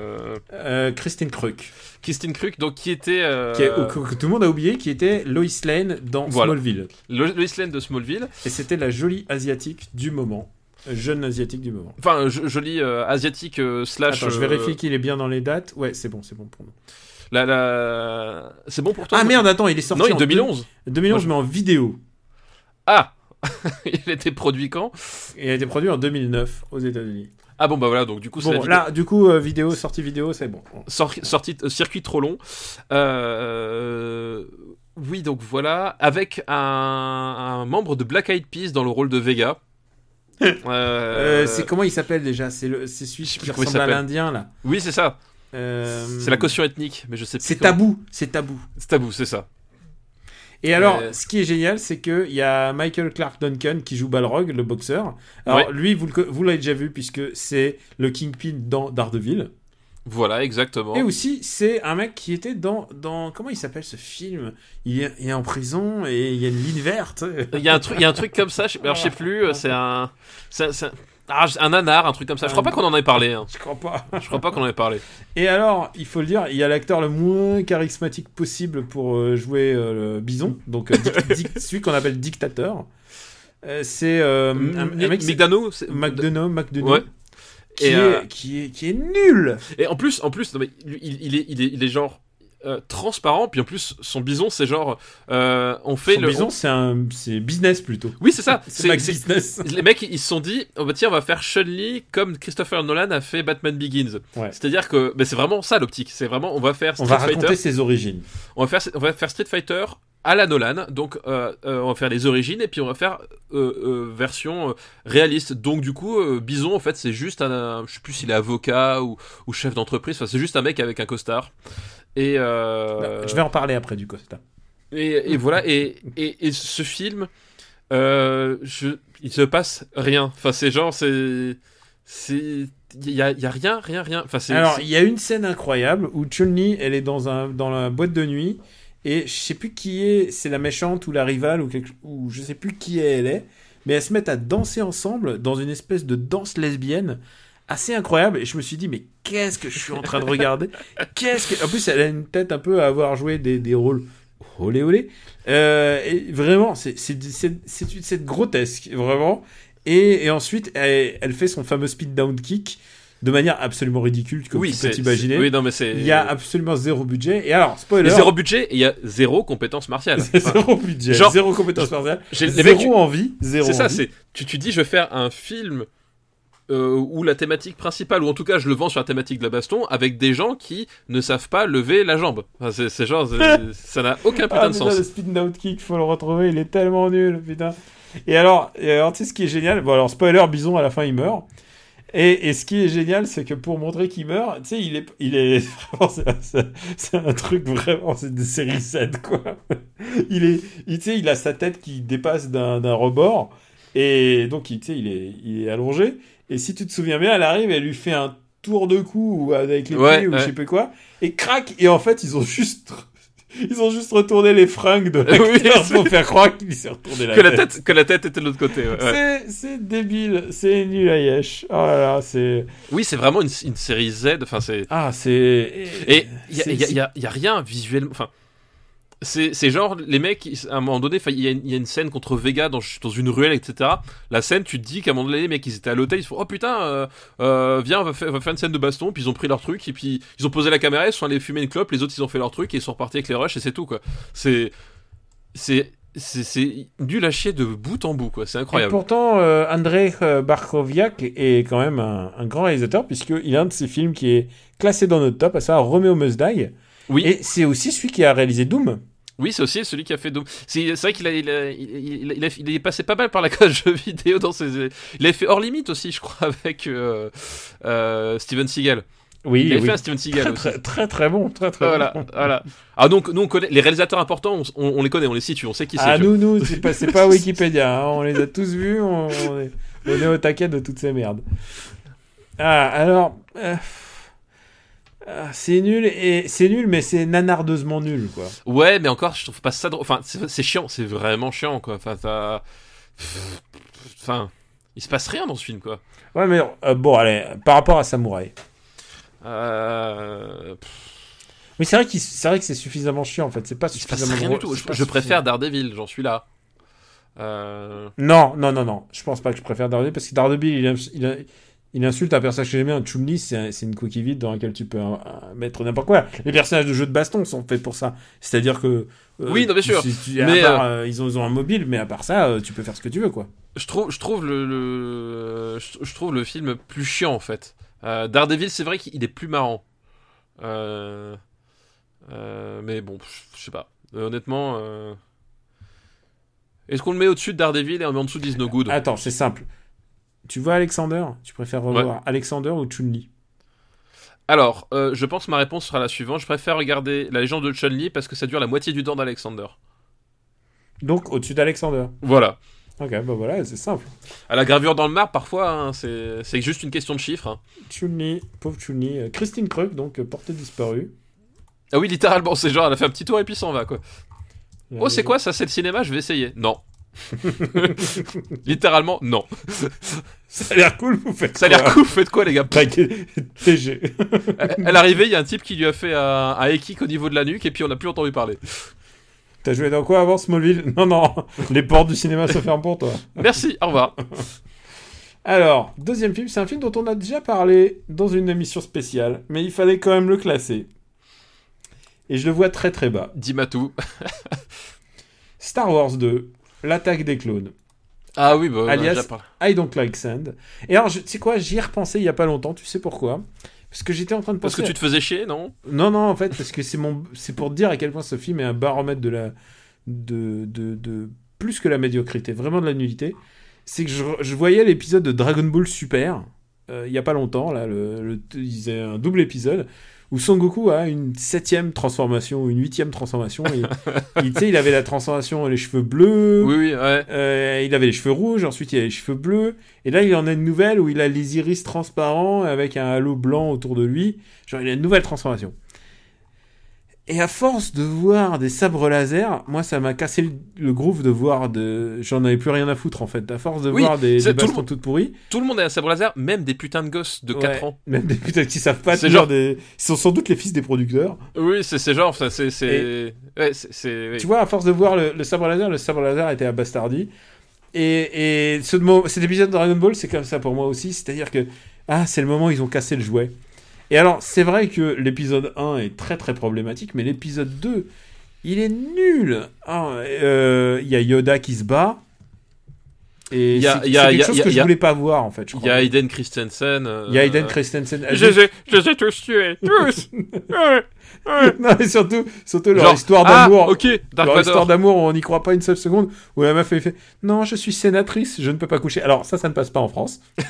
euh, Christine Kruk, Christine Kruk, donc qui était... qui est- que, que tout le monde a oublié, qui était Lois Lane dans Voilà. Smallville. Lo- Lois Lane de Smallville. Et c'était la jolie asiatique du moment. Jeune asiatique du moment. Enfin, jo- joli euh, asiatique slash... Attends, je vérifie qu'il est bien dans les dates. Ouais, c'est bon, c'est bon pour nous. La, la... C'est bon pour toi Ah merde, attends, il est sorti Non, il en est 2011. deux- 2011, Moi, je- mais en vidéo. Ah Il était produit quand? Il a été produit en 2009 aux États-Unis. Ah bon, bah voilà, donc du coup, c'est Bon, là, du coup, euh, vidéo, sortie vidéo, c'est bon. Sor- sortie euh, circuit trop long. Euh, oui, donc voilà, avec un, un membre de Black Eyed Peas dans le rôle de Vega. Euh, c'est comment il s'appelle déjà? C'est le, c'est celui qui ressemble à s'appelle. l'Indien là. Oui, c'est ça. Euh, C'est la caution ethnique, mais je sais plus. C'est tabou, c'est tabou. C'est tabou, c'est ça. Et alors, Euh, ce qui est génial, c'est que il y a Michael Clark Duncan qui joue Balrog, le boxeur. Alors Ouais. lui, vous l'avez déjà vu puisque c'est le Kingpin dans Daredevil. Voilà, exactement. Et aussi, c'est un mec qui était dans dans comment il s'appelle ce film? Il est, il est en prison et il y a une ligne verte. Il y a un truc, il y a un truc comme ça. Je, alors, je sais plus. euh, C'est un, c'est c'est un, ah, un nanar, un truc comme ça. Je crois pas qu'on en ait parlé. hein. Je crois pas. Je crois pas qu'on en ait parlé. Et alors, il faut le dire, il y a l'acteur le moins charismatique possible pour euh, jouer euh, le Bison, donc euh, dic- dic- celui qu'on appelle dictateur. Euh, c'est un, un mec, c'est- McDonough, McDonough, Ouais. qui, Et, est, qui est qui est nul. Et en plus, en plus, non, mais il est, il est, il est genre euh, transparent. Puis en plus, son bison, c'est genre, euh, on fait Son le. Bison, on- c'est un c'est business plutôt. Oui, c'est ça. C'est Business. Les mecs, ils se sont dit, oh bah tiens, on va faire Chun-Li comme Christopher Nolan a fait Batman Begins. Ouais. C'est-à-dire que, bah, c'est vraiment ça l'optique. C'est vraiment, on va faire On Street va Fighter. raconter ses origines. On va faire, on va faire Street Fighter à la Nolan. Donc, euh, euh, on va faire les origines et puis on va faire euh, euh, version réaliste. Donc, du coup, euh, Bison, en fait, c'est juste un, je sais plus s'il est avocat ou, ou chef d'entreprise. Enfin, c'est juste un mec avec un costard. Et euh, Bah, Je vais en parler après du Costa. et, et voilà, et, et, et ce film, euh, je, il se passe rien. Enfin, c'est genre, c'est. Il y a, y a rien, rien, rien. Enfin, c'est. Alors, il y a une scène incroyable où Chun-Li, elle est dans, un, dans la boîte de nuit et je sais plus qui est, c'est la méchante ou la rivale ou, quelque, ou je sais plus qui elle est, mais elles se mettent à danser ensemble dans une espèce de danse lesbienne assez incroyable et je me suis dit mais qu'est-ce que je suis en train de regarder? Qu'est-ce que en plus elle a une tête un peu à avoir joué des, des rôles olé olé euh, et vraiment c'est c'est grotesque vraiment et, et ensuite elle, elle fait son fameux speed down kick de manière absolument ridicule comme oui, tu peux t'imaginer Oui, non, mais c'est. il y a absolument zéro budget et alors spoiler Il y a zéro budget et il y a zéro compétence martiale. Enfin, zéro budget genre- zéro compétence martiale zéro mecs, envie zéro c'est ça, c'est. Tu, tu dis, je vais faire un film euh, où la thématique principale, ou en tout cas, je le vends sur la thématique de la baston, avec des gens qui ne savent pas lever la jambe. Enfin, c'est, c'est genre, c'est- ça n'a aucun putain Ah, de sens. le speed down kick, faut le retrouver, il est tellement nul, putain. Et alors, et alors tu sais ce qui est génial? Bon, alors, spoiler, Bison, à la fin, il meurt. Et, et ce qui est génial, c'est que pour montrer qu'il meurt, tu sais, il est, il est, c'est- c'est c'est un truc vraiment, c'est de série 7, quoi. Il est, tu sais, il a sa tête qui dépasse d'un d'un rebord. Et donc, tu sais, il est, il est allongé. Et si tu te souviens bien, elle arrive, elle lui fait un tour de cou ou avec les Ouais, pieds ou ouais. je sais pas quoi. Et crac Et en fait, ils ont juste ils ont juste retourné les fringues de l'acteur Oui, pour faire croire qu'il s'est retourné la Que la tête. que la tête était de l'autre côté. ouais, ouais. C'est, débile, c'est nul à yesh. Oh là là, c'est. Oui, c'est vraiment une, une série Z. Enfin, c'est. Ah, c'est. Et il y a, c'est- y a- y a- y a rien visuellement. Enfin, c'est c'est genre les mecs, à un moment donné, il y, a une- y a une scène contre Vega dans, dans une ruelle, etc. La scène, tu te dis qu'à un moment donné, les mecs, ils étaient à l'hôtel, ils se font Oh putain, euh, euh, viens, on va, faire, on va faire une scène de baston. Puis ils ont pris leur truc, et puis ils ont posé la caméra, ils sont allés fumer une clope, les autres, ils ont fait leur truc, et ils sont repartis avec les rushs, et c'est tout, quoi. C'est. C'est. C'est c'est nul à chier de bout en bout, quoi. C'est Et incroyable. pourtant, euh, Andrei euh, Barkoviak est quand même un, un grand réalisateur, puisqu'il a un de ses films qui est classé dans notre top, à savoir Romeo Must Die. Oui. Et c'est aussi celui qui a réalisé Doom. Oui, c'est aussi celui qui a fait Doom. C'est c'est vrai qu'il a, il a- il, il- il a- il est passé pas mal par la case jeux vidéo dans ses. Il avait fait Hors Limite aussi, je crois, avec euh, euh, Steven Seagal. Oui, il avait oui. fait un Steven Seagal Très, très, très, très bon, très, très Voilà, bon. voilà. Ah donc nous on connaît les réalisateurs importants, on, on- on les connaît, on les situe, on sait qui c'est. Ah, tu vois. nous, nous, c'est pas, c'est pas Wikipédia, hein, on les a tous vus, on, on est, au taquet de toutes ces merdes. Ah, alors, euh, ah, c'est nul, et c'est nul, mais c'est nanardeusement nul, quoi. Ouais, mais encore, je trouve pas ça drôle. Enfin, c'est chiant, c'est vraiment chiant, quoi. Enfin, t'as- Enfin, il se passe rien dans ce film, quoi. Ouais, mais euh, bon, allez, par rapport à Samouraï. Euh... Oui, c'est vrai, c'est vrai que c'est suffisamment chiant, en fait, c'est pas Il se passe suffisamment rien drôle, du tout. Je, préfère. Daredevil, j'en suis là. Euh... Non, non, non, non, je pense pas que je préfère Daredevil, parce que Daredevil, il, ins- il, in- il insulte un personnage que j'aime bien, Chun-Li, c'est un- c'est une coquille vide dans laquelle tu peux euh, mettre n'importe quoi. Les personnages de jeux de baston sont faits pour ça. C'est-à-dire que... euh, Oui, non, bien sûr. Mais, euh, ils, ont, un mobile, mais à part ça, tu peux faire ce que tu veux, quoi. je trouve, je trouve le, je, trouve le film plus chiant en fait. Daredevil, c'est vrai qu'il est plus marrant. Mais bon, je- sais pas. Honnêtement, est-ce qu'on le met au-dessus de Daredevil et on met en dessous d'Is No Good? Attends, c'est simple. Tu vois Alexander? Tu préfères revoir Alexander ou Chun-Li? Alors, euh, je pense que ma réponse sera la suivante. Je préfère regarder La légende de Chun-Li parce que ça dure la moitié du temps d'Alexander. Donc au-dessus d'Alexander. Voilà. Ok, bah voilà, c'est simple. À la gravure dans le marbre, parfois, hein, c'est juste une question de chiffres. hein. Chun-Li, pauvre Chun-Li. Euh, Christine Krug, donc euh, portée disparue. Ah oui, littéralement, c'est genre, elle a fait un petit tour et puis s'en va, quoi. Oh, c'est quoi ça C'est le cinéma? Je vais essayer. Non. littéralement, non. Ça a l'air cool, vous faites Ça a l'air quoi cool, faites quoi, les gars? Paquet- TG. Elle arrivée, il y a un type qui lui a fait un, un au niveau de la nuque et puis on n'a plus entendu parler. T'as joué dans quoi avant Smallville? Non, non, les portes du cinéma se ferment pour toi. Merci, au revoir. Alors, deuxième film, c'est un film dont on a déjà parlé dans une émission spéciale, mais il fallait quand même le classer. Et je le vois très très bas. Dis-moi tout. Star Wars 2, l'attaque des clones. Ah oui, bah, Alias-. I don't like sand. Et alors, tu sais quoi, j'y ai repensé il y a pas longtemps, tu sais pourquoi? Parce que j'étais en train de Parce penser... que tu te faisais chier, non? Non, non, en fait, parce que c'est mon, c'est pour te dire à quel point ce film est un baromètre de la, de, de, de plus que la médiocrité, vraiment de la nullité. C'est que je, je voyais l'épisode de Dragon Ball Super euh, il y a pas longtemps, là, le, le, ils un double épisode où Son Goku a une septième transformation, une huitième transformation. et, il, il avait la transformation les cheveux bleus. Oui, oui, ouais. Euh, il avait les cheveux rouges, ensuite il a les cheveux bleus, et là il en a une nouvelle où il a les iris transparents avec un halo blanc autour de lui. Genre il a une nouvelle transformation. Et à force de voir des sabres laser, moi ça m'a cassé le, le groove de voir de. J'en avais plus rien à foutre en fait. À force de Oui, voir des, c'est des bastons toutes pourries. Tout le monde a un sabre laser, même des putains de gosses de 4 Ouais, ans. Même des putains qui savent pas C'est genre- des. Ils sont sans doute les fils des producteurs. Oui, c'est c'est genre, ça, c'est. c'est- Ouais, c'est- c'est. oui. Tu vois, à force de voir le, le sabre laser, le sabre laser était à bastardi. Et, et ce cet épisode de Dragon Ball, c'est comme ça pour moi aussi. C'est-à-dire que, ah, c'est le moment où ils ont cassé le jouet. Et alors, c'est vrai que l'épisode 1 est très très problématique, mais l'épisode 2, il est nul. Ah, euh, Il y a Yoda qui se bat. Et Il y a- c'est il y a- c'est il y quelque a- chose il y a- que il je voulais pas voir, en fait. Il y a Aiden Christensen. euh, Il y a Aiden Christensen. Je les ai, je les ai tous tués, tous non, mais surtout, surtout leur Genre, histoire ah, d'amour. ok, Dark leur Vador. histoire d'amour, on n'y croit pas une seule seconde. Où la meuf elle fait Non, je suis sénatrice, je ne peux pas coucher. Alors, ça, ça ne passe pas en France.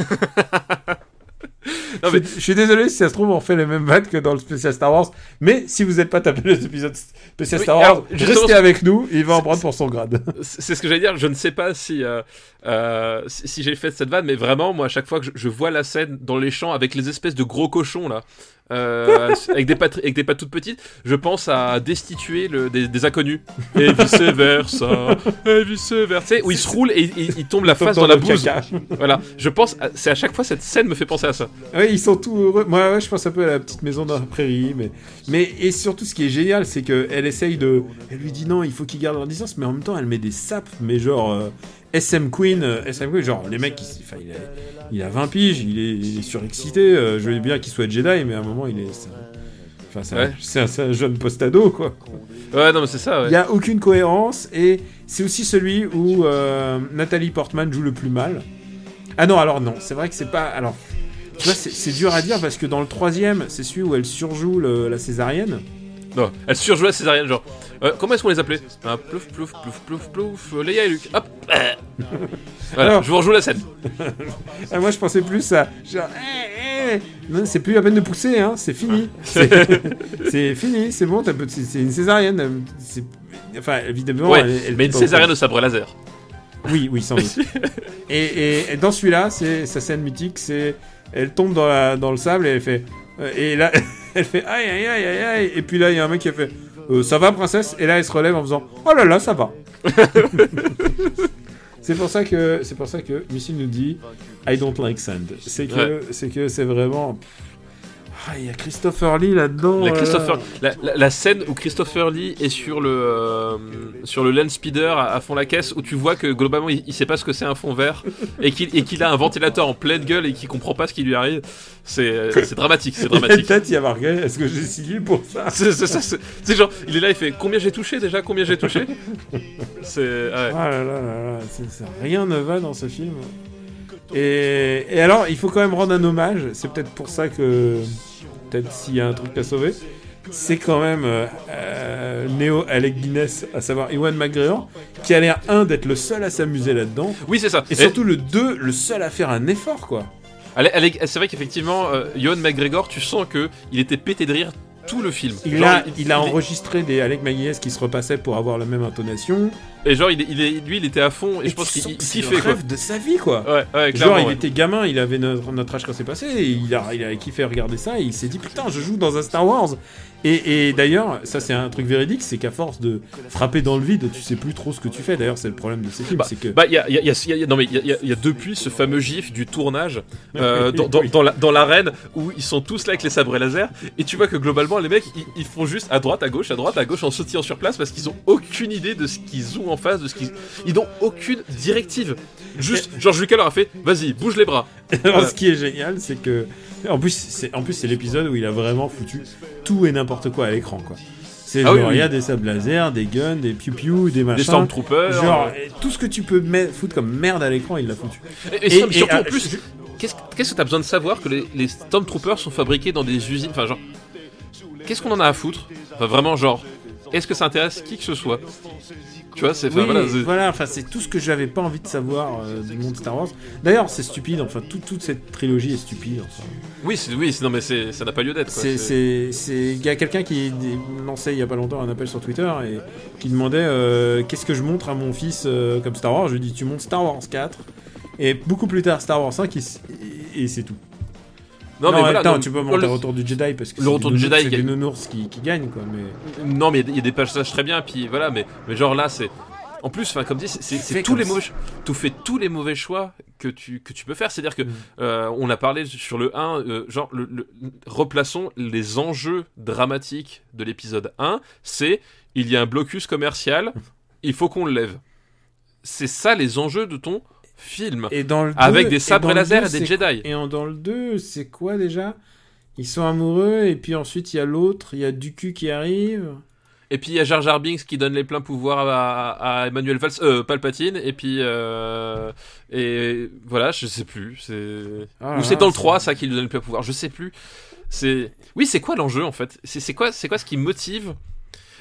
Non, je, mais- je suis désolé si ça se trouve, on fait les mêmes vannes que dans le spécial Star Wars. Mais si vous n'êtes pas tapé les épisodes spécial Oui, Star Wars, alors, restez avec nous, il va en prendre pour son grade. C'est ce que j'allais dire. Je ne sais pas si euh, euh, si, si j'ai fait cette vanne, mais vraiment, moi, à chaque fois que je, je vois la scène dans les champs avec les espèces de gros cochons là, euh, avec des pattes avec des pattes toutes petites, je pense à destituer le, des, des inconnus et vice versa, et vice versa, où ils se roulent et ils ils tombent la face dans, la le bouse. caca. Voilà, je pense, c'est à chaque fois cette scène me fait penser à ça. Ils sont tout heureux. Moi, ouais, je pense un peu à la petite maison dans la prairie. Mais, mais et surtout, ce qui est génial, c'est qu'elle essaye de. Elle lui dit non, il faut qu'il garde leur distance, mais en même temps, elle met des sapes, mais genre. euh, SM Queen, euh, SM Queen, genre les mecs, enfin, il, a, il a 20 piges, il est, il est surexcité. euh, je veux bien qu'il soit Jedi, mais à un moment, il est. Enfin, c'est un- Ouais. un, un jeune postado, quoi. Ouais, non, mais c'est ça. Il Ouais. n'y a aucune cohérence et c'est aussi celui où euh, Nathalie Portman joue le plus mal. Ah non, alors non, c'est vrai que c'est pas. Alors, tu vois, c'est dur à dire parce que dans le troisième, c'est celui où elle surjoue le- la césarienne. Non, elle surjoue la césarienne, genre. euh, comment est-ce qu'on les appelait? Ah, Plouf, plouf, plouf, plouf, plouf, euh, Léa et Luc. Hop Voilà, Alors- je vous rejoue la scène. Ah, moi, je pensais plus à. Genre, eh, eh. Non, c'est plus la peine de pousser, hein, c'est fini. C'est c'est fini, c'est bon, c'est une césarienne. Enfin, évidemment. ouais, elle- elle- mais une césarienne au sabre laser. Oui, oui, sans doute. et, et- et dans celui-là, c'est sa scène mythique, c'est elle tombe dans, la, dans le sable et elle fait euh, et là elle fait aïe aïe aïe aïe aïe et puis là il y a un mec qui a fait euh, ça va princesse? Et là elle se relève en faisant oh là là ça va. c'est pour ça que c'est pour ça que Missy nous dit I don't like sand. C'est que c'est que c'est vraiment ah, il y a Christopher Lee là-dedans. La, là Christopher, là. la, la- la scène où Christopher Lee est sur le, euh, sur le land speeder à, à fond la caisse, où tu vois que globalement il, il sait pas ce que c'est un fond vert et qu'il a un ventilateur en pleine gueule et qu'il comprend pas ce qui lui arrive. C'est dramatique, c'est Il y a dramatique. peut-être il y a marqué est-ce que j'ai signé pour ça? C'est ça, genre, il est là, il fait combien j'ai touché déjà, combien j'ai touché? C'est. ouais. Ah là là là là, rien ne va dans ce film. Et, et alors, il faut quand même rendre un hommage. C'est peut-être pour ça que, peut-être s'il y a un truc à sauver, c'est quand même euh, euh, Neo Alec Guinness, à savoir Ewan McGregor, qui a l'air, un, d'être le seul à s'amuser là-dedans, Oui, c'est ça. et surtout le 2, le seul à faire un effort, quoi. C'est vrai qu'effectivement, euh, Ewan McGregor, tu sens que il était pété de rire tout le film. Il Genre, a, il a est- enregistré des Alec Maguies qui se repassaient pour avoir la même intonation. Et genre, il est, il est- lui, il était à fond, et, je pense qu'il kiffait le quoi. rêve de sa vie, quoi. Ouais, ouais, Genre, il ouais. était gamin, il avait notre, notre âge quand c'est passé, et il a, il a kiffé regarder ça, et il s'est dit putain, je joue dans un Star Wars. Et, et d'ailleurs, ça c'est un truc véridique, c'est qu'à force de frapper dans le vide, tu sais plus trop ce que tu fais. D'ailleurs, c'est le problème de ces films, Bah, c'est que. Bah, il y a, il y a- il y a- il y a- non, mais il y y, a- il y a depuis ce fameux gif du tournage euh, dans, dans, oui. dans la- dans l'arène où ils sont tous là avec les sabres laser et tu vois que globalement les mecs ils, ils font juste à droite, à gauche, à droite, à gauche en sautillant sur place parce qu'ils ont aucune idée de ce qu'ils ont en face, de ce qu'ils. Ils n'ont aucune directive. Juste, George Lucas leur a fait vas-y, bouge les bras. Alors, ce qui est génial, c'est que. En plus, c'est en plus, c'est l'épisode où il a vraiment foutu tout et n'importe quoi à l'écran, quoi. C'est Ah genre, oui, oui. il y a des sables laser, des guns, des piou-piou, des machins. Des Stormtroopers. Genre, euh, tout ce que tu peux mettre, foutre comme merde à l'écran, il l'a foutu. et, et sur- et- surtout en plus, qu'est-ce qu'est-ce que t'as besoin de savoir que les, les Stormtroopers sont fabriqués dans des usines? Enfin, genre, qu'est-ce qu'on en a à foutre? Enfin, vraiment, genre, est-ce que ça intéresse qui que ce soit? Tu vois, c'est. Oui, voilà, enfin c'est tout ce que j'avais pas envie de savoir euh, du monde Star Wars. D'ailleurs, c'est stupide, enfin tout- toute cette trilogie est stupide. Enfin. Oui, c'est- oui, non, mais c'est- ça n'a pas lieu d'être. C'est, C'est- c'est, c'est- il y a quelqu'un qui lançait il y a pas longtemps un appel sur Twitter et qui demandait euh, qu'est-ce que je montre à mon fils euh, comme Star Wars? Je lui dis tu montes Star Wars 4 et beaucoup plus tard Star Wars 5 et, c'est- et c'est tout. Non, mais voilà, attends, tu peux le- monter Retour du Jedi parce que le Retour du Jedi c'est des nounours qui, qui gagnent quoi. Mais Non, mais il y a- il y a des passages très bien, puis voilà, mais, mais genre là, c'est. En plus, enfin, comme dit, c'est- tous les mauvais, fais tous les mauvais choix que tu que tu peux faire. C'est-à-dire que Mm. euh, on a parlé sur le 1, euh, genre le, le- replaçons les enjeux dramatiques de l'épisode 1. C'est il y a un blocus commercial, il faut qu'on le lève. C'est ça les enjeux de ton film, et dans le avec 2 des et sabres le laser 2, et des Jedi. Et en- dans le 2, c'est quoi déjà? Ils sont amoureux et puis ensuite il y a l'autre, il y a Duku qui arrive. Et puis il y a Jar Jar Binks qui donne les pleins pouvoirs à, à Emmanuel Valls, euh, Palpatine, et puis euh, et voilà, je sais plus, c'est Ah ou c'est dans le c'est- 3 ça qui lui donne les pleins pouvoirs, je sais plus. C'est oui, c'est quoi l'enjeu en fait? C'est c'est quoi c'est quoi ce qui motive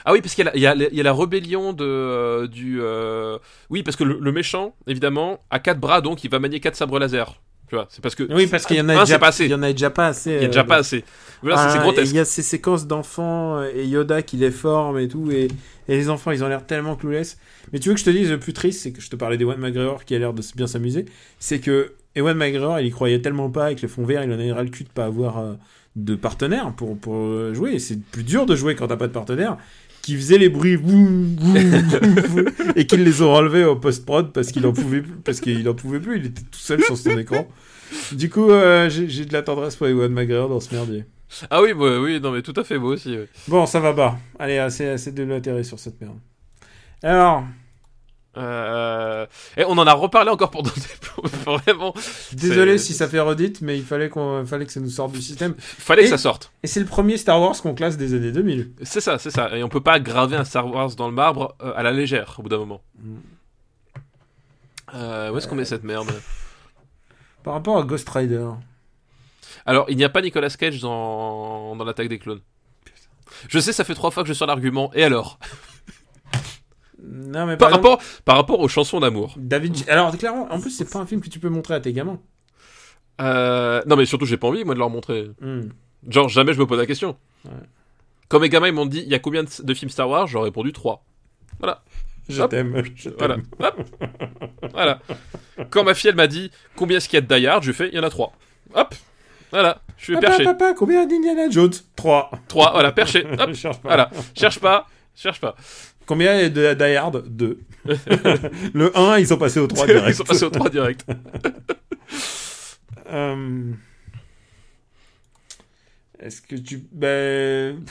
ah oui, parce qu'il y, a la- y a y a rébellion de, euh, du... euh, Oui, parce que le, le méchant, évidemment, a quatre bras, donc il va manier quatre sabres laser. Tu vois, c'est parce que... Oui, parce qu'il y en a Un, déjà pas assez. Il y en a déjà pas assez. Il y a euh, déjà pas assez. Voilà, c'est- c'est Ah, grotesque. Il y a ces séquences d'enfants euh, et Yoda qui les forme et tout, et, et les enfants ils ont l'air tellement clueless. Mais tu veux que je te dise le plus triste, c'est que je te parlais d'Ewan McGregor qui a l'air de bien s'amuser, c'est que Ewan McGregor il y croyait tellement pas avec les fonds verts, il en avait ras le cul de pas avoir euh, de partenaire pour, pour euh, jouer. C'est plus dur de jouer quand t'as pas de partenaire. Qui faisait les bruits boum, boum, et qu'ils les ont enlevés au post-prod parce qu'il en pouvait plus, parce qu'il en pouvait plus, il était tout seul sur son écran. Du coup, euh, j'ai j'ai de la tendresse pour Ewan McGregor dans ce merdier. Ah oui, bah, oui, non mais tout à fait, moi aussi. ouais. Bon, ça va pas. Allez, assez, assez de l'intérêt sur cette merde. Alors, Euh, Et on en a reparlé encore des... Vraiment... désolé si ça fait redite, mais il fallait, qu'on, fallait que ça nous sorte du système. Fallait Et- que ça sorte. Et c'est le premier Star Wars qu'on classe des années 2000. C'est ça, c'est ça. Et on peut pas graver un Star Wars dans le marbre euh, à la légère au bout d'un moment. Mm. Euh, où est-ce qu'on met cette merde? Par rapport à Ghost Rider. Alors, il n'y a pas Nicolas Cage dans, dans l'attaque des clones. Je sais, ça fait trois fois que je sors l'argument. Et alors? Non, mais par par exemple, rapport, par rapport aux chansons d'amour. David. Alors, clairement, en plus, c'est pas un film que tu peux montrer à tes gamins. Euh, non, mais surtout, j'ai pas envie, moi, de leur montrer. Hmm. Genre, jamais je me pose la question. Ouais. Quand mes gamins ils m'ont dit, il y a combien de, de films Star Wars J'aurais répondu 3. Je Hop. t'aime. Je Voilà. Hop. voilà. Quand ma fille, elle m'a dit, combien est-ce qu'il y a de Die Hard Je fais, il y en a 3. Hop. Voilà. Je suis Papa, perché. papa, combien d'Indiana Jones? 3. 3. Voilà, perché. Hop. Cherche pas. Voilà. Cherche pas. Cherche pas. Combien est de Die Hard? 2. le 1, ils sont passés au 3 Ils direct. sont passés au 3 direct. Euh, Est-ce que tu. Ben,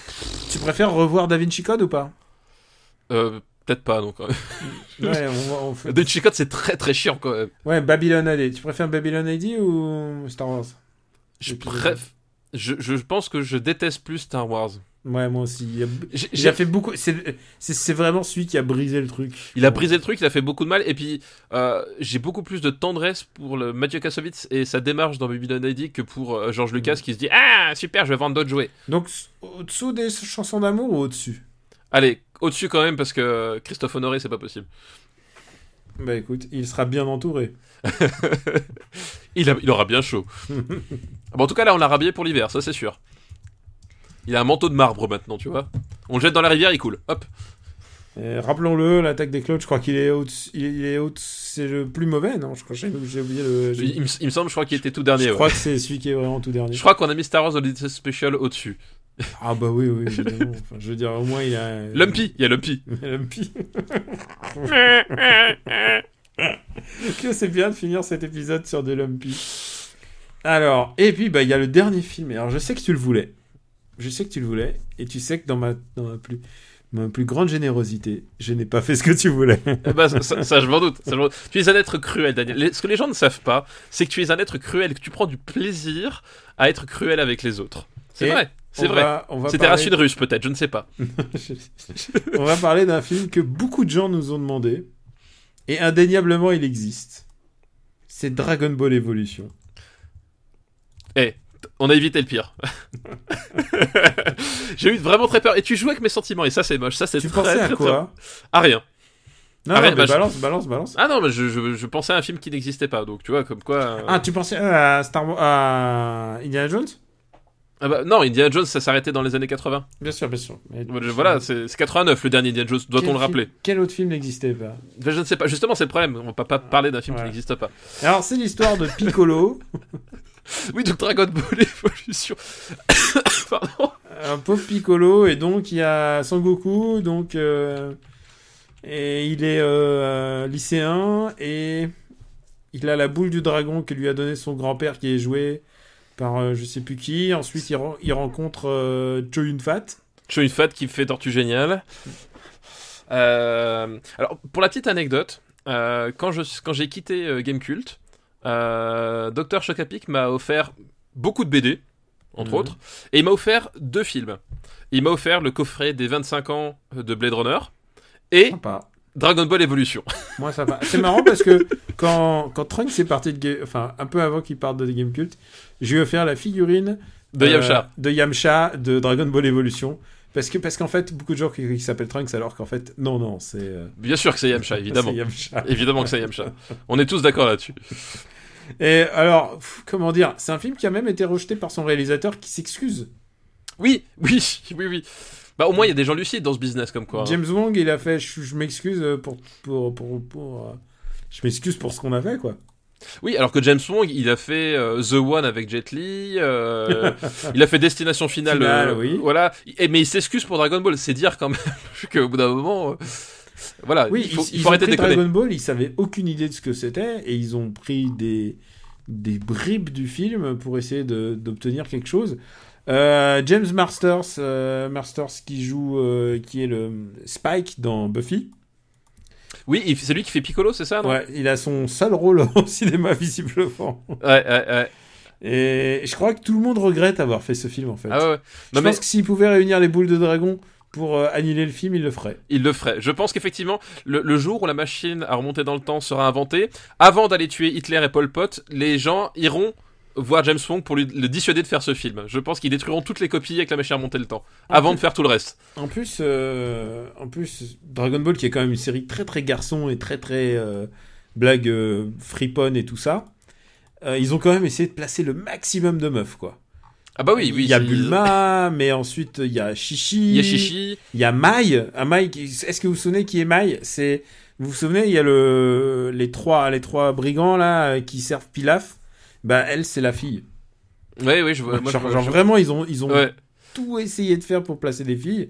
Tu préfères revoir Da Vinci Code ou pas? Euh, peut-être pas, donc. Ouais, on, fait... The Chicotte, c'est très très chiant quand même. ouais, Babylon AD. Tu préfères Babylon AD ou Star Wars? Je, je pense que je déteste plus Star Wars. Ouais, moi aussi. Il a, J'ai- il j'ai- a fait beaucoup. C'est vraiment celui qui a brisé le truc. Il a brisé le truc, il a fait beaucoup de mal, et puis euh, j'ai beaucoup plus de tendresse pour le Mathieu Kassovitz et sa démarche dans Babylon ID que pour euh, George Lucas qui se dit Ah super, je vais vendre d'autres jouets. Donc, au-dessous des chansons d'amour ou au-dessus? Allez, au-dessus quand même parce que Christophe Honoré, c'est pas possible. Bah écoute, il sera bien entouré. il, a- il aura bien chaud. Bon, en tout cas, là, on l'a rhabillé pour l'hiver, ça c'est sûr. Il a un manteau de marbre maintenant, tu vois. On le jette dans la rivière, il coule. Hop. Rappelons-le, l'attaque des clouds, je crois qu'il est haut, il est- haut, c'est le plus mauvais, non? Je crois que j'ai oublié le. Il, me- il me semble, je crois qu'il était tout dernier. je ouais. crois que c'est celui qui est vraiment tout dernier. Je crois qu'on a mis Star Wars Holiday Special au-dessus. Ah bah oui, oui, évidemment. Enfin, je veux dire, au moins il a. Lumpy, il y a Lumpy. Lumpy. que c'est bien de finir cet épisode sur des Lumpy. Alors, et puis bah il y a le dernier film. Alors je sais que tu le voulais. Je sais que tu le voulais. Et tu sais que dans ma, dans ma plus ma plus grande générosité, je n'ai pas fait ce que tu voulais. Eh ben, ça, ça- ça, je m'en doute. Tu es un être cruel, Daniel. Les- Ce que les gens ne savent pas, c'est que tu es un être cruel que tu prends du plaisir à être cruel avec les autres. C'est vrai. C'est vrai. C'était parler- Racine russe, peut-être, je ne sais pas. on va parler d'un film que beaucoup de gens nous ont demandé. Et indéniablement, il existe. C'est Dragon Ball Evolution. Eh, on a évité le pire. J'ai eu vraiment très peur. Et tu joues avec mes sentiments, et ça, c'est moche. Ça, c'est Tu très, pensais à très, quoi très- À rien. Non, Ah, non, mais bah, je- balance, balance, balance. Ah non, mais je, je, je pensais à un film qui n'existait pas, donc tu vois, comme quoi. euh, Ah, tu pensais à Star Wars, à Indiana Jones? Ah bah, non, Indiana Jones, ça s'arrêtait dans les années 80. Bien sûr, bien sûr. Mais- Voilà, c'est c'est 89 le dernier Indiana Jones, doit-on le film- rappeler Quel autre film n'existait pas? Ben, Je ne sais pas, justement, c'est le problème, on va pas, pas parler d'un film qui n'existe pas. Alors, c'est l'histoire de Piccolo, Oui, donc Dragon Ball Evolution. Pardon. un pauvre Piccolo, et donc il y a Sangoku, donc euh, et il est euh, lycéen et il a la boule du dragon que lui a donné son grand-père qui est joué par euh, je sais plus qui. Ensuite, il, ren- il rencontre euh, Cho Yun Fat. Je suis une fat qui fait Tortue Géniale. Alors, pour la petite anecdote, quand je quand j'ai quitté euh, Gamecult, euh, Dr. Chocapic m'a offert beaucoup de BD, entre Mhm. autres, et il m'a offert deux films. Il m'a offert le coffret des 25 ans de Blade Runner et Sympa. Dragon Ball Evolution. Moi, ça va. C'est marrant parce que quand, quand Trunks est parti de Game... Enfin, un peu avant qu'il parte de Game Cult, j'ai offert la figurine De euh, Yamcha. de Yamcha de Dragon Ball Evolution. Parce que parce qu'en fait, beaucoup de gens qui, qui s'appellent Trunks alors qu'en fait, non, non, c'est... euh, Bien sûr que c'est Yamcha, évidemment. Yamcha. Évidemment que c'est Yamcha. On est tous d'accord là-dessus. Et alors, pff, comment dire C'est un film qui a même été rejeté par son réalisateur qui s'excuse. Oui, oui, oui, oui. Bah au moins il y a des gens lucides dans ce business comme quoi. hein. James Wong, il a fait Je, je m'excuse pour. pour, pour, pour, euh, je m'excuse pour ce qu'on a fait, quoi. Oui, alors que James Wong, il a fait euh, The One avec Jet Li, euh, il a fait Destination Finale, Finale, euh, oui. voilà. Et, mais il s'excuse pour Dragon Ball, c'est dire quand même qu'au bout d'un moment, euh, voilà, Oui, il faut, ils, il ils faut ont arrêter pris. Dragon Ball, ils savaient aucune idée de ce que c'était et ils ont pris des, des bribes du film pour essayer d'obtenir quelque chose. James Masters, Masters qui joue, qui est le Spike dans Buffy. Oui, c'est lui qui fait Piccolo, c'est ça non? Ouais, il a son seul rôle au cinéma visiblement. ouais, ouais, ouais. Et je crois que tout le monde regrette avoir fait ce film en fait. Ah ouais, ouais. je Non, mais pense que s'il pouvait réunir les boules de dragon pour euh, annuler le film, il le ferait. il le ferait. Je pense qu'effectivement, le, le jour où la machine à remonter dans le temps sera inventée, avant d'aller tuer Hitler et Pol Pot, les gens iront voir James Wong pour lui, le dissuader de faire ce film. Je pense qu'ils détruiront toutes les copies avec la machine à le temps, avant plus- de faire tout le reste. En plus, euh, en plus, Dragon Ball, qui est quand même une série très très garçon et très très euh, blague euh, friponne et tout ça, ils ont quand même essayé de placer le maximum de meufs, quoi. Ah bah oui, oui. il y a Bulma, mais ensuite il y a Chichi. Il y a Chichi. Il y a Mai. Un Mai Est-ce que vous vous souvenez qui est Mai? C'est vous vous souvenez il y a le les trois les trois brigands là qui servent Pilaf? Bah elle c'est la fille. Ouais, oui, je vois. moi, genre, je- genre je- vraiment ils ont ils ont Ouais. tout essayé de faire pour placer des filles.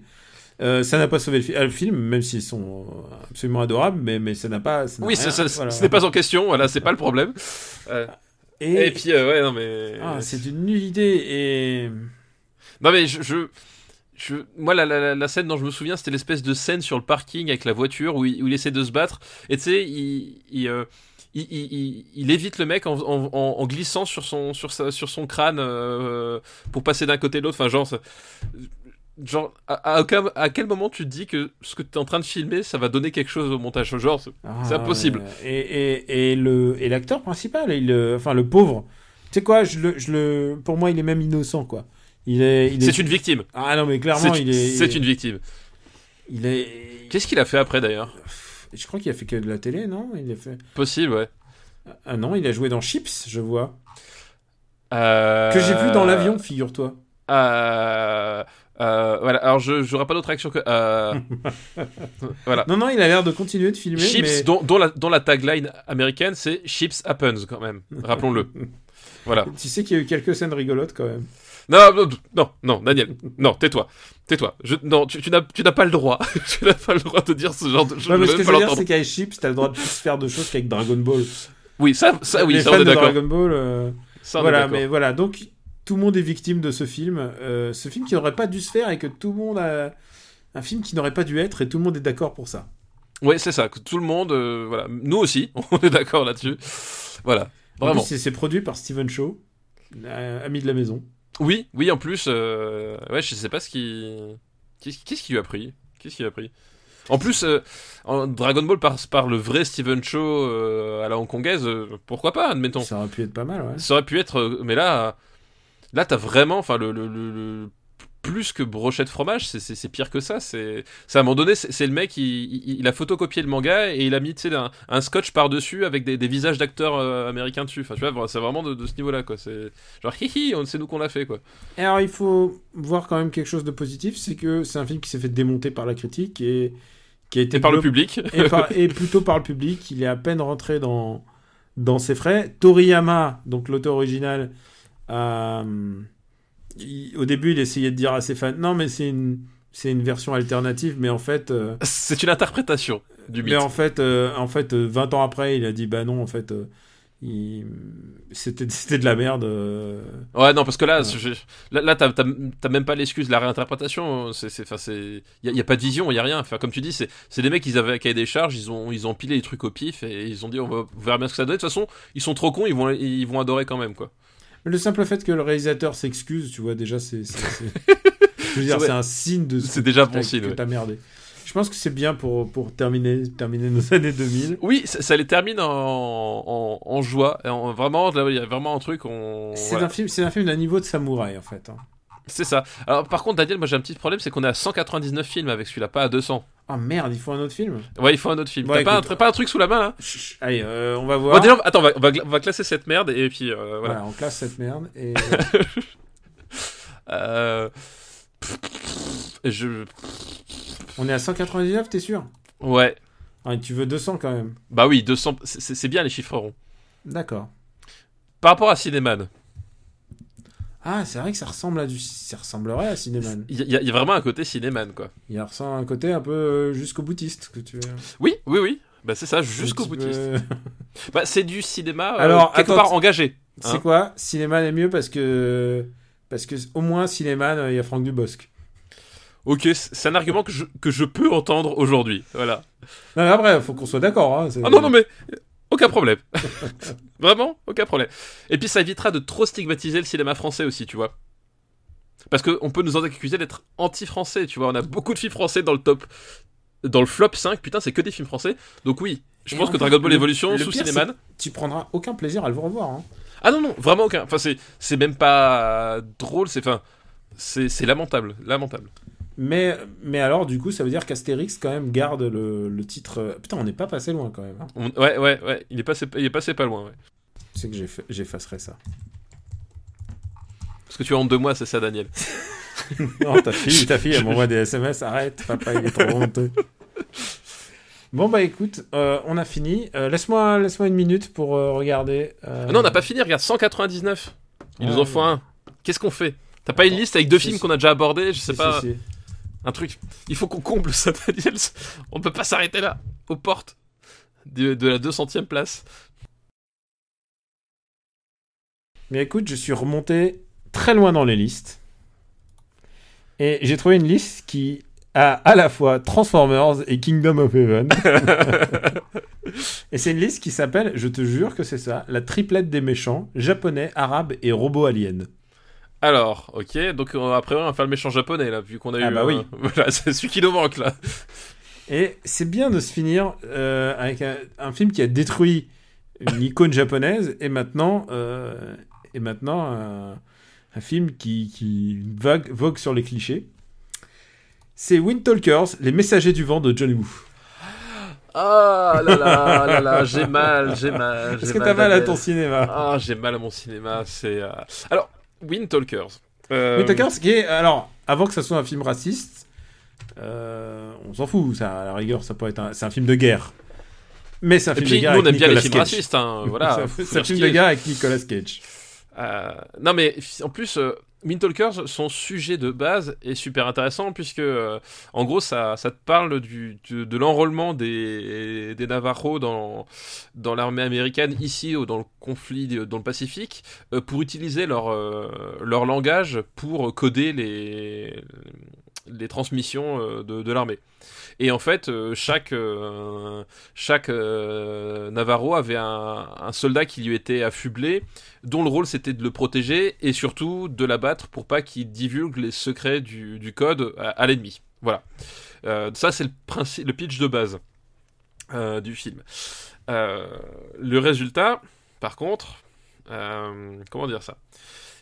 Euh, ça n'a pas sauvé le, fi- euh, le film, même s'ils sont euh, absolument adorables, mais, mais ça n'a pas. ça Oui, rien, ça- voilà. ce n'est pas en question, voilà, c'est pas le problème. Euh, Et, et puis, euh, ouais, non, mais. ah, c'est une nullité. Et. Non, mais je. je... je- Moi, la, la, la- la scène dont je me souviens, c'était l'espèce de scène sur le parking avec la voiture où il, où il essaie de se battre. Et tu sais, il, il, euh, il, il- il- il évite le mec en, en- en- en glissant sur son, sur sa, sur son crâne euh, pour passer d'un côté à l'autre. Enfin, genre, ça- genre à, à à quel moment tu te dis que ce que tu es en train de filmer, ça va donner quelque chose au montage? Genre, c'est- Ah, impossible. Et, et, et le et l'acteur principal, il, euh, enfin le pauvre. Tu sais quoi, je le, je le, pour moi, il est même innocent, quoi. Il est. Il est... c'est une victime. Ah non, mais clairement, C'est il est. c'est une victime. Il est. Qu'est-ce qu'il a fait après d'ailleurs? Je crois qu'il a fait que de la télé, non? Il a fait. Possible, ouais. Ah non, il a joué dans Chips, je vois. Euh, Que j'ai vu dans l'avion, figure-toi. Euh, euh, voilà, alors je j'aurais pas d'autre action que. euh, voilà. Non, non, il a l'air de continuer de filmer. Chips, mais... dont, dont la, dont la tagline américaine c'est Chips happens quand même, rappelons-le. voilà. Tu sais qu'il y a eu quelques scènes rigolotes quand même. Non, non, non, non, Daniel, non, tais-toi, tais-toi. Je, non, tu, tu n'as, pas le droit, tu n'as pas le droit de dire ce genre de choses. Ouais, mais ce que je veux dire, c'est qu'avec Chips, t'as le droit de plus faire de choses qu'avec Dragon Ball. Oui, ça, ça, oui, Les ça fans on est de d'accord. Dragon Ball. euh, Ça, on est voilà, d'accord. mais voilà, donc tout le monde est victime de ce film. Euh, ce film qui n'aurait pas dû se faire et que tout le monde a. Un film qui n'aurait pas dû être et tout le monde est d'accord pour ça. Ouais, c'est ça, que tout le monde, euh, voilà, nous aussi, on est d'accord là-dessus. Voilà, En vraiment. c'est produit par Steven Shaw, euh, ami de la maison. Oui, oui, en plus, euh, ouais, je sais pas ce qui. Qu'est-ce qui lui a pris Qu'est-ce qui lui a pris En plus, euh, en Dragon Ball par, par le vrai Steven Shaw euh, à la hongkongaise, euh, pourquoi pas, admettons. Ça aurait pu être pas mal, ouais. Ça aurait pu être. mais là, là, t'as vraiment. Enfin, le, le- le- Plus que brochette fromage, c'est- pire que ça. C'est à un moment donné, c'est le mec, il, il- il a photocopié le manga et il a mis un, un scotch par-dessus avec des, des visages d'acteurs euh, américains dessus. Enfin, tu vois, c'est vraiment de, de ce niveau-là, quoi. C'est genre, hihi, on- c'est nous qu'on l'a fait, quoi. Et alors, il faut voir quand même quelque chose de positif, c'est que c'est un film qui s'est fait démonter par la critique et qui a été Et par le public. et, par- et plutôt par le public. Il est à peine rentré dans, dans ses frais. Toriyama, donc l'auteur original, a, hum, il- au début, il essayait de dire à ses fans Non, mais c'est une, c'est une version alternative, mais en fait. euh, C'est une interprétation du mythe. mais en fait, euh, en fait euh, 20 ans après, il a dit Bah non, en fait. euh, il- C'était c'était de la merde. euh. Ouais, non, parce que là, Ouais. je- là, là, t'as même pas l'excuse de la réinterprétation. C'est, c'est, y a, y a pas de vision, y a rien. Enfin, comme tu dis, c'est, c'est des mecs, ils avaient un cahier des charges, ils ont, ils ont pilé les trucs au pif et ils ont dit, on va on verra bien ce que ça donne. De toute façon, ils sont trop cons, ils vont, ils vont adorer quand même, quoi. Le simple fait que le réalisateur s'excuse, tu vois, déjà, c'est. c'est- c'est- Je veux dire, Ouais. c'est un signe de. C'est déjà que bon t'as- signe, Que ouais. t'as merdé. Je pense que c'est bien pour, pour terminer, terminer nos années 2000. Oui, ça, ça les termine en, en, en joie. En- vraiment, là, il y a vraiment un truc. On, C'est voilà. un film, c'est un film d'un niveau de samouraï en fait. hein. C'est ça. Alors, par contre, Daniel, moi j'ai un petit problème, c'est qu'on est à 199 films avec celui-là, pas à 200. Ah merde, il faut un autre film. Ouais, il faut un autre film. Bon, T'as pas, un, pas truc sous la main, là? Chut, Allez, euh, on va voir. Bon, déjà, attends, on va, on classer cette merde et puis euh, voilà. Voilà, on classe cette merde. Et... Euh... Je... on est à 199, t'es sûr? Ouais. ah, et Tu veux 200 quand même. Bah oui, 200, c'est c'est bien les chiffres ronds. D'accord. Par rapport à Cinéman, Ah, c'est vrai que ça ressemble à du, ça ressemblerait à Cinéman. il y, a- il y a vraiment un côté Cinéman, quoi. Il y a un côté un peu euh, jusqu'au boutiste que tu veux. Oui, oui, oui. Bah c'est ça, jusqu'au boutiste. peu- Bah c'est du cinéma euh, Alors, quelque attends, part engagé. C'est Hein quoi? Cinéman est mieux parce que parce que au moins Cinéman, euh, il y a Franck Dubosc. Ok, c'est c'est un argument que je, que je peux entendre aujourd'hui. Voilà. Non, mais après, faut qu'on soit d'accord. Hein, c'est- Ah non, non, mais aucun problème. Vraiment, aucun problème. Et puis ça évitera de trop stigmatiser le cinéma français aussi, tu vois. Parce qu'on peut nous en accuser d'être anti-français, tu vois. On a beaucoup de films français dans le top. Dans le flop 5, putain, c'est que des films français. Donc oui, je Et pense en que Dragon Ball Evolution, sous Cinéman. Tu prendras aucun plaisir à le revoir. Hein. Ah non, non, vraiment aucun. Enfin, c'est, c'est même pas drôle, c'est. Enfin, c'est, c'est lamentable. Lamentable. Mais, mais alors, du coup, ça veut dire qu'Astérix, quand même, garde le, le titre. euh, Putain, on n'est pas passé loin, quand même. hein. On- ouais, ouais, ouais. Il est passé, il est passé pas loin, ouais. Tu sais que j'eff- j'effacerai ça. Parce que tu as honte de moi, c'est ça, Daniel. Non, ta fille, ta fille, elle m'envoie des SMS. Arrête, papa, il est trop honteux. Bon, bah écoute, euh, on a fini. Euh, Laisse-moi laisse une minute pour euh, regarder. Ah non, on n'a pas fini, regarde, 199. Il nous Ouais, en faut ouais. un. Qu'est-ce qu'on fait? T'as pas une liste avec deux Si, films si. qu'on a déjà abordés? Je sais si, pas. Un truc. Il faut qu'on comble ça, Daniel. On peut pas s'arrêter là, aux portes de, de la 200ème place. Mais écoute, je suis remonté très loin dans les listes. Et j'ai trouvé une liste qui a à la fois Transformers et Kingdom of Heaven. et c'est une liste qui s'appelle, je te jure que c'est ça, la triplette des méchants, japonais, arabes et robots aliens. Alors, ok, donc euh, après on va faire le méchant japonais là, vu qu'on a Ah eu. bah euh, oui. Voilà, c'est celui qui nous manque là. Et c'est bien de se finir euh, avec un, un film qui a détruit une icône japonaise et maintenant, euh, et maintenant un, film qui, qui vogue, vogue sur les clichés. C'est Wind Talkers, les messagers du vent de John Woo. Ah là là là là, j'ai mal, j'ai mal. Est-ce que t'as mal à ton cinéma? Ah, j'ai mal à mon cinéma. C'est alors Wind Talkers. Euh, ce qui est. Alors, avant que ça soit un film raciste, euh, on s'en fout, ça, à la rigueur, ça pourrait être un. C'est un film de guerre. Mais c'est un Et film de puis guerre. nous on aime bien les films racistes, hein, voilà. C'est un- film de guerre avec Nicolas Cage. Euh, non mais en plus, euh, Wind Talkers, son sujet de base est super intéressant puisque, euh, en gros, ça, ça te parle du, du- de l'enrôlement des, des Navajos dans, dans l'armée américaine ici ou dans le conflit dans le Pacifique euh, pour utiliser leur, euh, leur langage pour coder les, les transmissions euh, de, l'armée. Et en fait, euh, chaque, euh, chaque Navarro avait un, soldat qui lui était affublé dont le rôle c'était de le protéger et surtout de l'abattre pour pas qu'il divulgue les secrets du, code à, à l'ennemi. Voilà. Ça c'est le, le pitch de base du film. Le résultat, par contre, comment dire ça?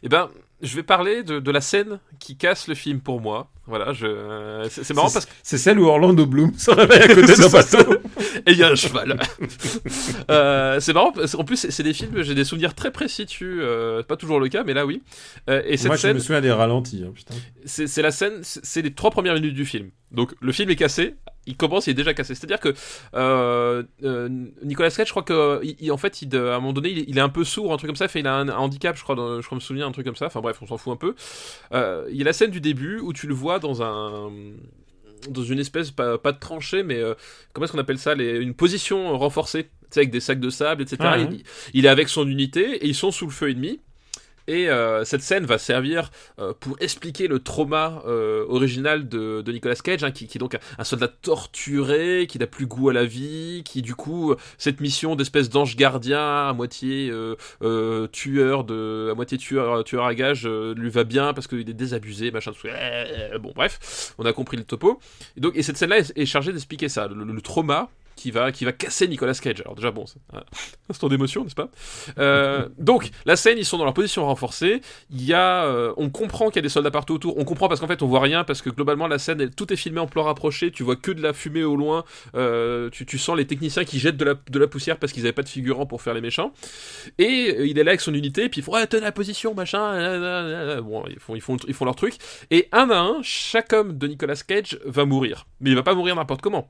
Eh ben, je vais parler de, de la scène qui casse le film pour moi. Voilà, je, euh, c'est c'est marrant parce que C'est celle où Orlando Bloom se réveille à côté d'un bateau. et il y a un cheval. Euh, c'est marrant, qu'en plus c'est des films, j'ai des souvenirs très précis dessus, euh, pas toujours le cas, mais là oui. Euh, et cette Moi, je scène, me souviens des ralentis. hein, c'est la scène, c'est c'est les trois premières minutes du film. Donc le film est cassé, il commence, il est déjà cassé. C'est-à-dire que euh, euh, Nicolas Cage, je crois que il- il- en fait, il, à un moment donné, il, il est un peu sourd, un truc comme ça. Fait, il a un, un handicap, je crois, dans- je crois me souvenir un truc comme ça. Enfin bref, on s'en fout un peu. Euh, il y a la scène du début où tu le vois dans un dans une espèce pas, pas de tranchée, mais euh, comment est-ce qu'on appelle ça, les- une position renforcée, avec des sacs de sable, etc. Ah, ouais. il, il est avec son unité et ils sont sous le feu ennemi. Et euh, cette scène va servir euh, pour expliquer le trauma euh, original de, Nicolas Cage, hein, qui, est donc un, soldat torturé, qui n'a plus goût à la vie, qui du coup cette mission d'espèce d'ange gardien à moitié tueur de, à moitié tueur, tueur à gage lui va bien parce qu'il est désabusé, machin. tout ça. Euh, Bon bref, on a compris le topo. Et donc et cette scène-là est, chargée d'expliquer ça, le trauma qui va, qui va casser Nicolas Cage. Alors déjà, bon, c'est un instant d'émotion, n'est-ce pas? Euh, Donc, la scène, ils sont dans leur position renforcée. Il y a, euh, on comprend qu'il y a des soldats partout autour. On comprend parce qu'en fait, on voit rien parce que globalement, la scène, tout est filmé en plan rapproché. Tu vois que de la fumée au loin. Euh, tu, tu sens les techniciens qui jettent de la, de la poussière parce qu'ils n'avaient pas de figurants pour faire les méchants. Et il est là avec son unité. Et puis ils font, ouais, tenez la position, machin. Bon, ils font, ils font, ils font leur truc. Et un à un, chaque homme de Nicolas Cage va mourir. Mais il va pas mourir n'importe comment.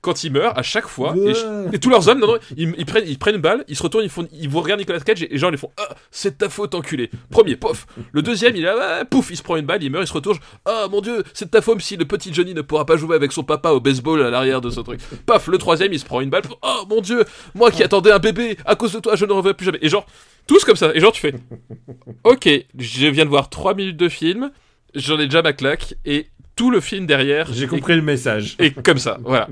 Quand il meurt, à chaque fois, et, Ouais. et tous leurs hommes, non, non, ils, ils prennent, ils prennent une balle, ils se retournent, ils font, ils vous regardent Nicolas Cage et, et genre ils font, ah, c'est de ta faute, enculé. Premier, pof. Le deuxième, il est ah, pouf, il se prend une balle, il meurt, il se retourne, ah mon dieu, c'est de ta faute si le petit Johnny ne pourra pas jouer avec son papa au baseball à l'arrière de ce truc. Paf, le troisième, il se prend une balle, oh mon dieu, moi qui attendais un bébé, à cause de toi, je ne reviens plus jamais. Et genre, tous comme ça, et genre tu fais, ok, je viens de voir 3 minutes de film, j'en ai déjà ma claque, et tout le film derrière J'ai compris le message. est comme ça, voilà.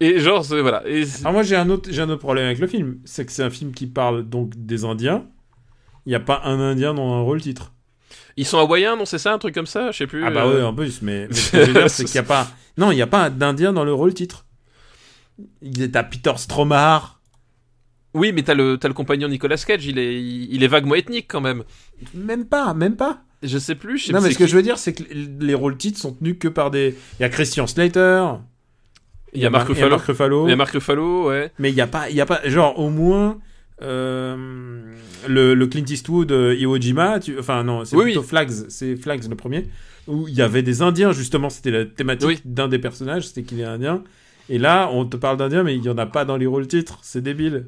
Et genre, voilà. Et Alors moi j'ai un autre j'ai un autre problème avec le film, c'est que c'est un film qui parle donc des Indiens. Il n'y a pas un Indien dans un rôle titre. Ils sont hawaïens, non, c'est ça, un truc comme ça, je sais plus. Ah bah euh, ouais en plus, mais, mais ce que je veux dire c'est qu'il n'y a pas non il n'y a pas d'Indien dans le rôle titre. Il est à Peter Stromar. Oui, mais t'as le, t'as le compagnon Nicolas Cage, il est, il, est vaguement ethnique quand même. Même pas, même pas. Je sais plus, je sais Non mais ce que qui. je veux dire c'est que les rôles titres sont tenus que par des. Il y a Christian Slater. Il y a Marc Ruffalo. Mark Ruffalo. Il y a Marc Ruffalo, ouais. Mais il y a pas, il y a pas, genre au moins euh, le, le Clint Eastwood euh, Iwo Jima, tu, enfin non, c'est Oui, plutôt oui. Flags, c'est Flags le premier, où il y avait des Indiens justement, c'était la thématique Oui. d'un des personnages, c'était qu'il est indien. Et là, on te parle d'Indien, mais il y en a pas dans les rôles titres, c'est débile.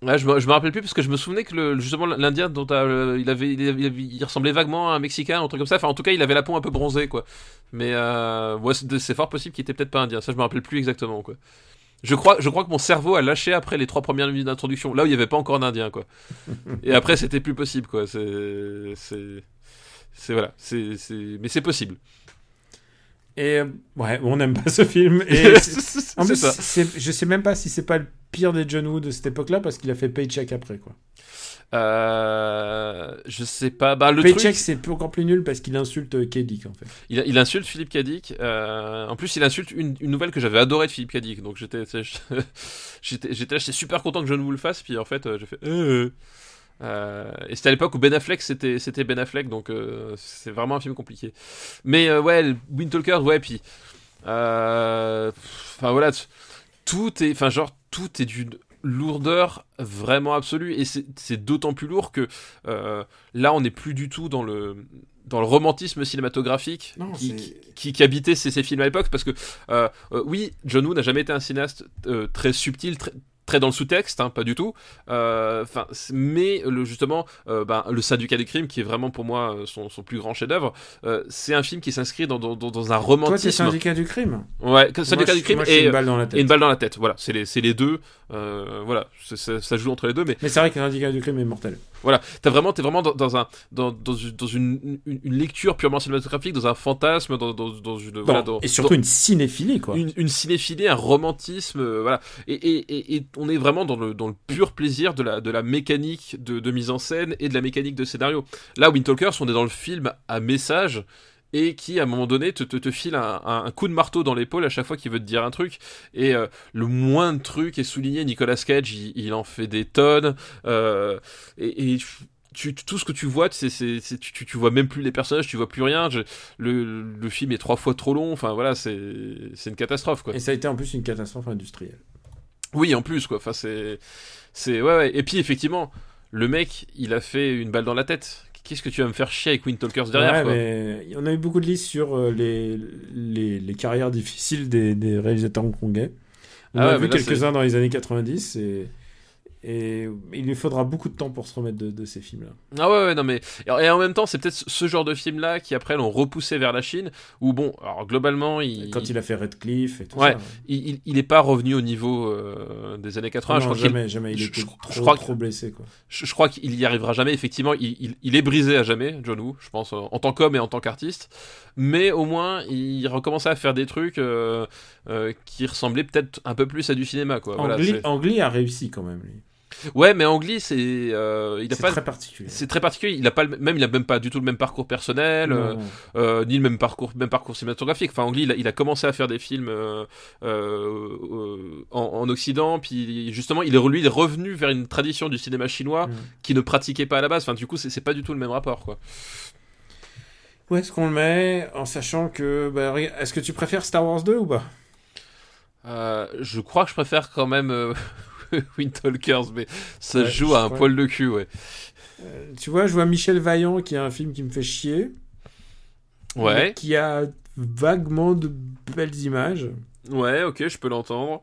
Ouais, je me, me rappelle plus parce que je me souvenais que le, justement l'Indien dont euh, il, ressemblait vaguement à un Mexicain, un truc comme ça. Enfin, en tout cas, il avait la peau un peu bronzée, quoi. Mais euh, c'est, fort possible qu'il était peut-être pas indien. Ça, je me rappelle plus exactement, quoi. Je crois, je crois que mon cerveau a lâché après les trois premières minutes d'introduction, là où il y avait pas encore d'Indien, quoi. Et après, c'était plus possible, quoi. C'est, c'est, voilà, c'est, mais c'est possible. Et euh, ouais, on n'aime pas ce film. Et en plus, ça. je sais même pas si c'est pas le pire des John Woo de cette époque-là parce qu'il a fait Paycheck après quoi. Euh, je sais pas. Bah, le Paycheck truc, c'est encore plus nul parce qu'il insulte euh, K-Dick en fait. il, il insulte Philippe Cadic. euh, en plus, il insulte une, une nouvelle que j'avais adorée de Philippe Cadic. Donc j'étais, j'étais, super content que John Woo le fasse. Puis en fait, j'ai fait. euh. Euh, et c'était à l'époque où Ben Affleck c'était c'était Ben Affleck donc euh, c'est vraiment un film compliqué. Mais euh, ouais Wind Talker ouais puis enfin voilà tout est, enfin genre tout est d'une lourdeur vraiment absolue. Et c'est c'est d'autant plus lourd que là on n'est plus du tout dans le dans le romantisme cinématographique Non, qui, c'est- qui, qui- qui habitait ces, ces films à l'époque parce que oui John Woo n'a jamais été un cinéaste très subtil très très dans le sous-texte, hein, pas du tout. Euh, Enfin, mais le, justement, euh, ben, le syndicat du crime, qui est vraiment pour moi euh, son, son plus grand chef-d'œuvre, c'est un film qui s'inscrit dans, dans, dans- un Toi, t'es romantisme. syndicat du crime. Ouais, syndicat Moi, du crime moi, et, une balle dans la et tête. une balle dans la tête. Voilà, c'est les, les deux. Voilà, ça, ça joue entre les deux, mais Mais c'est vrai que syndicat du crime est mortel. voilà, t'as vraiment, t'es vraiment dans, dans un, dans, dans, une, dans une, une- une lecture purement cinématographique, dans un fantasme, dans, dans, une, voilà, et surtout une cinéphilie, quoi. une, une cinéphilie, un romantisme, voilà. Et, et, et, et on est vraiment dans le, dans le pur plaisir de la, de la mécanique de, mise en scène et de la mécanique de scénario. Là, Wind Talkers, on est dans le film à message et qui, à un moment donné, te, te, te file un, un- coup de marteau dans l'épaule à chaque fois qu'il veut te dire un truc. Et euh, le moindre truc est souligné. Nicolas Cage, il, en fait des tonnes. euh, et, et tout ce que tu vois, c'est, tu, tu- vois même plus les personnages, tu vois plus rien. Le, le film est trois fois trop long. Enfin voilà, c'est, c'est une catastrophe quoi. Et ça a été en plus une catastrophe industrielle. Oui, en plus, quoi. Enfin, c'est. C'est. Ouais, ouais. Et puis, effectivement, le mec, il a fait une balle dans la tête. Qu'est-ce que tu vas me faire chier avec Wind Talkers derrière, ouais, mais on a eu beaucoup de listes sur euh, les, les, les carrières difficiles des, des réalisateurs hongkongais. On Ah a ouais, vu quelques-uns dans les années 90 et, et il lui faudra beaucoup de temps pour se remettre de, de ces films-là. Ah ouais, ouais, non, mais. Et en même temps, c'est peut-être ce genre de film-là qui, après, l'ont repoussé vers la Chine, où, bon, alors, globalement, il. Quand il a fait Red Cliff et tout Ouais. ça. il, il- il est pas revenu au niveau euh, des années 80. Ah je non, crois qu'il jamais, jamais. Il je- je- trop, je crois trop blessé. Quoi. je, je crois qu'il y arrivera jamais. Effectivement, il, il- est brisé à jamais, John Woo, je pense, en tant qu'homme et en tant qu'artiste. Mais au moins, il recommençait à faire des trucs euh, euh, qui ressemblaient peut-être un peu plus à du cinéma, quoi. Voilà, Angli, Angli a réussi quand même. lui. Ouais, mais Angli, c'est, euh, il a C'est pas, très particulier. c'est très particulier. Il a pas, le- même, il a même pas du tout le même parcours personnel, euh, euh, ni le même parcours, même parcours cinématographique. Enfin, Angli, il a, il a commencé à faire des films euh, en, en Occident, puis justement, il est, lui, il est revenu vers une tradition du cinéma chinois Mm. qui ne pratiquait pas à la base. Enfin, du coup, c'est, pas du tout le même rapport, quoi. Où est-ce qu'on le met en sachant que. bah, est-ce que tu préfères Star Wars 2 ou pas? Euh, je crois que je préfère quand même euh, Wind Talkers, mais ça Ouais, joue à un poil de cul, ouais. Euh, Tu vois, je vois Michel Vaillant qui a un film qui me fait chier. Ouais, Qui a vaguement de belles images. ouais, ok, je peux l'entendre.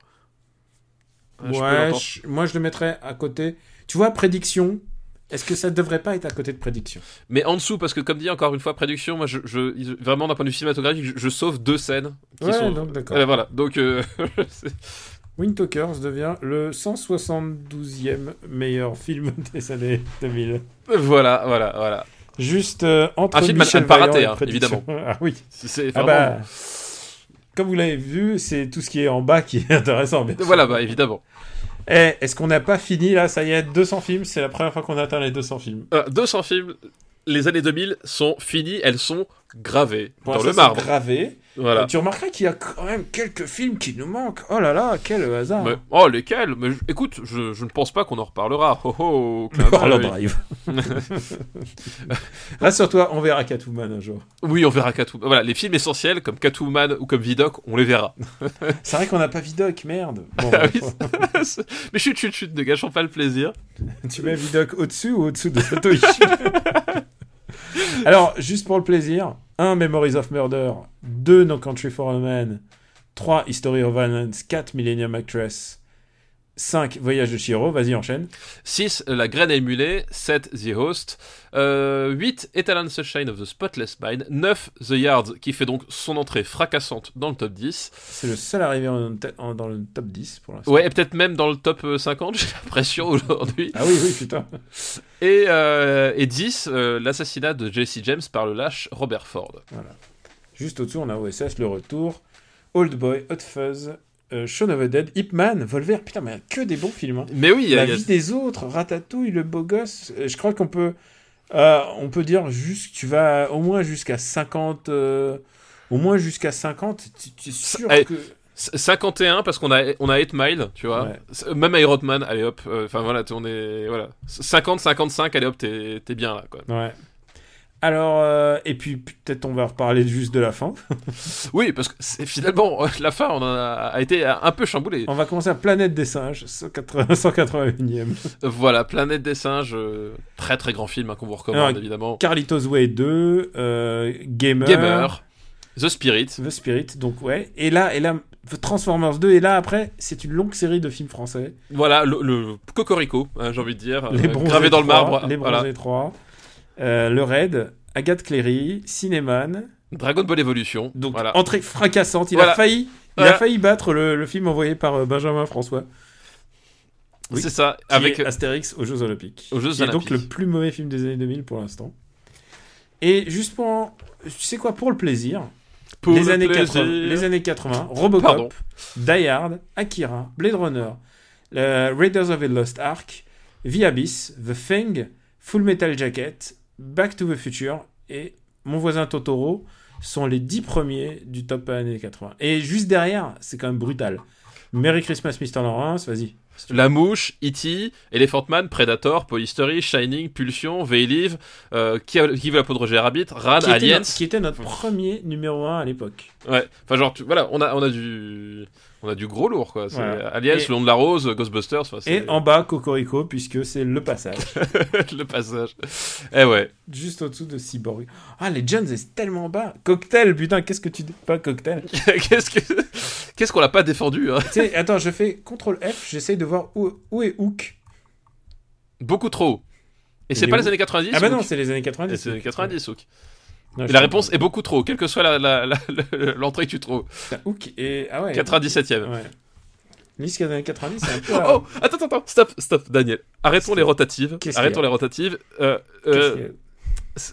Euh, je peux ouais, je- moi je le mettrais à côté. Tu vois, prédiction. Est-ce que ça devrait pas être à côté de prédiction? Mais en dessous, parce que comme dit encore une fois, prédiction, moi, je, je- vraiment d'un point de vue cinématographique, je, je sauve deux scènes qui Ouais, sont. donc d'accord. Euh, voilà, donc euh, c'est- Wind Talkers devient le 172e meilleur film des années 2000. voilà, voilà, voilà. Juste euh, entre Un film à- à Michel ne pas rater, hein, Prédiction. Ah oui. C'est- Ah bah, comme vous l'avez vu, c'est tout ce qui est en bas qui est intéressant. bien. Voilà, bah évidemment. Eh, est-ce qu'on n'a pas fini là? Ça y est, 200 films. C'est la première fois qu'on atteint les 200 films. Euh, 200 films, les années 2000 sont finies, elles sont gravées Pour dans le marbre. gravé. Voilà. Et tu remarqueras qu'il y a quand même quelques films qui nous manquent. Oh là là, quel hasard. Mais- oh, lesquels? Mais je- écoute, je, je ne pense pas qu'on en reparlera. Oh, oh, Hollow d'œil. Drive. Rassure-toi, on verra Catwoman un jour. Oui, on verra Catwoman. Voilà, les films essentiels comme Catwoman ou comme Vidoc, on les verra. C'est vrai qu'on n'a pas Vidoc, merde. Bon, Ah oui. Mais chut, chut, chut, ne gâchons pas le plaisir. tu mets Vidoc au-dessus ou au-dessous de Satoshi? Alors, juste pour le plaisir, 1. Memories of Murder, 2. No Country for a Man, 3. History of Violence, 4. Millennium Actress, 5. Voyage de Chiro, vas-y, enchaîne. 6. La graine à émuler. 7. The Host. Euh, 8. Eternal Sunshine of the Spotless Mind. 9. The Yard, qui fait donc son entrée fracassante dans le top 10. C'est le seul arrivé en- en- dans le top 10 pour l'instant. Ouais, et peut-être même dans le top euh, 50, j'ai l'impression aujourd'hui. Ah oui, oui, putain. Et, euh, et 10. euh, L'assassinat de Jesse James par le lâche Robert Ford. Juste au-dessous, on a OSS, Le Retour, Old Boy, Hot Fuzz, euh, Shaun of the Dead, Ip Man, Volver. Putain, mais que des bons films. hein. Mais oui, il y a- La y a- vie des autres, Ratatouille, Le Beau Gosse. euh, Je crois qu'on peut, euh, on peut dire juste, tu vas au moins jusqu'à 50. euh, au moins jusqu'à 50, tu, tu es sûr Eh, que. 51 parce qu'on a on a 8 Mile, tu vois. Ouais. Même Iron allez hop. Enfin voilà, on est voilà. 50 55, allez hop, t'es bien là quoi. Ouais. Alors, euh, et puis peut-être on va reparler juste de la fin. Oui, parce que finalement euh, la fin, on a, a été un peu chamboulé. On va commencer à Planète des singes, 180 181e. Voilà, Planète des singes, euh, très très grand film hein, qu'on vous recommande Alors, évidemment. Carlitos Way 2, euh, Gamer, Gamer, The Spirit. The Spirit, donc ouais. Et là, et là, Transformers 2, et là après, c'est une longue série de films français. Voilà, le, le Cocorico, hein, j'ai envie de dire, Les euh, gravé dans le 3, marbre. Les voilà. Bronzés 3, euh, Le Raid, Agathe Cléry, Cinéman. Dragon Ball Evolution. Donc voilà. entrée fracassante. Il Voilà. a failli, il a failli battre le, le film envoyé par euh, Benjamin François. oui. C'est ça, avec Astérix aux Jeux Olympiques. Aux Jeux Qui est donc Olympiques. le plus mauvais film des années 2000 pour l'instant. Et juste pour, tu sais quoi, pour le plaisir, Pour les, le années plaisir. 80, les années 80, Robocop, Pardon. Die Hard, Akira, Blade Runner, le Raiders of the Lost Ark, The Abyss, The Thing, Full Metal Jacket, Back to the Future et Mon voisin Totoro sont les 10 premiers du top années 80. Et juste derrière, c'est quand même brutal. Merry Christmas Mr. Lawrence, vas-y. La Mouche, E.T., Elephant Man, Predator, Polystory, Shining, Pulsion, They Live, euh, qui, a- qui veut la peau de Roger Rabbit, Ran, Qui Aliens. notre, qui était notre premier numéro 1 à l'époque. Ouais, enfin genre, tu- voilà, on a, on a du... On a du gros lourd, quoi. C'est Voilà. Aliens, Et- Le Long de la Rose, Ghostbusters, Et en bas, Cocorico, puisque c'est le passage. le passage. Eh ouais. juste au-dessous de Cyborg. Ah, les Jones, c'est tellement bas. Cocktail, putain, qu'est-ce que tu dis? Pas cocktail. Qu'est-ce que... Qu'est-ce qu'on l'a pas défendu, hein? Attends, je fais CTRL F, j'essaye de voir où, où est Hook. Beaucoup trop. Et Il c'est est pas les années 90 Ah bah Hook? non, c'est les années Et 90. c'est les 90, Hook. Non, Et je la réponse est beaucoup trop, quelle que soit la- la- la- la- l'entrée que tu trouves. Hook et... Ah ouais. 97ème. Ouais. Liste des années 90, c'est un peu... Oh, attends, attends, attends, stop, stop, Daniel. Arrêtons les rotatives. Arrêtons les rotatives. Euh, euh,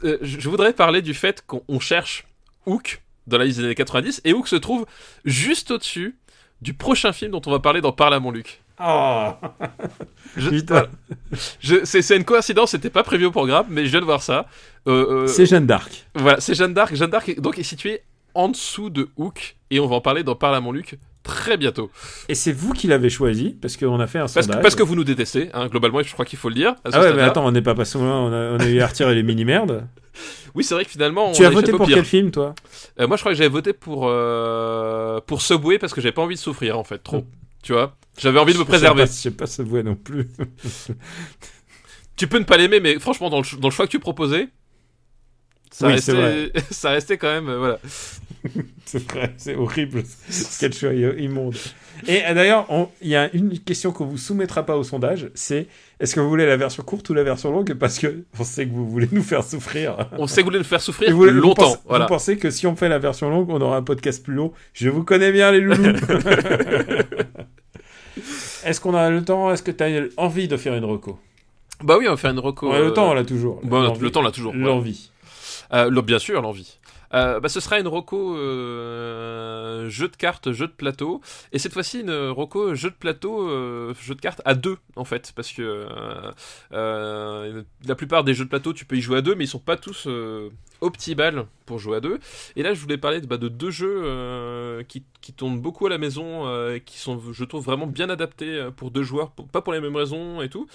euh, je voudrais parler du fait qu'on on cherche Hook dans la liste des années 90 et Hook se trouve juste au-dessus du prochain film dont on va parler dans Parle à mon Luc. Oh voilà. C'est une coïncidence, c'était pas prévu au programme, mais je viens de voir ça. Euh, euh, C'est Jeanne d'Arc. Voilà, c'est Jeanne d'Arc. Jeanne d'Arc est, donc est située en dessous de Hook et on va en parler dans Parle à mon Luc très bientôt. Et c'est vous qui l'avez choisi, parce qu'on a fait un Parce que, sondage. parce que vous nous détestez, hein, globalement, je crois qu'il faut le dire. Ah ouais, mais attends, on n'est pas passé loin, on a, on a eu à retirer les mini-merdes. Oui, c'est vrai que finalement. Tu on as voté pour pire. quel film, toi? Euh, Moi, je crois que j'avais voté pour, euh, pour Subway parce que j'avais pas envie de souffrir, en fait, trop. Tu vois J'avais envie de me préserver. Je sais pas, sais pas Subway non plus. Tu peux ne pas l'aimer, mais franchement, dans le, dans le choix que tu proposais, ça, Oui, restait, ça restait quand même. euh, voilà. C'est vrai, c'est horrible. Quel choix immonde. Et euh, d'ailleurs, il y a une question qu'on vous soumettra pas au sondage, c'est est-ce que vous voulez la version courte ou la version longue? Parce que on sait que vous voulez nous faire souffrir. On sait que vous voulez nous faire souffrir Et vous, longtemps. pensez, voilà. vous pensez que si on fait la version longue, on aura un podcast plus long? Je vous connais bien, les loulous. Est-ce qu'on a le temps Est-ce que tu as envie de faire une reco? Bah oui, on va faire une reco. On a Le euh, temps, on l'a toujours. bah, L'envie. le temps, on l'a toujours. ouais. L'envie. Euh, le- bien sûr, l'envie. Euh, bah, ce sera une Rocco euh, jeu de cartes, jeu de plateau. Et cette fois-ci, une Rocco jeu de plateau, euh, jeu de cartes à deux, en fait. Parce que la plupart des jeux de plateau, tu peux y jouer à deux, mais ils sont pas tous optimales pour jouer à deux. Et là, je voulais parler bah, de deux jeux qui, qui tournent beaucoup à la maison, qui sont, je trouve, vraiment bien adaptés pour deux joueurs, pas pour les mêmes raisons et tout,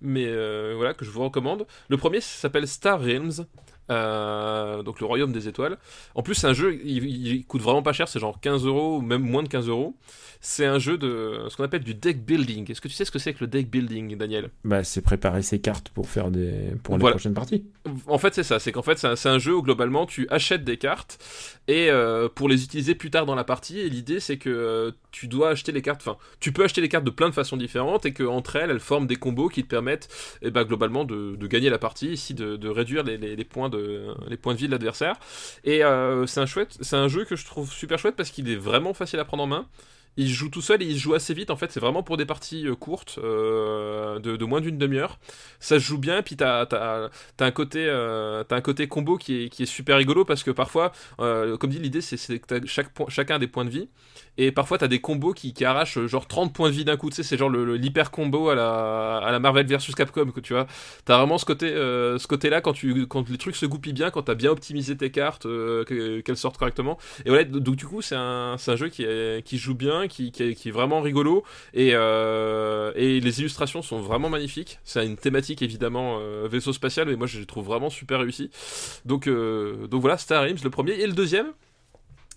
mais voilà, que je vous recommande. Le premier s'appelle Star Realms. Euh, donc le royaume des étoiles. En plus, c'est un jeu, il, il coûte vraiment pas cher, c'est genre 15 euros ou même moins de 15 euros. C'est un jeu de ce qu'on appelle du deck building. Est-ce que tu sais ce que c'est que le deck building, Daniel? Bah, c'est préparer ses cartes pour faire des pour les Voilà. prochaines parties. En fait, c'est ça. C'est qu'en fait, c'est un, jeu où globalement, tu achètes des cartes et euh, pour les utiliser plus tard dans la partie. Et l'idée, c'est que euh, tu dois acheter les cartes. Enfin, tu peux acheter les cartes de plein de façons différentes et que entre elles, elles forment des combos qui te permettent, eh ben, globalement, de, de gagner la partie, ici, de, de réduire les, les- les points de les points de vie de l'adversaire. Et euh, c'est un chouette, c'est un jeu que je trouve super chouette parce qu'il est vraiment facile à prendre en main. Il joue tout seul et il joue assez vite. En fait, c'est vraiment pour des parties euh, courtes, euh, de, moins d'une demi-heure. Ça se joue bien. Puis t'as t'as t'as un côté euh, un côté combo qui est, qui est super rigolo parce que parfois comme dit l'idée c'est que chacun a des points de vie et parfois t'as des combos qui, qui arrachent genre 30 points de vie d'un coup tu sais c'est genre l'hyper combo à la, à la Marvel versus Capcom que tu vois t'as vraiment ce côté ce côté là quand tu quand les trucs se goupillent bien quand t'as bien optimisé tes cartes que- qu'elles sortent correctement et voilà donc du coup c'est un, un jeu qui, qui joue bien qui, qui, est, qui est vraiment rigolo et, euh, et les illustrations sont vraiment magnifiques. C'est une thématique évidemment euh, vaisseau spatial, mais moi je les trouve vraiment super réussi. Donc, euh, donc voilà, Star Realms le premier et le deuxième.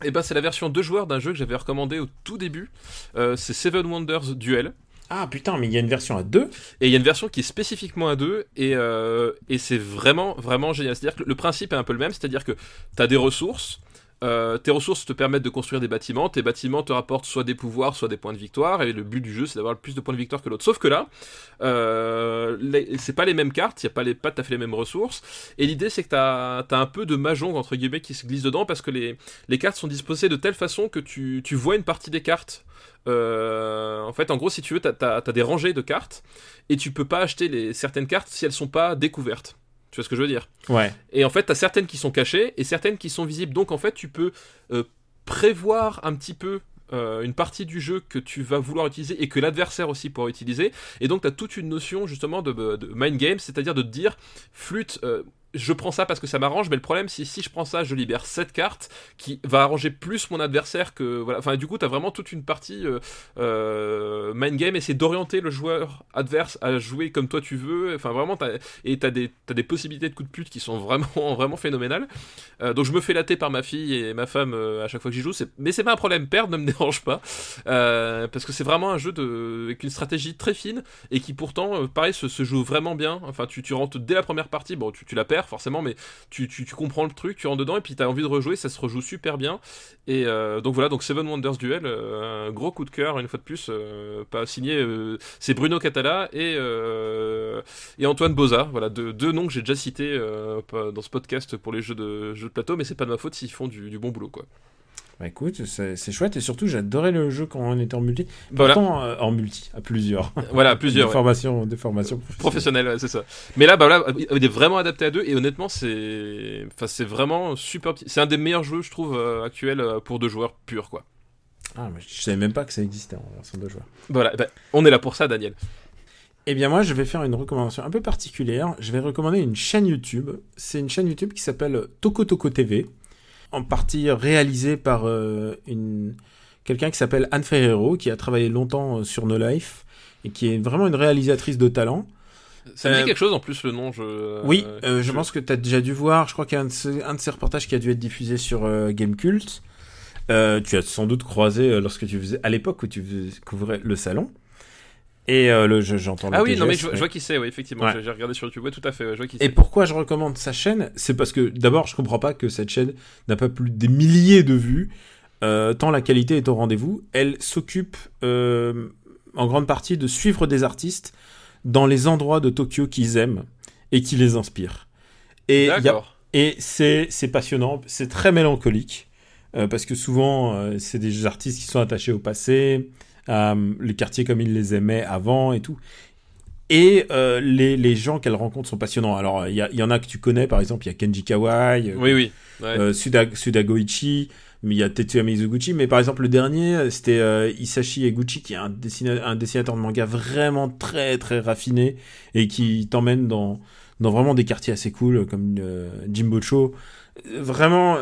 Et ben c'est la version deux joueurs d'un jeu que j'avais recommandé au tout début. C'est Seven Wonders Duel. Ah putain, mais il y a une version à deux Et il y a une version qui est spécifiquement à deux, et, euh, et c'est vraiment, vraiment génial. C'est-à-dire que le principe est un peu le même, c'est-à-dire que tu as des ressources, euh, tes ressources te permettent de construire des bâtiments, tes bâtiments te rapportent soit des pouvoirs, soit des points de victoire, et le but du jeu c'est d'avoir le plus de points de victoire que l'autre. Sauf que là, euh, c'est pas les mêmes cartes, il y a pas, les, pas tout fait les mêmes ressources, et l'idée c'est que t'as as un peu de mahjong entre guillemets qui se glisse dedans, parce que les, cartes sont disposées de telle façon que tu, tu vois une partie des cartes. Euh, en fait, en gros, si tu veux, t'as as, des rangées de cartes, et tu peux pas acheter les, certaines cartes si elles sont pas découvertes. Tu vois ce que je veux dire? Ouais. et en fait, tu as certaines qui sont cachées et certaines qui sont visibles. Donc en fait, tu peux euh, prévoir un petit peu euh, une partie du jeu que tu vas vouloir utiliser et que l'adversaire aussi pourra utiliser. Et donc tu as toute une notion justement de, de mind game, c'est-à-dire de te dire, flûte, euh, je prends ça parce que ça m'arrange, mais le problème c'est si je prends ça, je libère cette carte qui va arranger plus mon adversaire que voilà. Enfin, du coup, t'as vraiment toute une partie euh, euh, mind game et c'est d'orienter le joueur adverse à jouer comme toi tu veux. Enfin, vraiment, et t'as des t'as des possibilités de coups de pute qui sont vraiment vraiment phénoménales. Euh, donc je me fais latter par ma fille et ma femme à chaque fois que j'y joue. Mais c'est pas un problème, perdre ne me dérange pas parce que c'est vraiment un jeu de avec une stratégie très fine et qui pourtant, pareil, se, joue vraiment bien. Enfin, tu, tu rentres dès la première partie, bon, tu la perds forcément, mais tu, comprends le truc, tu rentres dedans et puis t'as envie de rejouer, ça se rejoue super bien. Et euh, donc voilà, donc Seven Wonders Duel, euh, un gros coup de cœur une fois de plus, euh, pas signé, c'est Bruno Catala et, et Antoine Boza, voilà deux, noms que j'ai déjà cités dans ce podcast pour les jeux de jeux de plateau, mais c'est pas de ma faute s'ils font du bon boulot quoi. Bah écoute, c'est chouette et surtout j'adorais le jeu quand on était en multi. Voilà, Pourtant, euh, en multi, à plusieurs. voilà plusieurs. Des ouais. formations, des formations professionnelles. c'est ça. Mais là, bah là, il est vraiment adapté à deux et honnêtement, c'est, enfin, c'est vraiment super. petit- C'est un des meilleurs jeux, je trouve, euh, actuels euh, pour deux joueurs purs, quoi. Ah, mais je savais même pas que ça existait en version de joueurs. Voilà, bah, on est là pour ça, Daniel. Eh bien moi, je vais faire une recommandation un peu particulière. Je vais recommander une chaîne YouTube. C'est une chaîne YouTube qui s'appelle Toko Toko TV, en partie réalisée par euh, une quelqu'un qui s'appelle Anne Ferrero, qui a travaillé longtemps euh, sur No Life et qui est vraiment une réalisatrice de talent. Ça me dit Euh, quelque chose en plus le nom. Je. oui, euh, je pense que tu as déjà dû voir. Je crois qu'il y a un de, ces, un de ces reportages qui a dû être diffusé sur euh, Gamecult. Tu as sans doute croisé lorsque tu faisais à l'époque où tu faisais- couvrais le salon. Et euh, le, je- j'entends le Ah oui, non mais je, je vois qui c'est, oui, effectivement. Ouais. J'ai- regardé sur YouTube, ouais, tout à fait. ouais, je vois qui Et pourquoi je recommande sa chaîne? C'est parce que d'abord, je comprends pas que cette chaîne n'a pas plus des milliers de vues, euh, tant la qualité est au rendez-vous. Elle s'occupe euh, en grande partie de suivre des artistes dans les endroits de Tokyo qu'ils aiment et qui les inspirent. Et, y a- et c'est c'est passionnant, c'est très mélancolique, euh, parce que souvent, euh, c'est des artistes qui sont attachés au passé, euh, les quartiers comme ils les aimaient avant et tout. Et euh, les, les gens qu'elle rencontre sont passionnants. Alors, il y, en a que tu connais, par exemple, il y a Kenji Kawai, euh, Oui, oui. Ouais. euh, Suda, Suda Goichi, mais il y a Tetsuya Mizuguchi. Mais par exemple, le dernier, c'était euh, Isashi Eguchi, qui est un, dessina- un dessinateur de manga vraiment très très raffiné et qui t'emmène dans, dans vraiment des quartiers assez cool, comme euh, Jimbocho. Vraiment,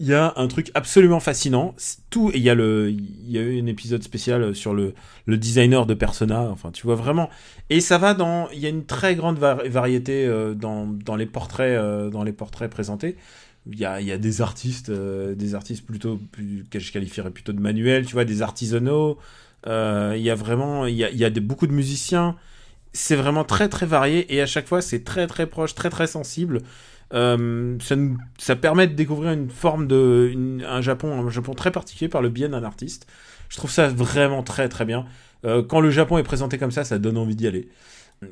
il y a un truc absolument fascinant. Tout, il y a le, il y a eu un épisode spécial sur le, le designer de Persona. Enfin, tu vois vraiment. Et ça va dans, il y a une très grande var- variété euh, dans, dans les portraits, euh, dans les portraits présentés. Il y a, il y a des artistes, euh, des artistes plutôt, plus, que je qualifierais plutôt de manuels, tu vois, des artisanaux. Euh, il y a vraiment, il y a, il y a beaucoup de musiciens. C'est vraiment très très varié et à chaque fois c'est très très proche, très très sensible. Euh, ça, nous- ça permet de découvrir une forme de, une- un Japon, un Japon très particulier par le biais d'un artiste. Je trouve ça vraiment très très bien. Euh, quand le Japon est présenté comme ça, ça donne envie d'y aller.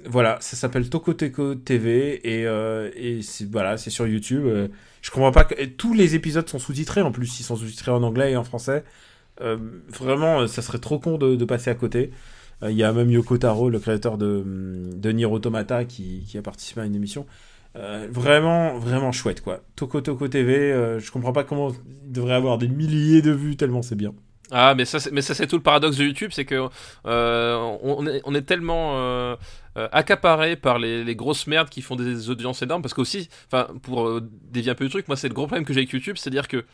Voilà, ça s'appelle Tokoteko TV et, euh, et c'est voilà, c'est sur YouTube. Euh, je comprends pas que tous les épisodes sont sous-titrés en plus, ils sont sous-titrés en anglais et en français. Euh, vraiment, ça serait trop con de, de passer à côté. Il y a même Yoko Taro, le créateur de, de Nier Automata, qui, qui a participé à une émission. Euh, vraiment, vraiment chouette quoi. Toko Toko TV, euh, je comprends pas comment il devrait avoir des milliers de vues tellement c'est bien. Ah, mais ça, c'est- tout le paradoxe de YouTube, c'est que euh, on, est, on est tellement accaparé par les, grosses merdes qui font des audiences énormes, parce qu'aussi, enfin, pour dévier un peu le truc, moi c'est le gros problème que j'ai avec YouTube, c'est-à-dire que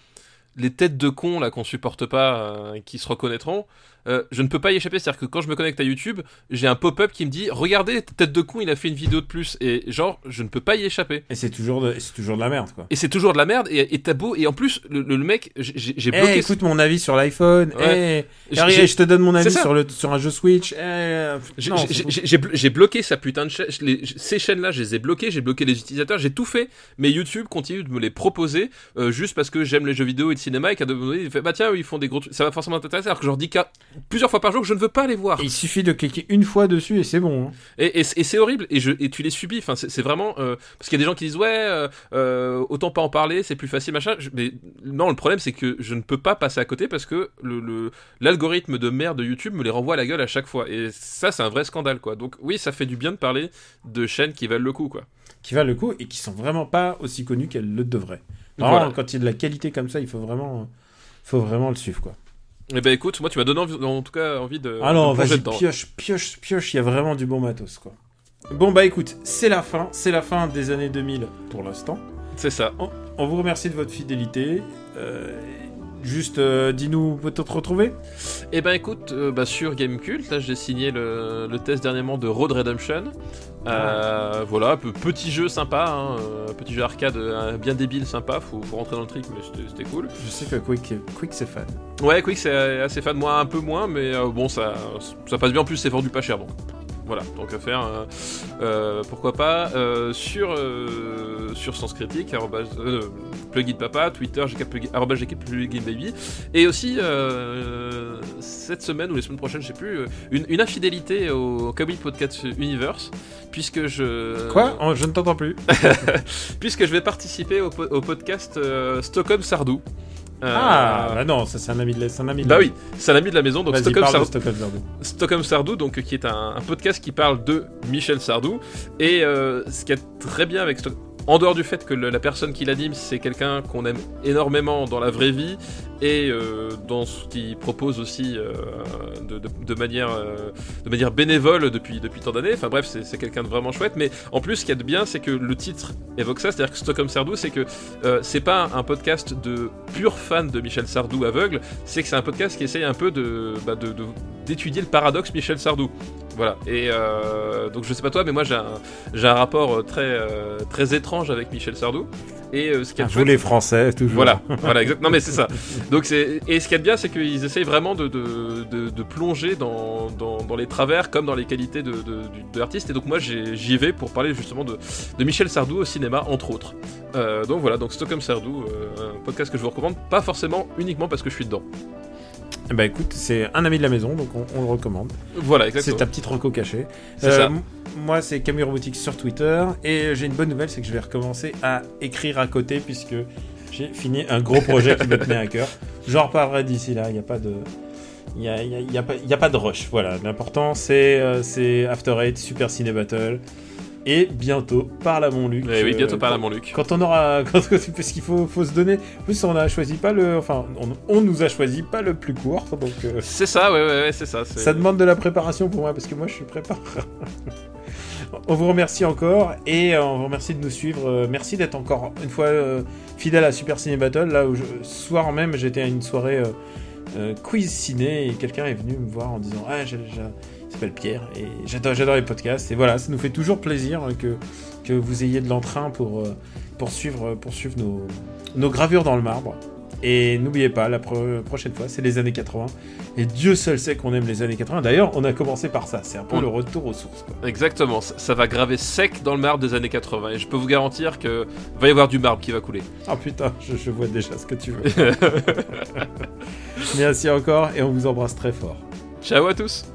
les têtes de cons là qu'on supporte pas, qui se reconnaîtront, euh, je ne peux pas y échapper. C'est-à-dire que quand je me connecte à YouTube, j'ai un pop-up qui me dit Regardez, tête de con, il a fait une vidéo de plus. Et genre, je ne peux pas y échapper. Et c'est toujours, de... toujours de la merde, quoi. Et c'est toujours de la merde. Et et t'as beau. Et en plus, le, mec, j'ai Eh, bloqué. écoute mon avis sur l'iPhone. Ouais. Eh, je te donne mon avis sur, le, sur un jeu Switch. Eh, J'ai- bloqué sa putain de chaîne. Ces chaînes-là, je les ai bloquées. J'ai bloqué les utilisateurs. J'ai tout fait. Mais YouTube continue de me les proposer euh, juste parce que j'aime les jeux vidéo et le cinéma. Et qu'à un moment donné, il fait Bah tiens, ils font des gros trucs. Ça va forcément t'intéresser. Alors que je leur dis qu'à- plusieurs fois par jour que je ne veux pas les voir. Il suffit de cliquer une fois dessus et c'est bon. hein. Et, et, et c'est horrible, et, je, et tu les subis. Enfin, c'est vraiment euh, parce qu'il y a des gens qui disent ouais, euh, euh, autant pas en parler, c'est plus facile, machin. Je- mais non, le problème c'est que je ne peux pas passer à côté parce que le le- l'algorithme de merde de YouTube me les renvoie à la gueule à chaque fois. Et ça, c'est un vrai scandale, quoi. Donc oui, ça fait du bien de parler de chaînes qui valent le coup, quoi. Qui valent le coup et qui sont vraiment pas aussi connues qu'elles le devraient. Voilà. Vraiment, Quand il y a de la qualité comme ça, il faut vraiment, faut vraiment le suivre, quoi. Et ben écoute, moi tu m'as donné envie, en tout cas envie de. Ah non, vas-y, pioche, pioche, pioche, il y a vraiment du bon matos, quoi. Bon, bah écoute, c'est la fin, c'est la fin des années 2000 pour l'instant. C'est ça. On vous remercie de votre fidélité. Euh, juste, euh, dis-nous, peut-on te retrouver Et ben écoute, euh, bah, sur Gamecult, là j'ai signé le, le test dernièrement de Road Redemption. Euh, Voilà, pe- petit jeu sympa, hein, petit jeu arcade bien débile, sympa, faut, faut rentrer dans le trick, mais c'était- cool. Je sais que Quick, Quick c'est fan. Ouais, Quick c'est assez fan, moi un peu moins, mais bon, ça, ça passe bien, en plus c'est vendu pas cher donc. Voilà, donc à faire, euh, euh, pourquoi pas, euh, sur, sur Sens Critique, euh, plugin papa, Twitter, GK plugin, arrobase GK plugin baby, et aussi cette semaine ou les semaines prochaines, je sais plus, une, une infidélité au Kawaii Podcast Universe, puisque je... Quoi? Oh, Je ne t'entends plus. Puisque je vais participer au, po- au podcast Stockholm Sardou. Euh, Ah, bah non, ça c'est un ami de la- c'est un ami de Bah la- oui, c'est un ami de la maison, donc Vas-y, Stockholm parle de Sardou, Stockholm Sardou. Stockholm Sardou, donc qui est un, un podcast qui parle de Michel Sardou. Et euh, ce qui est très bien avec Stockholm, en dehors du fait que la personne qui l'anime, c'est quelqu'un qu'on aime énormément dans la vraie vie et euh, dans ce qu'il propose aussi euh, de, manière, euh, de manière bénévole depuis, depuis tant d'années. Enfin bref, c'est quelqu'un de vraiment chouette. Mais en plus, ce qu'il y a de bien, c'est que le titre évoque ça, c'est-à-dire que Stockholm Sardou, c'est que c'est pas un podcast de purs fans de Michel Sardou aveugle, c'est que c'est un podcast qui essaye un peu de bah, d'étudier le paradoxe Michel Sardou. Voilà. Et euh, donc je sais pas toi, mais moi j'ai un, j'ai un rapport euh, très, euh, très étrange avec Michel Sardou. Et euh, ce qui est Ah, Vous chouette, les Français, toujours. voilà, voilà, exact. Non mais c'est ça. Donc c'est et ce qu'il y a de bien, c'est qu'ils essayent vraiment de, de, de, de plonger dans, dans, dans les travers comme dans les qualités de, de, l'artiste. Et donc moi j'ai- j'y vais pour parler justement de, de Michel Sardou au cinéma entre autres. Donc voilà, donc Stockholm Sardou, un podcast que je vous recommande, pas forcément uniquement parce que je suis dedans. Bah écoute, c'est un ami de la maison, donc on, on le recommande. Voilà, C'est exactement. ta petite reco cachée. C'est ça. m- Moi, c'est Camille Robotique sur Twitter. Et j'ai une bonne nouvelle, c'est que je vais recommencer à écrire à côté, puisque j'ai fini un gros projet qui me tenait à cœur. J'en reparlerai d'ici là, il n'y a pas de... Il n'y a, il y a- il y a pas- il y a pas de rush, voilà. L'important, c'est euh, c'est After Eight, Super Ciné Battle. Et bientôt, parle à mon Luc. Eh oui, euh, bientôt par là, quand- mon Luc. Quand on aura, quand, parce qu'il faut, faut se donner. En plus, on a choisi pas le, enfin, on, on nous a choisi pas le plus court, donc euh, C'est ça, ouais, ouais, ouais, c'est ça. ça demande de la préparation pour moi parce que moi je suis préparé. on vous remercie encore et euh, on vous remercie de nous suivre. Euh, Merci d'être encore une fois euh, fidèle à Super Ciné Battle. Là où je, ce soir même j'étais à une soirée euh, euh, quiz ciné et quelqu'un est venu me voir en disant ah j'ai, s'appelle Pierre et j'adore, j'adore les podcasts et voilà ça nous fait toujours plaisir que que vous ayez de l'entrain pour euh, poursuivre poursuivre nos nos gravures dans le marbre. Et n'oubliez pas, la pro- prochaine fois, c'est les années 80. Et Dieu seul sait qu'on aime les années 80. D'ailleurs, on a commencé par ça. C'est un peu On- le retour aux sources. Quoi. Exactement, ça, ça va graver sec dans le marbre des années 80 et je peux vous garantir que va y avoir du marbre qui va couler. Ah putain, je, je vois déjà ce que tu veux. Merci encore et on vous embrasse très fort. Ciao à tous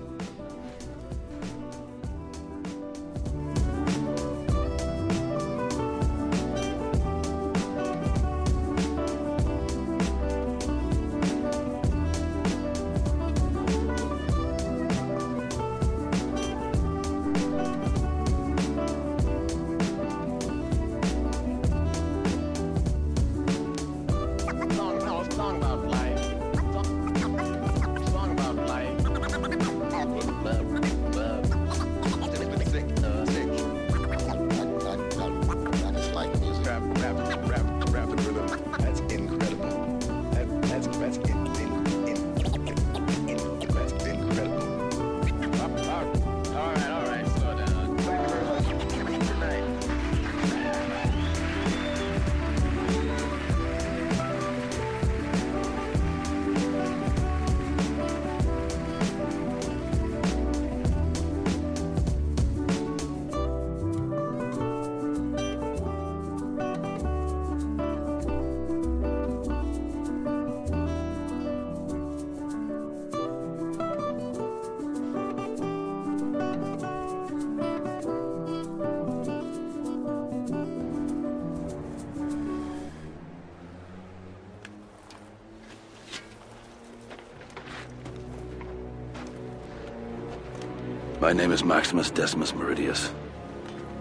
Maximus Decimus Meridius,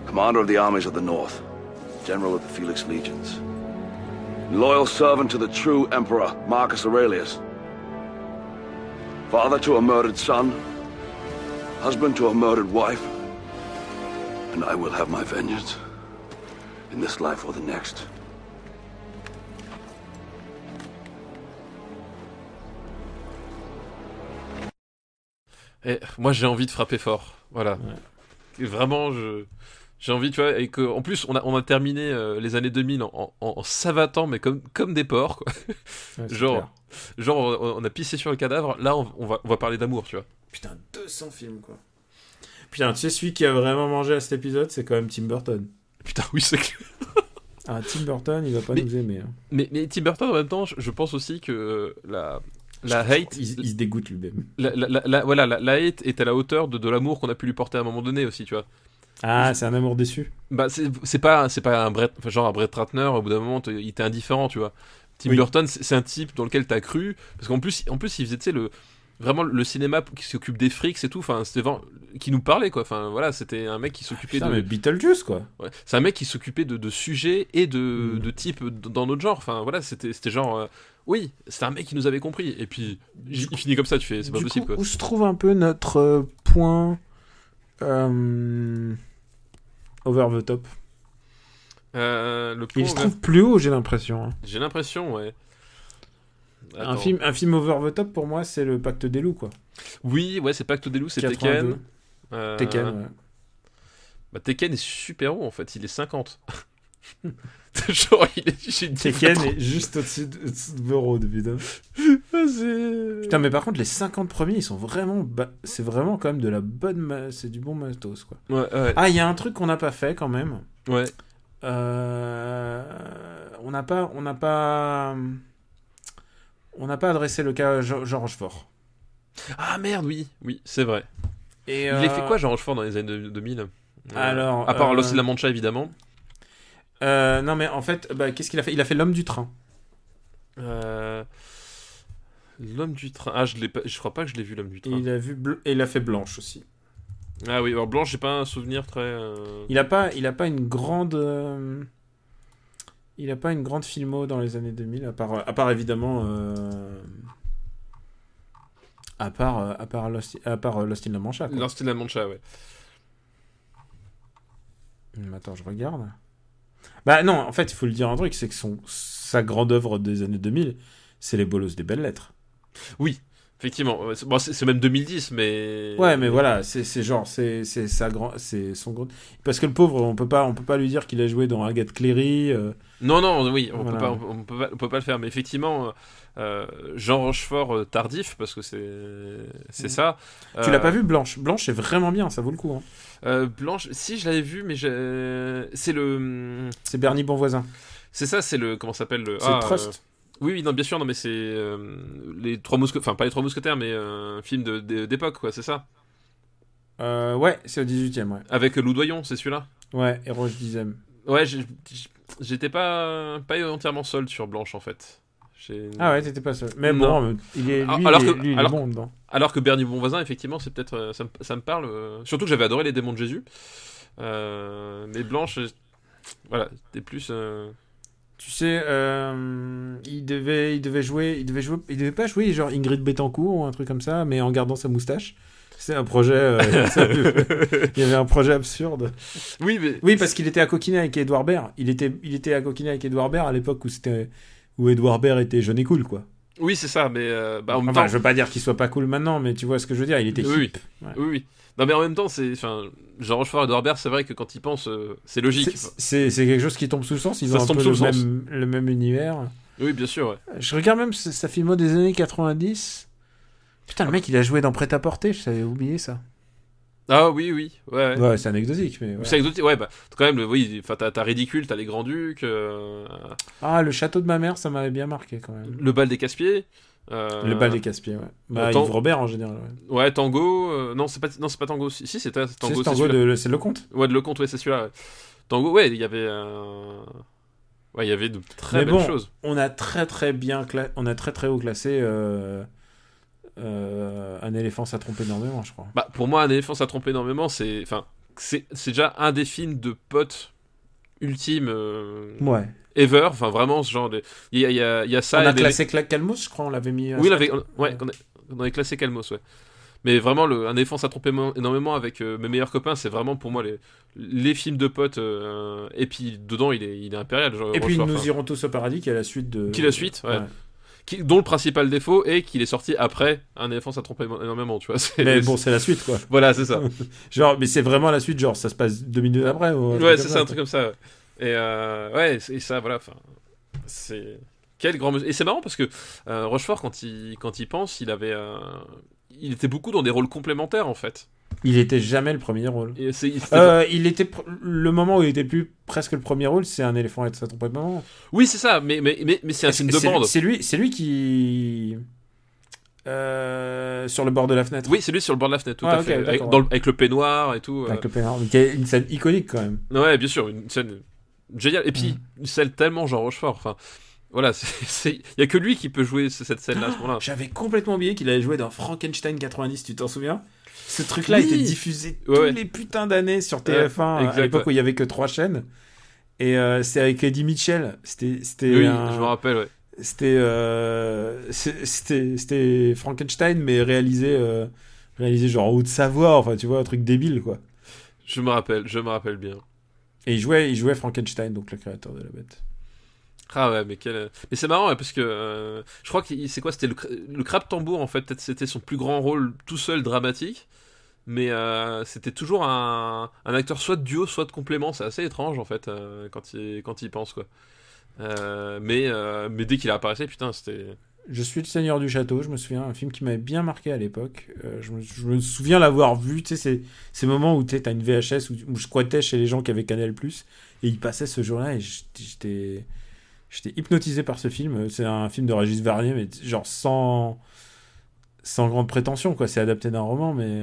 commander of the armies of the North, general of the Felix Legions, loyal servant to the true Emperor Marcus Aurelius, father to a murdered son, husband to a murdered wife, and I will have my vengeance in this life or the next. Moi, j'ai envie de frapper fort. Voilà. Et vraiment, je. J'ai envie, tu vois, et que, en plus, on a, on a terminé euh, les années 2000 en, en, en savatant, mais comme, comme des porcs, quoi. Ouais, genre, clair. genre, on, on a pissé sur le cadavre, là, on, on va, on va parler d'amour, tu vois. Putain, 200 films, quoi. Putain, tu sais, celui qui a vraiment mangé à cet épisode, c'est quand même Tim Burton. Putain, oui, c'est clair. Ah, Tim Burton, il va pas Mais- nous aimer. hein. Mais, mais Tim Burton, en même temps, je, je pense aussi que euh, la, la hate, Il, il se dégoûte lui-même. la, la- voilà, la, la hate est à la hauteur de, de l'amour qu'on a pu lui porter à un moment donné aussi, tu vois. Ah, c'est un amour déçu. Bah, c'est pas, c'est pas un Brett, enfin, genre un Brett Ratner, au bout d'un moment, il était indifférent, tu vois. Tim Oui. Burton, c'est un type dans lequel t'as cru, parce qu'en plus, en plus, il faisait, tu sais, le, vraiment le cinéma qui s'occupe des frics et tout, enfin, c'était qui nous parlait, quoi. Enfin, voilà, c'était un mec qui s'occupait Putain, de. mais Beetlejuice, quoi. Ouais. C'est un mec qui s'occupait de, de sujets et de, Mm. de types dans notre genre. Enfin, voilà, c'était c'était genre. Oui, c'est un mec qui nous avait compris. Et puis, il finit comme ça, tu fais, c'est pas possible, coup, quoi. Où se trouve un peu notre euh, point euh, over the top? Euh, le point Il se over- trouve plus haut, j'ai l'impression. hein. J'ai l'impression, ouais. Un film, un film over the top pour moi, c'est le Pacte des loups, quoi. Oui, ouais, c'est Pacte des loups, c'est 82. Tekken. Euh, Tekken, ouais. Bah, Tekken est super haut en fait, il est 50. Genre, il est. Tekken est juste au-dessus de, au-dessus de The Road, putain. Ah, Putain, mais par contre, les 50 premiers, ils sont vraiment. ba- C'est vraiment quand même de la bonne. ma- C'est du bon matos, quoi. Ouais, ouais. Ah, il y a un truc qu'on n'a pas fait quand même. ouais. Euh, on n'a pas, on n'a pas, on n'a pas adressé le cas à Jo- George Fort. Ah merde, oui, oui, c'est vrai. Et Il euh, a fait quoi, Jean Rochefort, dans les années 2000 Euh, Alors, À part euh, Lost in la Mancha, évidemment. Euh, Non, mais en fait, bah, qu'est-ce qu'il a fait? Il a fait l'homme du train. Euh, L'homme du train. Ah, je l'ai pas... je crois pas que je l'ai vu, l'homme du Et train. il a vu et il a fait Blanche aussi. Ah oui, alors Blanche, j'ai pas un souvenir très. euh, Il a pas, il a pas une grande, euh, il a pas une grande filmo dans les années 2000, à part, à part évidemment, euh, à part, à part Lost, à part Lost in la Mancha. quoi. Lost in la Mancha, ouais. Attends, je regarde. Bah non, en fait, il faut le dire un truc, c'est que son, sa grande œuvre des années 2000, c'est les bolos des belles lettres. Effectivement. ouais, c'est- Bon, c'est même 2010, mais. Ouais, mais voilà, c'est genre, c'est sa grand, c'est son grand. Parce que le pauvre, on peut pas, on peut pas lui dire qu'il a joué dans Agathe Cléry. euh, Non, non, oui, on, Voilà. peut pas, on, on peut pas, on peut pas le faire. Mais effectivement, euh, Jean Rochefort euh, tardif, parce que c'est c'est Mm. ça. Tu Euh, l'as pas vu Blanche Blanche est vraiment bien, ça vaut le coup. hein. Euh, Blanche, si je l'avais vu, mais j'ai- c'est le. C'est Bernie Bonvoisin. C'est ça, c'est le. Comment ça s'appelle le. C'est ah, Trust. euh, oui, oui, non, bien sûr, non, mais c'est euh, les trois mousquetaires, enfin pas les trois mousquetaires, mais euh, un film de- de- d'époque, quoi, c'est ça? Euh, ouais, c'est au 18ème, ouais. Avec Loudoyon, c'est celui-là? Ouais, et Roche Dizem. Ouais, j'ai- j'étais pas pas entièrement sold sur Blanche en fait. Ah ouais, t'étais pas seul. Mais Non. bon, euh, il est, lui, Ah, alors que- lui, il est alors- bon dedans. Alors que Bernie Bonvoisin, effectivement, c'est peut-être euh, ça, me- ça me parle. euh, surtout que j'avais adoré les démons de Jésus. Euh, mais Blanche, voilà, c'était plus. euh, Tu sais, il devait, il devait jouer, il devait jouer, il devait pas jouer genre Ingrid Betancourt ou un truc comme ça, mais en gardant sa moustache. C'est un projet. euh, il y avait un projet absurde. Oui, mais Oui, parce qu'il était à coquiner avec Edouard Baird. Il était, il était à coquiner avec Edouard Baird à l'époque où c'était, où Edouard Baird était jeune et cool, quoi. oui, c'est ça. Mais euh, bah, en même Enfin, temps, je veux pas dire qu'il soit pas cool maintenant, mais tu vois ce que je veux dire. Il était Oui, hip. Ouais. oui, oui. Non, mais en même temps, c'est, enfin, Jean Rochefort et Norbert, c'est vrai que quand ils pensent, euh, c'est logique. C'est- quelque chose qui tombe sous le sens. Ils Ça ont un tombe peu sous le même, le même univers. Oui, bien sûr. Ouais. Je regarde même sa filmo des années 90. Putain, le mec, il a joué dans Prêt-à-Porter, je savais oublier ça. Ah oui, oui. Ouais. Ouais, c'est anecdotique, mais. ouais. C'est exotique. Ouais, bah, quand même, le- oui. T'as, ridicule, t'as les grands ducs, euh, Ah, le château de ma mère, ça m'avait bien marqué quand même. le bal des casse-pieds. euh, Le bal des casse-pieds, ouais. Bah. Yves Robert en général. Ouais. Ouais, Tango. euh, non, c'est pas, non, c'est pas Tango. Si, si, C'est Tango. ce c'est tango. C'est le compte. Ouais, de le compte, ouais, c'est celui-là. Tango, ouais, il y avait. euh, Ouais, il y avait de très Mais belles bon. choses. On a très très bien cla- on a très très haut classé euh, un éléphant ça trompe énormément, je crois. Bah, pour moi, un éléphant, ça trompe énormément. C'est, enfin, c'est, déjà un des films de potes ultime euh, Ouais. ever. Enfin, vraiment, ce genre de. Il y a, il y a, il y a ça. on a des- classé Cla- Calmos, je crois, on l'avait mis. Oui, on avait, on- ouais, on, a- on avait classé Calmos, ouais. Mais vraiment, le, un éléphant, ça trompe énormément avec euh, mes meilleurs copains. C'est vraiment pour moi les, les films de potes. et puis dedans, il est, il est impérial. genre, Et puis nous irons tous au paradis, qui est la suite de. Qui est la suite, ouais. Qui- dont le principal défaut est qu'il est sorti après un éléphant, ça trompe énormément, tu vois. Mais bon, c'est la suite, quoi. Voilà, c'est ça. Genre, mais c'est vraiment la suite, genre, ça se passe deux minutes après. ou Ouais, c'est ça, un truc comme ça. Et euh, ouais, et ça, voilà, enfin, c'est quel grand. Et c'est marrant parce que euh, Rochefort, quand il quand il pense, il avait, euh, il était beaucoup dans des rôles complémentaires en fait. Il était jamais le premier rôle. Et Euh, il était le moment où il était plus presque le premier rôle, c'est un éléphant et ça trompe pas de moment. Oui, c'est ça, mais mais mais, mais c'est un film de bande. C'est lui, c'est lui qui euh, sur le bord de la fenêtre. Oui, c'est lui sur le bord de la fenêtre, tout Ah, à fait, avec, dans le- avec le peignoir et tout. euh. Avec le peinard, mais une scène iconique quand même. Ouais, bien sûr, une scène géniale. Et puis Mm. une scène tellement Jean Rochefort. Enfin, voilà, il y a que lui qui peut jouer ce- cette scène-là à ce moment-là. J'avais complètement oublié qu'il avait joué dans Frankenstein 90, tu t'en souviens? Ce truc-là Oui. était diffusé Ouais, tous ouais. les putains d'années sur TF1 exact, à l'époque où il y avait que trois chaînes. Et euh, c'était avec Eddie Mitchell. C'était, c'était, Oui, un- je me rappelle. Ouais. c'était, euh, c'était, c'était Frankenstein mais réalisé, euh, réalisé genre en Haute-Savoie. Enfin, tu vois, un truc débile quoi. Je me rappelle, je me rappelle bien. Et il jouait, il jouait Frankenstein, donc le créateur de la bête. Ah ouais, mais quel. Mais c'est marrant parce que euh, je crois que c'est quoi C'était le, cra- le crabe tambour en fait. Peut-être c'était son plus grand rôle tout seul dramatique. Mais euh, c'était toujours un, un acteur soit de duo, soit de complément. C'est assez étrange en fait euh, quand il quand il pense quoi. Euh, mais mais dès qu'il a apparaissé, putain, c'était. Je suis le Seigneur du Château, je me souviens, un film qui m'avait bien marqué à l'époque. Je, me, souviens l'avoir vu, tu sais, ces, ces moments où tu as une VHS où, je squattais chez les gens qui avaient Canal+, et il passait ce jour-là, et j'étais- hypnotisé par ce film. C'est un film de Régis Varnier, mais genre sans, sans grande prétention. C'est adapté d'un roman, mais,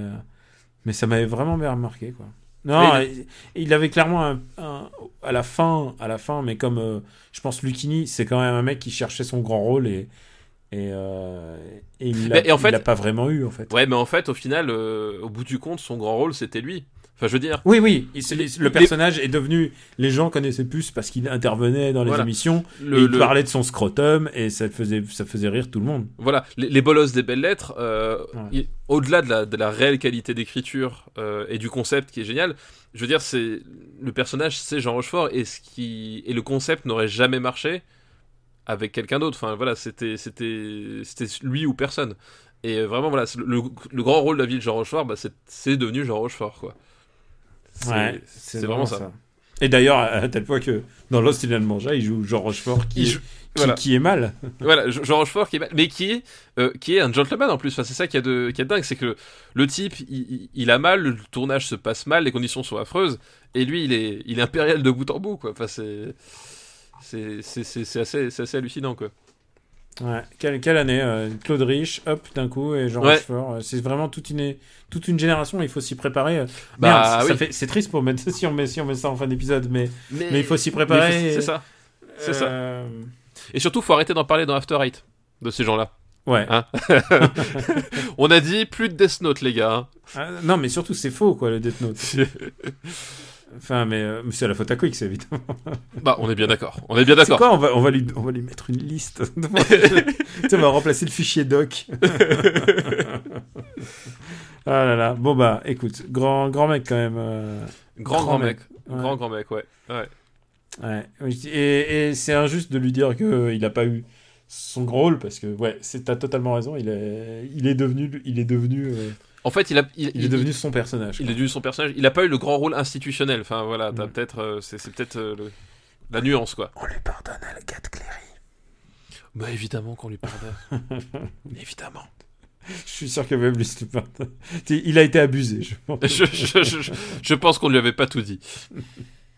mais ça m'avait vraiment bien marqué, quoi. Non, il, il avait clairement un, un- à la fin, à la fin, mais comme euh, je pense Lucchini, c'est quand même un mec qui cherchait son grand rôle et et, euh, et il l'a Mais- et en fait- il l'a pas vraiment eu en fait. Ouais, mais en fait, au final, euh, au bout du compte, son grand rôle, c'était lui. Enfin, je veux dire. Oui, oui, il- le Les- personnage est devenu. Les gens connaissaient plus parce qu'il intervenait dans les Voilà. émissions. Le, et il le- parlait de son scrotum et ça faisait, ça faisait rire tout le monde. Voilà, les, les bolosses des belles lettres, euh, Ouais. au-delà de la, de la réelle qualité d'écriture euh, et du concept qui est génial, je veux dire, c'est le personnage, c'est Jean Rochefort et ce qui et le concept n'aurait jamais marché avec quelqu'un d'autre. Enfin voilà, c'était lui ou personne. Et vraiment voilà, le, le grand rôle de la ville de Jean Rochefort, bah, c'est c'est devenu Jean Rochefort quoi. C'est- c'est vraiment ça. Et d'ailleurs, à, tel point que dans Lost in Manja, il joue Jean Rochefort qui, Il est- joue- qui, voilà. qui est mal. Voilà, Je- Jean Rochefort qui est, mais qui est, euh, qui est un gentleman en plus. Enfin, c'est ça qui est de, qui est dingue, c'est que le, le type, il, a mal, le tournage se passe mal, les conditions sont affreuses, et lui, il est, il est impérial de bout en bout, quoi. Enfin, c'est, c'est, c'est, c'est, c'est assez, c'est assez hallucinant, quoi. Ouais. Quelle, quelle année euh, Claude Rich, hop, d'un coup, et Jean Ouais. Rochefort. euh, C'est vraiment toute une, toute une génération, il faut s'y préparer. euh. Bah, Merde, ça oui. fait- c'est triste pour mettre, si on, met, si on met ça en fin d'épisode, mais, Mais, mais il faut s'y il préparer. faut- c'est ça. C'est ça. Euh, Et surtout, faut arrêter d'en parler dans After Eight de ces gens-là. Ouais. Hein On a dit plus de Death Note, les gars. hein. Ah, non, mais surtout, c'est faux, quoi, le Death Note. Enfin, mais, euh, mais c'est la faute à Quick, c'est évidemment. bah, on est bien d'accord. On est bien C'est d'accord. quoi on va, on, va lui, on va lui mettre une liste. tu sais, on va remplacer le fichier doc. ah là là. Bon, bah, écoute, grand, grand mec quand même. euh, Grand, grand, Grand mec. mec. Ouais. Grand, grand mec, ouais. ouais. Ouais. Et, et c'est injuste de lui dire qu'il n'a pas eu son grand rôle parce que, ouais, c'est- t'as totalement raison. Il est, il est devenu, il est devenu, euh, En fait, il a, il, il est devenu son personnage. Il quoi. est devenu son personnage. Il a pas eu le grand rôle institutionnel. Enfin voilà, t'as Mm. peut-être, euh, c'est, peut-être euh, le- la nuance quoi. On lui pardonne à la Cléry. Bah évidemment qu'on lui pardonne. évidemment. Je suis sûr que même lui. Il a été abusé, je pense. Je, je, je, je pense qu'on lui avait pas tout dit.